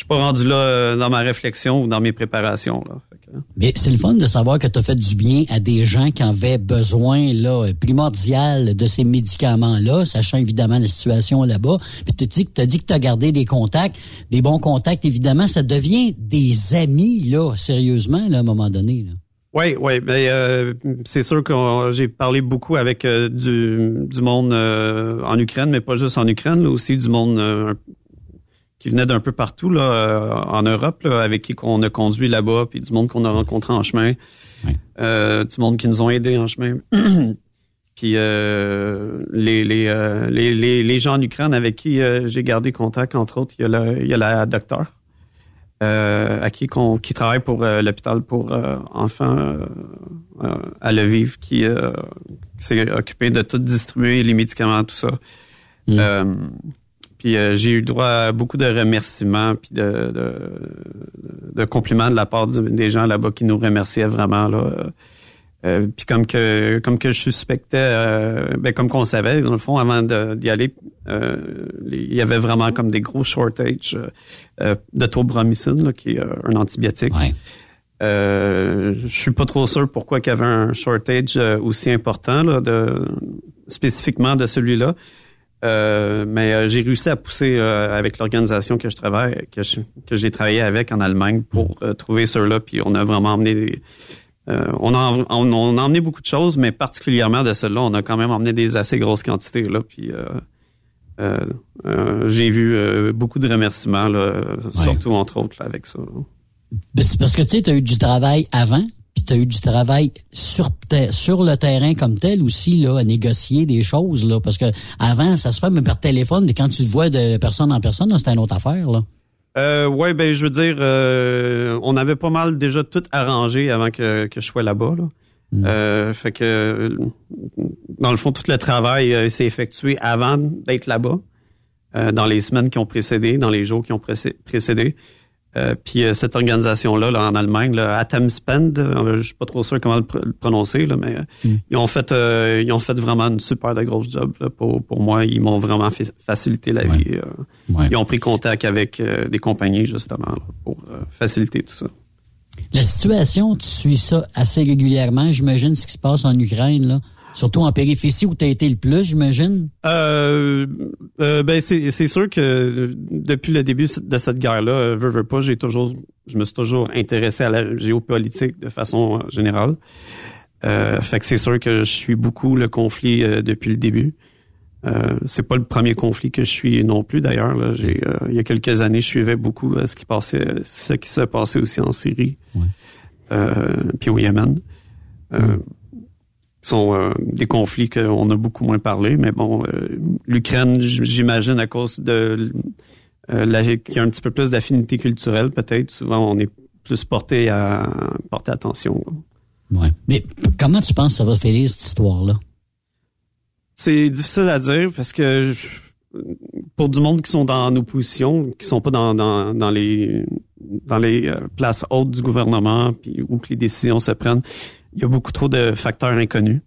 O: je suis pas rendu là euh, dans ma réflexion ou dans mes préparations. Là. Que,
H: Mais c'est le fun de savoir que tu as fait du bien à des gens qui avaient besoin là primordial de ces médicaments-là, sachant évidemment la situation là-bas. Puis tu dis que tu as dit que tu as gardé des contacts, des bons contacts, évidemment, ça devient des amis, là, sérieusement, là, à un moment donné. Là.
O: Oui, oui, mais euh, c'est sûr que j'ai parlé beaucoup avec euh, du, du monde euh, en Ukraine, mais pas juste en Ukraine, là, aussi du monde euh, qui venait d'un peu partout là, euh, en Europe, là, avec qui on a conduit là-bas, puis du monde qu'on a rencontré en chemin, euh, du monde qui nous ont aidés en chemin. puis euh, les, les, euh, les, les, les gens en Ukraine avec qui j'ai gardé contact, entre autres, il y a, le, il y a la docteure euh, à qui, qu'on, qui travaille pour euh, l'hôpital pour euh, enfants euh, euh, à Lviv, qui, euh, qui s'est occupé de tout distribuer, les médicaments, tout ça. Euh, puis euh, j'ai eu droit à beaucoup de remerciements puis de, de, de compliments de la part du- des gens là-bas qui nous remerciaient vraiment là. Euh, puis comme que comme que je suspectais, euh, ben comme qu'on savait dans le fond avant d'y aller, euh, il y avait vraiment comme des gros shortages euh, euh, de tobromycine là, qui est euh, un antibiotique. Euh, je suis pas trop sûr pourquoi qu'il y avait un shortage aussi important là, de spécifiquement de celui-là. Euh, mais j'ai réussi à pousser euh, avec l'organisation que je travaille, que j'ai travaillé avec en Allemagne pour euh, trouver ceux-là. Puis on a vraiment emmené des, euh, on, a, on, on a emmené beaucoup de choses, mais particulièrement de ceux-là, on a quand même emmené des assez grosses quantités. Là, puis euh, euh, j'ai vu beaucoup de remerciements, là, surtout entre autres là, avec ça.
H: Ben, c'est parce que tu sais, tu as eu du travail avant, puis tu as eu du travail sur, le terrain comme tel aussi, là, à négocier des choses, là. Parce que avant, ça se fait même par téléphone, mais quand tu te vois de personne en personne, c'est une autre affaire, là.
O: Euh, ouais, ben je veux dire, euh, on avait pas mal déjà tout arrangé avant que, que je sois là-bas. Là. Euh, fait que euh, dans le fond, tout le travail s'est effectué avant d'être là-bas, dans les semaines qui ont précédé, dans les jours qui ont précé- précédé. Euh, puis euh, cette organisation-là, là, en Allemagne, là, Atemspend, euh, je suis pas trop sûr comment le, pr- le prononcer, là, mais euh, ils ont fait euh, ils ont fait vraiment une super de grosse job là, pour, pour moi. Ils m'ont vraiment fait- facilité la vie. Ils ont pris contact avec des compagnies justement là, pour faciliter tout ça.
H: La situation, tu suis ça assez régulièrement, j'imagine, ce qui se passe en Ukraine, là. Surtout en périphérie où tu as été le plus, j'imagine?
O: Euh, euh, ben c'est, sûr que depuis le début de cette guerre-là, euh, veux, veux pas, j'ai toujours, je me suis toujours intéressé à la géopolitique de façon générale. Euh, fait que c'est sûr que je suis beaucoup le conflit euh, depuis le début. Euh, c'est pas le premier conflit que je suis non plus d'ailleurs. J'ai, euh, il y a quelques années, je suivais beaucoup ce qui passait, ce qui se passait aussi en Syrie, puis au Yémen. Mm. Sont des conflits qu'on a beaucoup moins parlé, mais bon, l'Ukraine, j'imagine à cause de la, qu'il y a un petit peu plus d'affinité culturelle, peut-être. Souvent, on est plus porté à porter attention.
H: Ouais. Mais comment tu penses que ça va finir cette histoire-là?
O: C'est difficile à dire parce que pour du monde qui sont dans nos positions, qui sont pas dans, dans, dans les dans les euh, places hautes du gouvernement puis où que les décisions se prennent, il y a beaucoup trop de facteurs inconnus.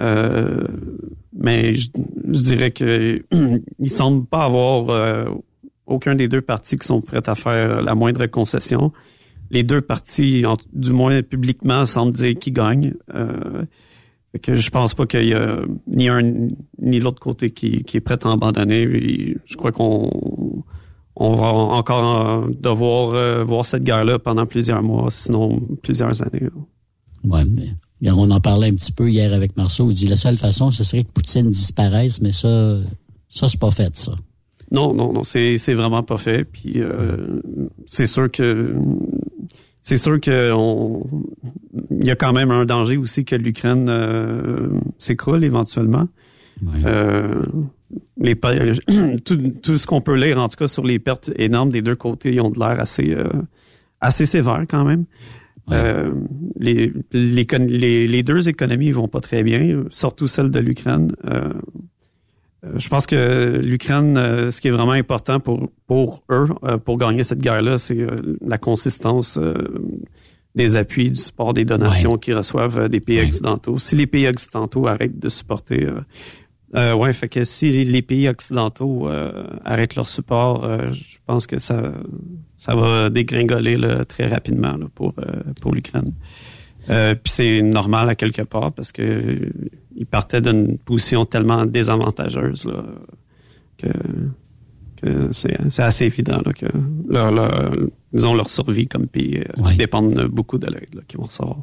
O: Euh, mais je, dirais que il semble pas avoir euh, aucun des deux partis qui sont prêts à faire la moindre concession les deux partis, du moins publiquement, semblent dire qui gagne. Euh, que je pense pas qu'il y a ni un ni l'autre côté qui, est prêt à abandonner. je crois qu'on on va encore devoir euh, voir cette guerre-là pendant plusieurs mois, sinon plusieurs années.
H: Ouais, on en parlait un petit peu hier avec Marceau. Il dit la seule façon, ce serait que Poutine disparaisse, mais ça, ça c'est pas fait, ça.
O: Non, non, non, c'est c'est vraiment pas fait. Puis euh, c'est sûr que c'est sûr que il y a quand même un danger aussi que l'Ukraine euh, s'écroule éventuellement. Euh, les tout, tout ce qu'on peut lire en tout cas sur les pertes énormes des deux côtés, ils ont de l'air assez assez sévères quand même. Les, les, les, deux économies vont pas très bien, surtout celle de l'Ukraine. Euh, je pense que l'Ukraine, euh, ce qui est vraiment important pour, pour eux, euh, pour gagner cette guerre-là, c'est la consistance des appuis, du support des donations qu'ils reçoivent des pays occidentaux. Si les pays occidentaux arrêtent de supporter... Euh, ouais, fait que si les pays occidentaux arrêtent leur support, je pense que ça ça va dégringoler là, très rapidement là, pour pour l'Ukraine. puis c'est normal à quelque part parce que ils partaient d'une position tellement désavantageuse que, c'est assez évident que leur, leur, disons, leur survie comme pays euh, dépendent beaucoup de l'aide qu'ils vont recevoir.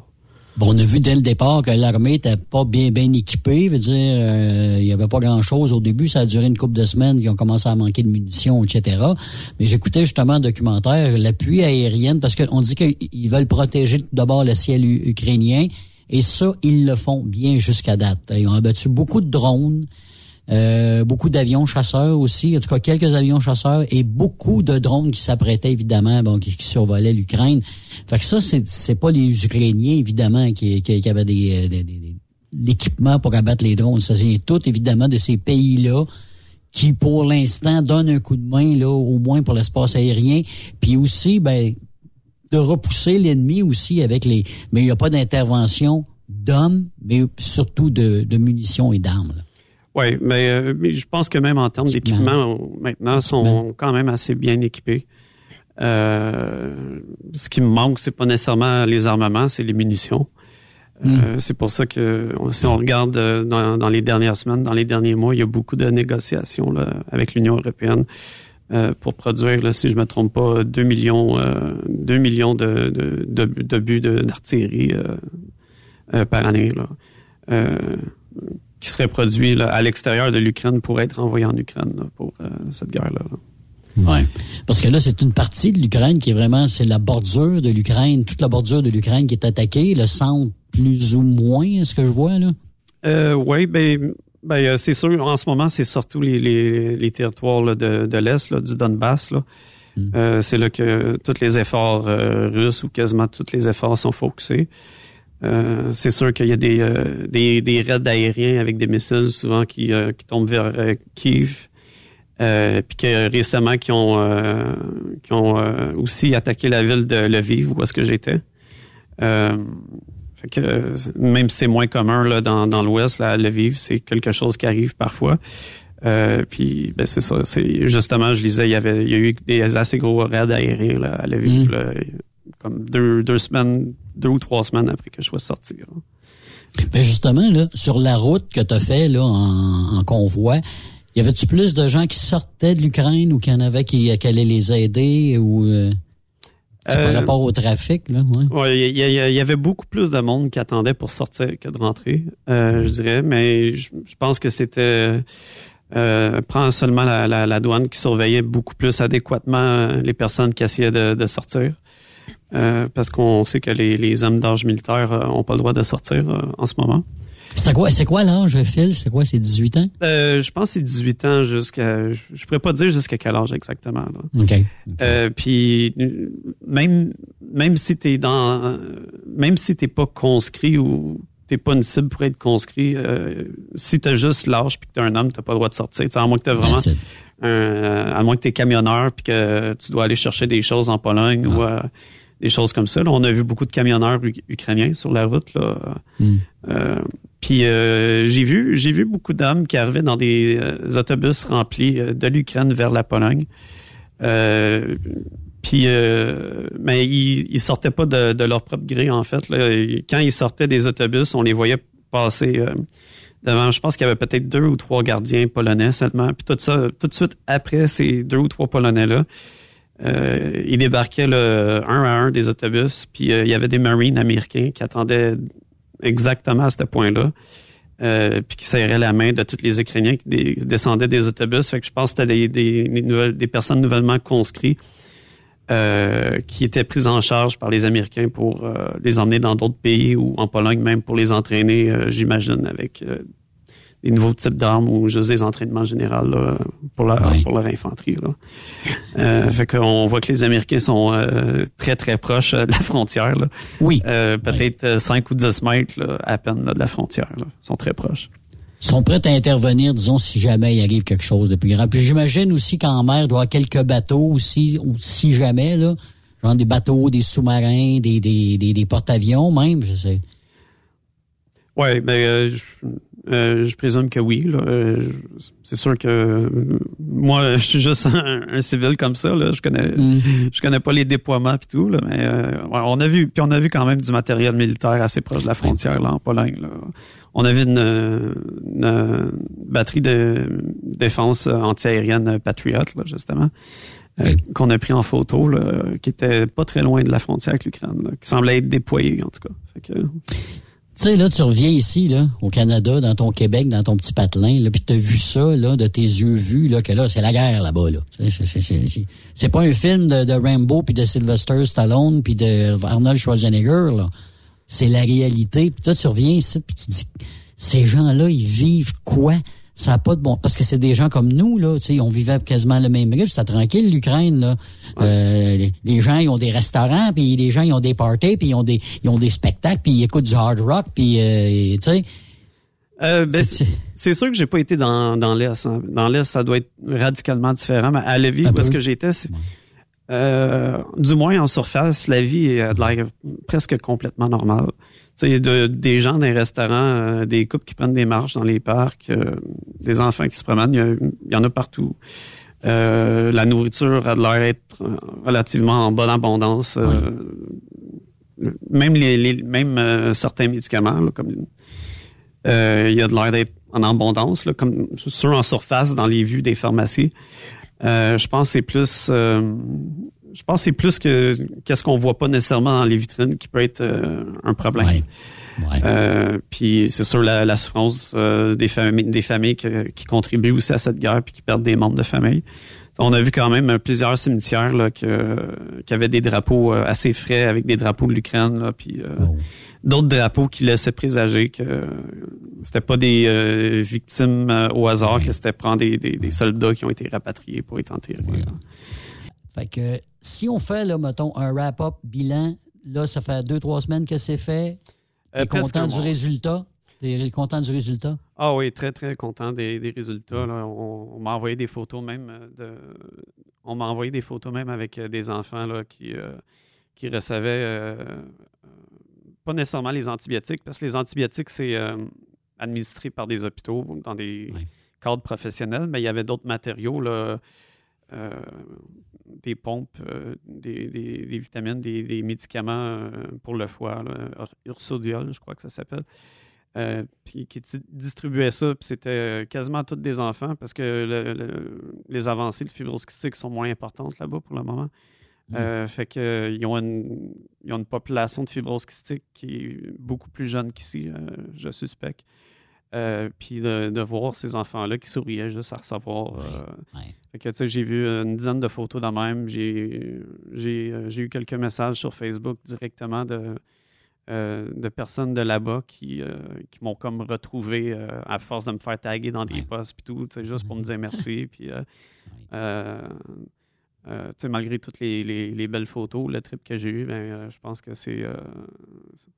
H: Bon, on a vu dès le départ que l'armée était pas bien bien équipée. Veut dire, euh, il y avait pas grand-chose au début. Ça a duré une couple de semaines. Ils ont commencé à manquer de munitions, etc. Mais j'écoutais justement un documentaire, l'appui aérien, parce qu'on dit qu'ils veulent protéger d'abord le ciel ukrainien et ça, ils le font bien jusqu'à date. Ils ont abattu beaucoup de drones, euh, beaucoup d'avions chasseurs aussi, en tout cas quelques avions chasseurs et beaucoup de drones qui s'apprêtaient évidemment, bon, qui, survolaient l'Ukraine. Fait que ça, c'est, c'est pas les Ukrainiens évidemment qui, qui, avaient des, des, des, l'équipement pour abattre les drones. Ça vient tout évidemment de ces pays-là qui, pour l'instant, donnent un coup de main là, au moins pour l'espace aérien. Puis aussi, ben de repousser l'ennemi aussi avec les. Mais il n'y a pas d'intervention d'hommes, mais surtout de, de munitions et d'armes.
O: Oui, mais, euh, mais, je pense que même en termes d'équipement, maintenant, sont quand même assez bien équipés. Euh, ce qui me manque, c'est pas nécessairement les armements, c'est les munitions. Euh, hmm. c'est pour ça que si on regarde euh, dans, dans, les dernières semaines, dans les derniers mois, il y a beaucoup de négociations là, avec l'Union européenne euh, pour produire, là, si je me trompe pas, 2 millions, euh, 2 millions de, de, de, de buts d'artillerie euh, euh, par année, là, euh, qui seraient produits là, à l'extérieur de l'Ukraine pour être envoyés en Ukraine là, pour cette guerre-là.
H: Ouais. Parce que là, c'est une partie de l'Ukraine qui est vraiment, c'est la bordure de l'Ukraine, toute la bordure de l'Ukraine qui est attaquée, le centre plus ou moins, est-ce que je vois là?
O: Euh, oui, ben ben, euh, c'est sûr, en ce moment, c'est surtout les, les, les territoires là, de, de l'Est, du Donbass. Là. Mm. Euh, c'est là que tous les efforts euh, russes ou quasiment tous les efforts sont focusés. Euh, c'est sûr qu'il y a des, des, des, raids aériens avec des missiles souvent qui, qui tombent vers Kiev. puis que récemment qui ont qui ont aussi attaqué la ville de Lviv où est-ce que j'étais. Fait que même si c'est moins commun là, dans, dans l'Ouest, à Lviv, c'est quelque chose qui arrive parfois. Euh, puis ben c'est ça, c'est justement, je lisais, il y avait, il y a eu des assez gros raids aériens là, à Lviv, mm. comme deux, deux semaines, deux ou trois semaines après que je sois sorti.
H: Ben justement, là, sur la route que tu as fait là, en, en convoi, y avait-tu plus de gens qui sortaient de l'Ukraine ou qu'il y en avait qui, qui allaient les aider ou euh, par
O: Euh,
H: rapport au trafic, là, ouais.
O: Ouais, il y, avait beaucoup plus de monde qui attendait pour sortir que de rentrer, euh, je dirais. Mais je, je pense que c'était prend seulement la, la- la douane qui surveillait beaucoup plus adéquatement les personnes qui essayaient de, de sortir. Euh, parce qu'on sait que les, les hommes d'âge militaire euh, ont pas le droit de sortir euh, en ce moment.
H: C'était quoi, c'est quoi l'âge, Phil? C'est quoi, c'est 18 ans?
O: Euh, je pense que c'est 18 ans jusqu'à... Je pourrais pas dire jusqu'à quel âge exactement. là.
H: OK.
O: Euh, puis euh, même même si t'es dans même si t'es pas conscrit ou t'es pas une cible pour être conscrit, euh, si t'as juste l'âge puis que t'es un homme, t'as pas le droit de sortir. Tu sais, à moins que t'as vraiment un, euh, à moins que t'es camionneur puis que tu dois aller chercher des choses en Pologne ou euh, des choses comme ça. Là, on a vu beaucoup de camionneurs ukrainiens sur la route là.
H: Hmm.
O: Euh, puis euh, j'ai vu j'ai vu beaucoup d'hommes qui arrivaient dans des euh, autobus remplis de l'Ukraine vers la Pologne. Puis, mais ils, ils sortaient pas de, de leur propre gré en fait. Là. Quand ils sortaient des autobus, on les voyait passer devant. Je pense qu'il y avait peut-être deux ou trois gardiens polonais seulement. Puis tout ça, tout de suite après ces deux ou trois polonais là, euh, ils débarquaient là, un à un des autobus. Puis euh, il y avait des marines américains qui attendaient exactement à ce point-là. Euh, puis qui serraient la main de tous les Ukrainiens qui descendaient des autobus. Fait que je pense que c'était des, des, des personnes nouvellement conscrites qui étaient prises en charge par les Américains pour les emmener dans d'autres pays ou en Pologne même pour les entraîner, j'imagine, avec des nouveaux types d'armes ou juste des entraînements généraux là, pour, leur, pour leur infanterie. Là. Euh, fait qu'on voit que les Américains sont euh, très, très proches euh, de la frontière. Là.
H: Oui.
O: Euh, Peut-être euh, 5 ou 10 mètres là, à peine là, de la frontière. Là. Ils sont très proches.
H: Ils sont prêts à intervenir, disons, si jamais il arrive quelque chose de plus grand. Puis j'imagine aussi qu'en mer, il doit y avoir quelques bateaux aussi, ou si jamais, là. Genre des bateaux, des sous-marins, des, des, des, des porte-avions même, je sais.
O: Oui, ben, euh, je, euh, je présume que oui. là. Euh, c'est sûr que euh, moi, je suis juste un, un civil comme ça. Là. Je connais, je connais pas les déploiements et tout, là, mais euh, on a vu, puis on a vu quand même du matériel militaire assez proche de la frontière là en Pologne. Là. On a vu une, une, batterie de défense antiaérienne Patriot, là, justement. euh, qu'on a pris en photo, là, qui était pas très loin de la frontière avec l'Ukraine, là, qui semblait être déployé en tout cas. Fait que,
H: Tu sais, là, tu reviens ici, là, au Canada, dans ton Québec, dans ton petit patelin, là, puis t'as vu ça, là, de tes yeux vus, là, que là, c'est la guerre là-bas, là. C'est- c'est pas un film de, de Rambo, puis de Sylvester Stallone, puis de Arnold Schwarzenegger, là. C'est la réalité. Puis toi, tu reviens ici, puis tu dis, ces gens-là, ils vivent quoi? Ça a pas de bon... Parce que c'est des gens comme nous, là, tu sais, on vivait quasiment le même rythme. C'était tranquille, l'Ukraine, là. Euh, les, les gens, ils ont des restaurants, puis les gens, ils ont des parties, puis ils ont des, ils ont des spectacles, puis ils écoutent du hard rock, puis, euh, tu sais...
O: Euh, ben, c'est sûr que j'ai pas été dans, dans l'Est. hein. Dans l'Est, ça doit être radicalement différent. Mais à Lévis, où est-ce que j'étais, euh, du moins en surface, la vie a de l'air presque complètement normale. De, des gens dans les restaurants, euh, des couples qui prennent des marches dans les parcs, euh, des enfants qui se promènent, il y, en a partout. Euh, la nourriture a de l'air être euh, relativement en bonne abondance. Même les, même certains médicaments, il y a de l'air d'être en abondance, comme sur en surface dans les vues des pharmacies. Je pense que c'est plus je pense que c'est plus que qu'est-ce qu'on voit pas nécessairement dans les vitrines qui peut être euh, un problème. Euh, puis c'est sûr la, la souffrance euh, des familles des familles que- qui contribuent aussi à cette guerre puis qui perdent des membres de famille. On a vu quand même euh, plusieurs cimetières là, que, qui avaient des drapeaux euh, assez frais avec des drapeaux de l'Ukraine puis euh, d'autres drapeaux qui laissaient présager que c'était pas des euh, victimes au hasard, que c'était prendre des, des, des soldats qui ont été rapatriés pour être enterrés.
H: Fait que si on fait, là, mettons, un wrap-up bilan, là, ça fait deux, trois semaines que c'est fait. T'es
O: Euh, presque
H: content du résultat? T'es content du résultat?
O: Ah oui, très, très content des, des résultats. là. On, on m'a envoyé des photos même euh, de. On m'a envoyé des photos même avec euh, des enfants là, qui, euh, qui recevaient euh, pas nécessairement les antibiotiques, parce que les antibiotiques, c'est administré par des hôpitaux dans des cadres professionnels, mais il y avait d'autres matériaux, là, des pompes, euh, des, des- des vitamines, des, des médicaments euh, pour le foie, là, ursodiol, je crois que ça s'appelle. euh, puis qui di- distribuait ça, puis c'était euh, quasiment tous des enfants parce que le- le- les avancées de fibrose kystique sont moins importantes là-bas pour le moment. Euh, fait que euh, ils ont, une, ils ont une population de fibrose kystique qui est beaucoup plus jeune qu'ici, euh, je suspecte. Euh, puis de, de voir ces enfants-là qui souriaient juste à recevoir. euh, fait que, tu sais, j'ai vu une dizaine de photos de même. J'ai, j'ai, euh, j'ai eu quelques messages sur Facebook directement de, euh, de personnes de là-bas qui, qui m'ont comme retrouvé à force de me faire taguer dans des posts puis tout, tu sais, juste pour me dire merci. Puis, malgré toutes les, les- les belles photos, le trip que j'ai eu, ben, je pense que c'est,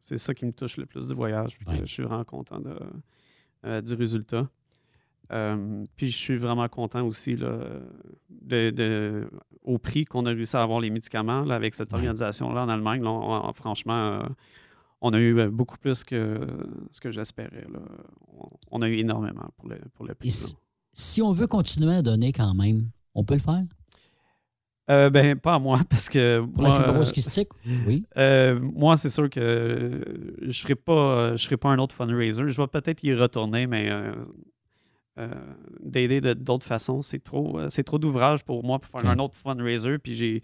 O: c'est ça qui me touche le plus du voyage. Puis que je suis vraiment content de, du résultat. Euh, puis je suis vraiment content aussi là, de, de- au prix qu'on a réussi à avoir les médicaments là, avec cette organisation-là en Allemagne. là, on- on- franchement, euh, on a eu euh, beaucoup plus que ce que j'espérais. On, a eu énormément pour le, pour le prix.
H: Si on veut continuer à donner quand même, on peut le faire?
O: Euh, ben, pas à moi, parce que.
H: Pour la
O: moi,
H: fibrose
O: euh,
H: kystique, oui.
O: euh, moi, c'est sûr que je ne serai, pas- je serai pas un autre fundraiser. Je vais peut-être y retourner, mais euh, euh, d'aider de- d'autres façons, c'est trop, euh, c'est trop d'ouvrage pour moi pour faire un autre fundraiser. Puis j'ai,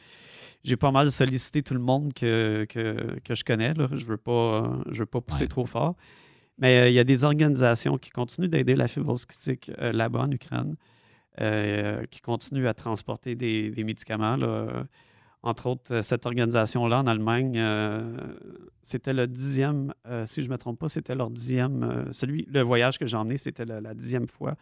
O: j'ai pas mal sollicité tout le monde que, que, que je connais. Là. Je ne veux, pas, euh, je veux pas pousser trop fort. Mais euh, il y a des organisations qui continuent d'aider la fibrose kystique euh, là-bas en Ukraine, euh, qui continuent à transporter des, des médicaments. là. Entre autres, euh, cette organisation-là en Allemagne, euh, c'était le dixième, euh, si je ne me trompe pas, c'était leur dixième, celui, le voyage que j'ai emmené, c'était la, la dixième fois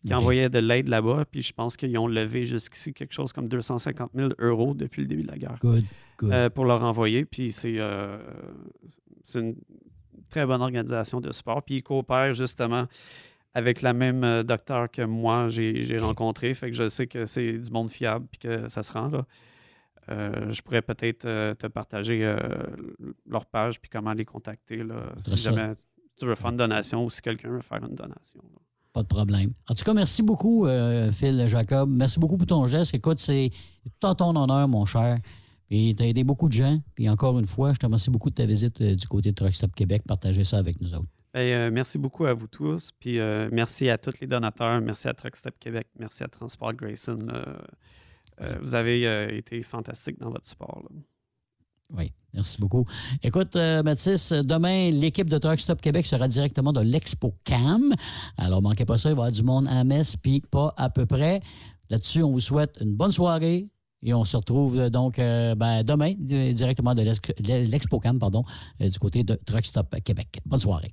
O: qu'ils
H: Ok.
O: envoyaient de l'aide là-bas. Puis je pense qu'ils ont levé jusqu'ici quelque chose comme 250 000 euros depuis le début de la guerre
H: Good, good.
O: euh, pour leur envoyer. Puis c'est euh, c'est une très bonne organisation de sport. Puis ils coopèrent justement avec la même euh, docteur que moi j'ai rencontré. Fait que je sais que c'est du monde fiable puis que ça se rend là. Euh, je pourrais peut-être euh, te partager euh, leur page puis comment les contacter là, si
H: ça.
O: jamais tu veux faire une donation ou si quelqu'un veut faire une donation. là.
H: Pas de problème. En tout cas, merci beaucoup, Phil Jacob. Merci beaucoup pour ton geste. Écoute, c'est tout en ton honneur, mon cher. Puis tu as aidé beaucoup de gens. Puis encore une fois, je te remercie beaucoup de ta visite du côté de Truck Stop Québec. Partagez ça avec nous autres.
O: Euh, merci beaucoup à vous tous. Puis euh, merci à tous les donateurs. Merci à Truck Stop Québec. Merci à Transport Grayson. Euh, vous avez été fantastiques dans votre là.
H: Oui, merci beaucoup. Écoute, Mathis, demain, l'équipe de Truck Stop Québec sera directement de l'Expo Cam. Alors, manquez pas ça, il va y avoir du monde à messe, puis pas à peu près. Là-dessus, on vous souhaite une bonne soirée. Et on se retrouve donc euh, ben, demain di- directement de l'Ex- l'Expo Cam pardon, euh, du côté de Truck Stop Québec. Bonne soirée.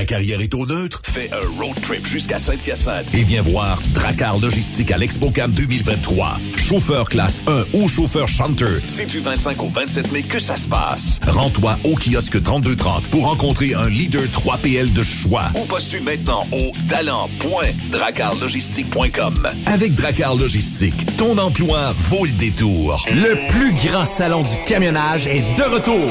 M: Ta carrière est au neutre? Fais un road trip jusqu'à Saint-Hyacinthe et viens voir Dracar Logistique à l'ExpoCam 2023. Chauffeur classe 1 ou chauffeur chanteur, c'est du 25 au 27 mai que ça se passe. Rends-toi au kiosque 3230 pour rencontrer un leader 3PL de choix ou postule maintenant au talent.dracarlogistique.com. Avec Dracar Logistique, ton emploi vaut le détour.
B: Le plus grand salon du camionnage est de retour.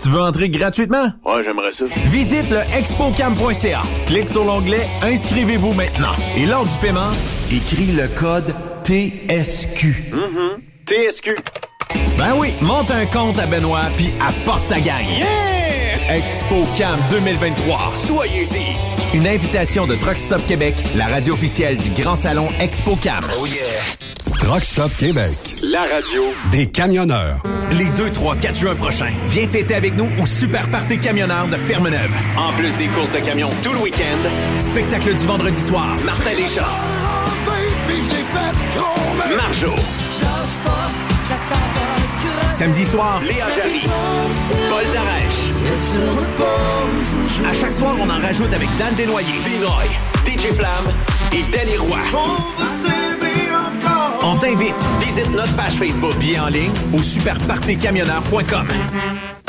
B: Tu veux entrer gratuitement? Ouais, j'aimerais ça. Visite le expocam.ca. Clique sur l'onglet Inscrivez-vous maintenant. Et lors du paiement, écris le code TSQ. TSQ. Ben oui, monte un compte à Benoît puis apporte ta gagne. Yeah! ExpoCam 2023.
A: soyez-y.
B: Une invitation de Truck Stop Québec, la radio officielle du Grand Salon Expo Cam.
C: Oh yeah! Truck Stop Québec.
B: La radio
C: Des camionneurs.
B: Les 2, 3, 4 juin prochains, viens fêter avec nous au Super Party Camionneur de Fermeneuve. En plus des courses de camions tout le week-end, spectacle du vendredi soir, Martin Deschamps. Marjo. Samedi soir, Léa Jarry. Paul Darèche. À chaque soir, on en rajoute avec Dan Desnoyers, Dinoy, DJ Plam et Danny Roy. On t'invite. Visite notre page Facebook, bien en ligne au superpartycamionneur.com.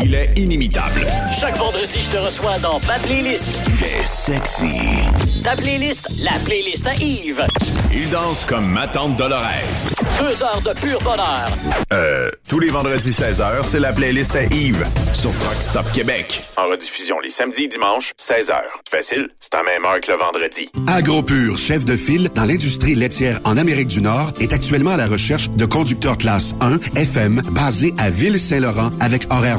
B: Il est inimitable.
D: Chaque vendredi, je te reçois dans ma playlist.
M: Il est sexy.
D: Ta playlist, la playlist à Yves.
M: Il danse comme ma tante Dolores.
D: Deux heures de pur bonheur.
M: Euh, tous les vendredis 16h, c'est la playlist à Yves sur Rock Stop Québec. En rediffusion les samedis et dimanches, 16h. Facile, c'est à même heure que le vendredi.
C: AgroPure, chef de file dans l'industrie laitière en Amérique du Nord, est actuellement à la recherche de conducteurs classe 1 FM basés à Ville-Saint-Laurent avec horaire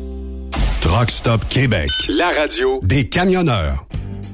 C: Truck Stop Québec.
M: La radio
C: Des camionneurs.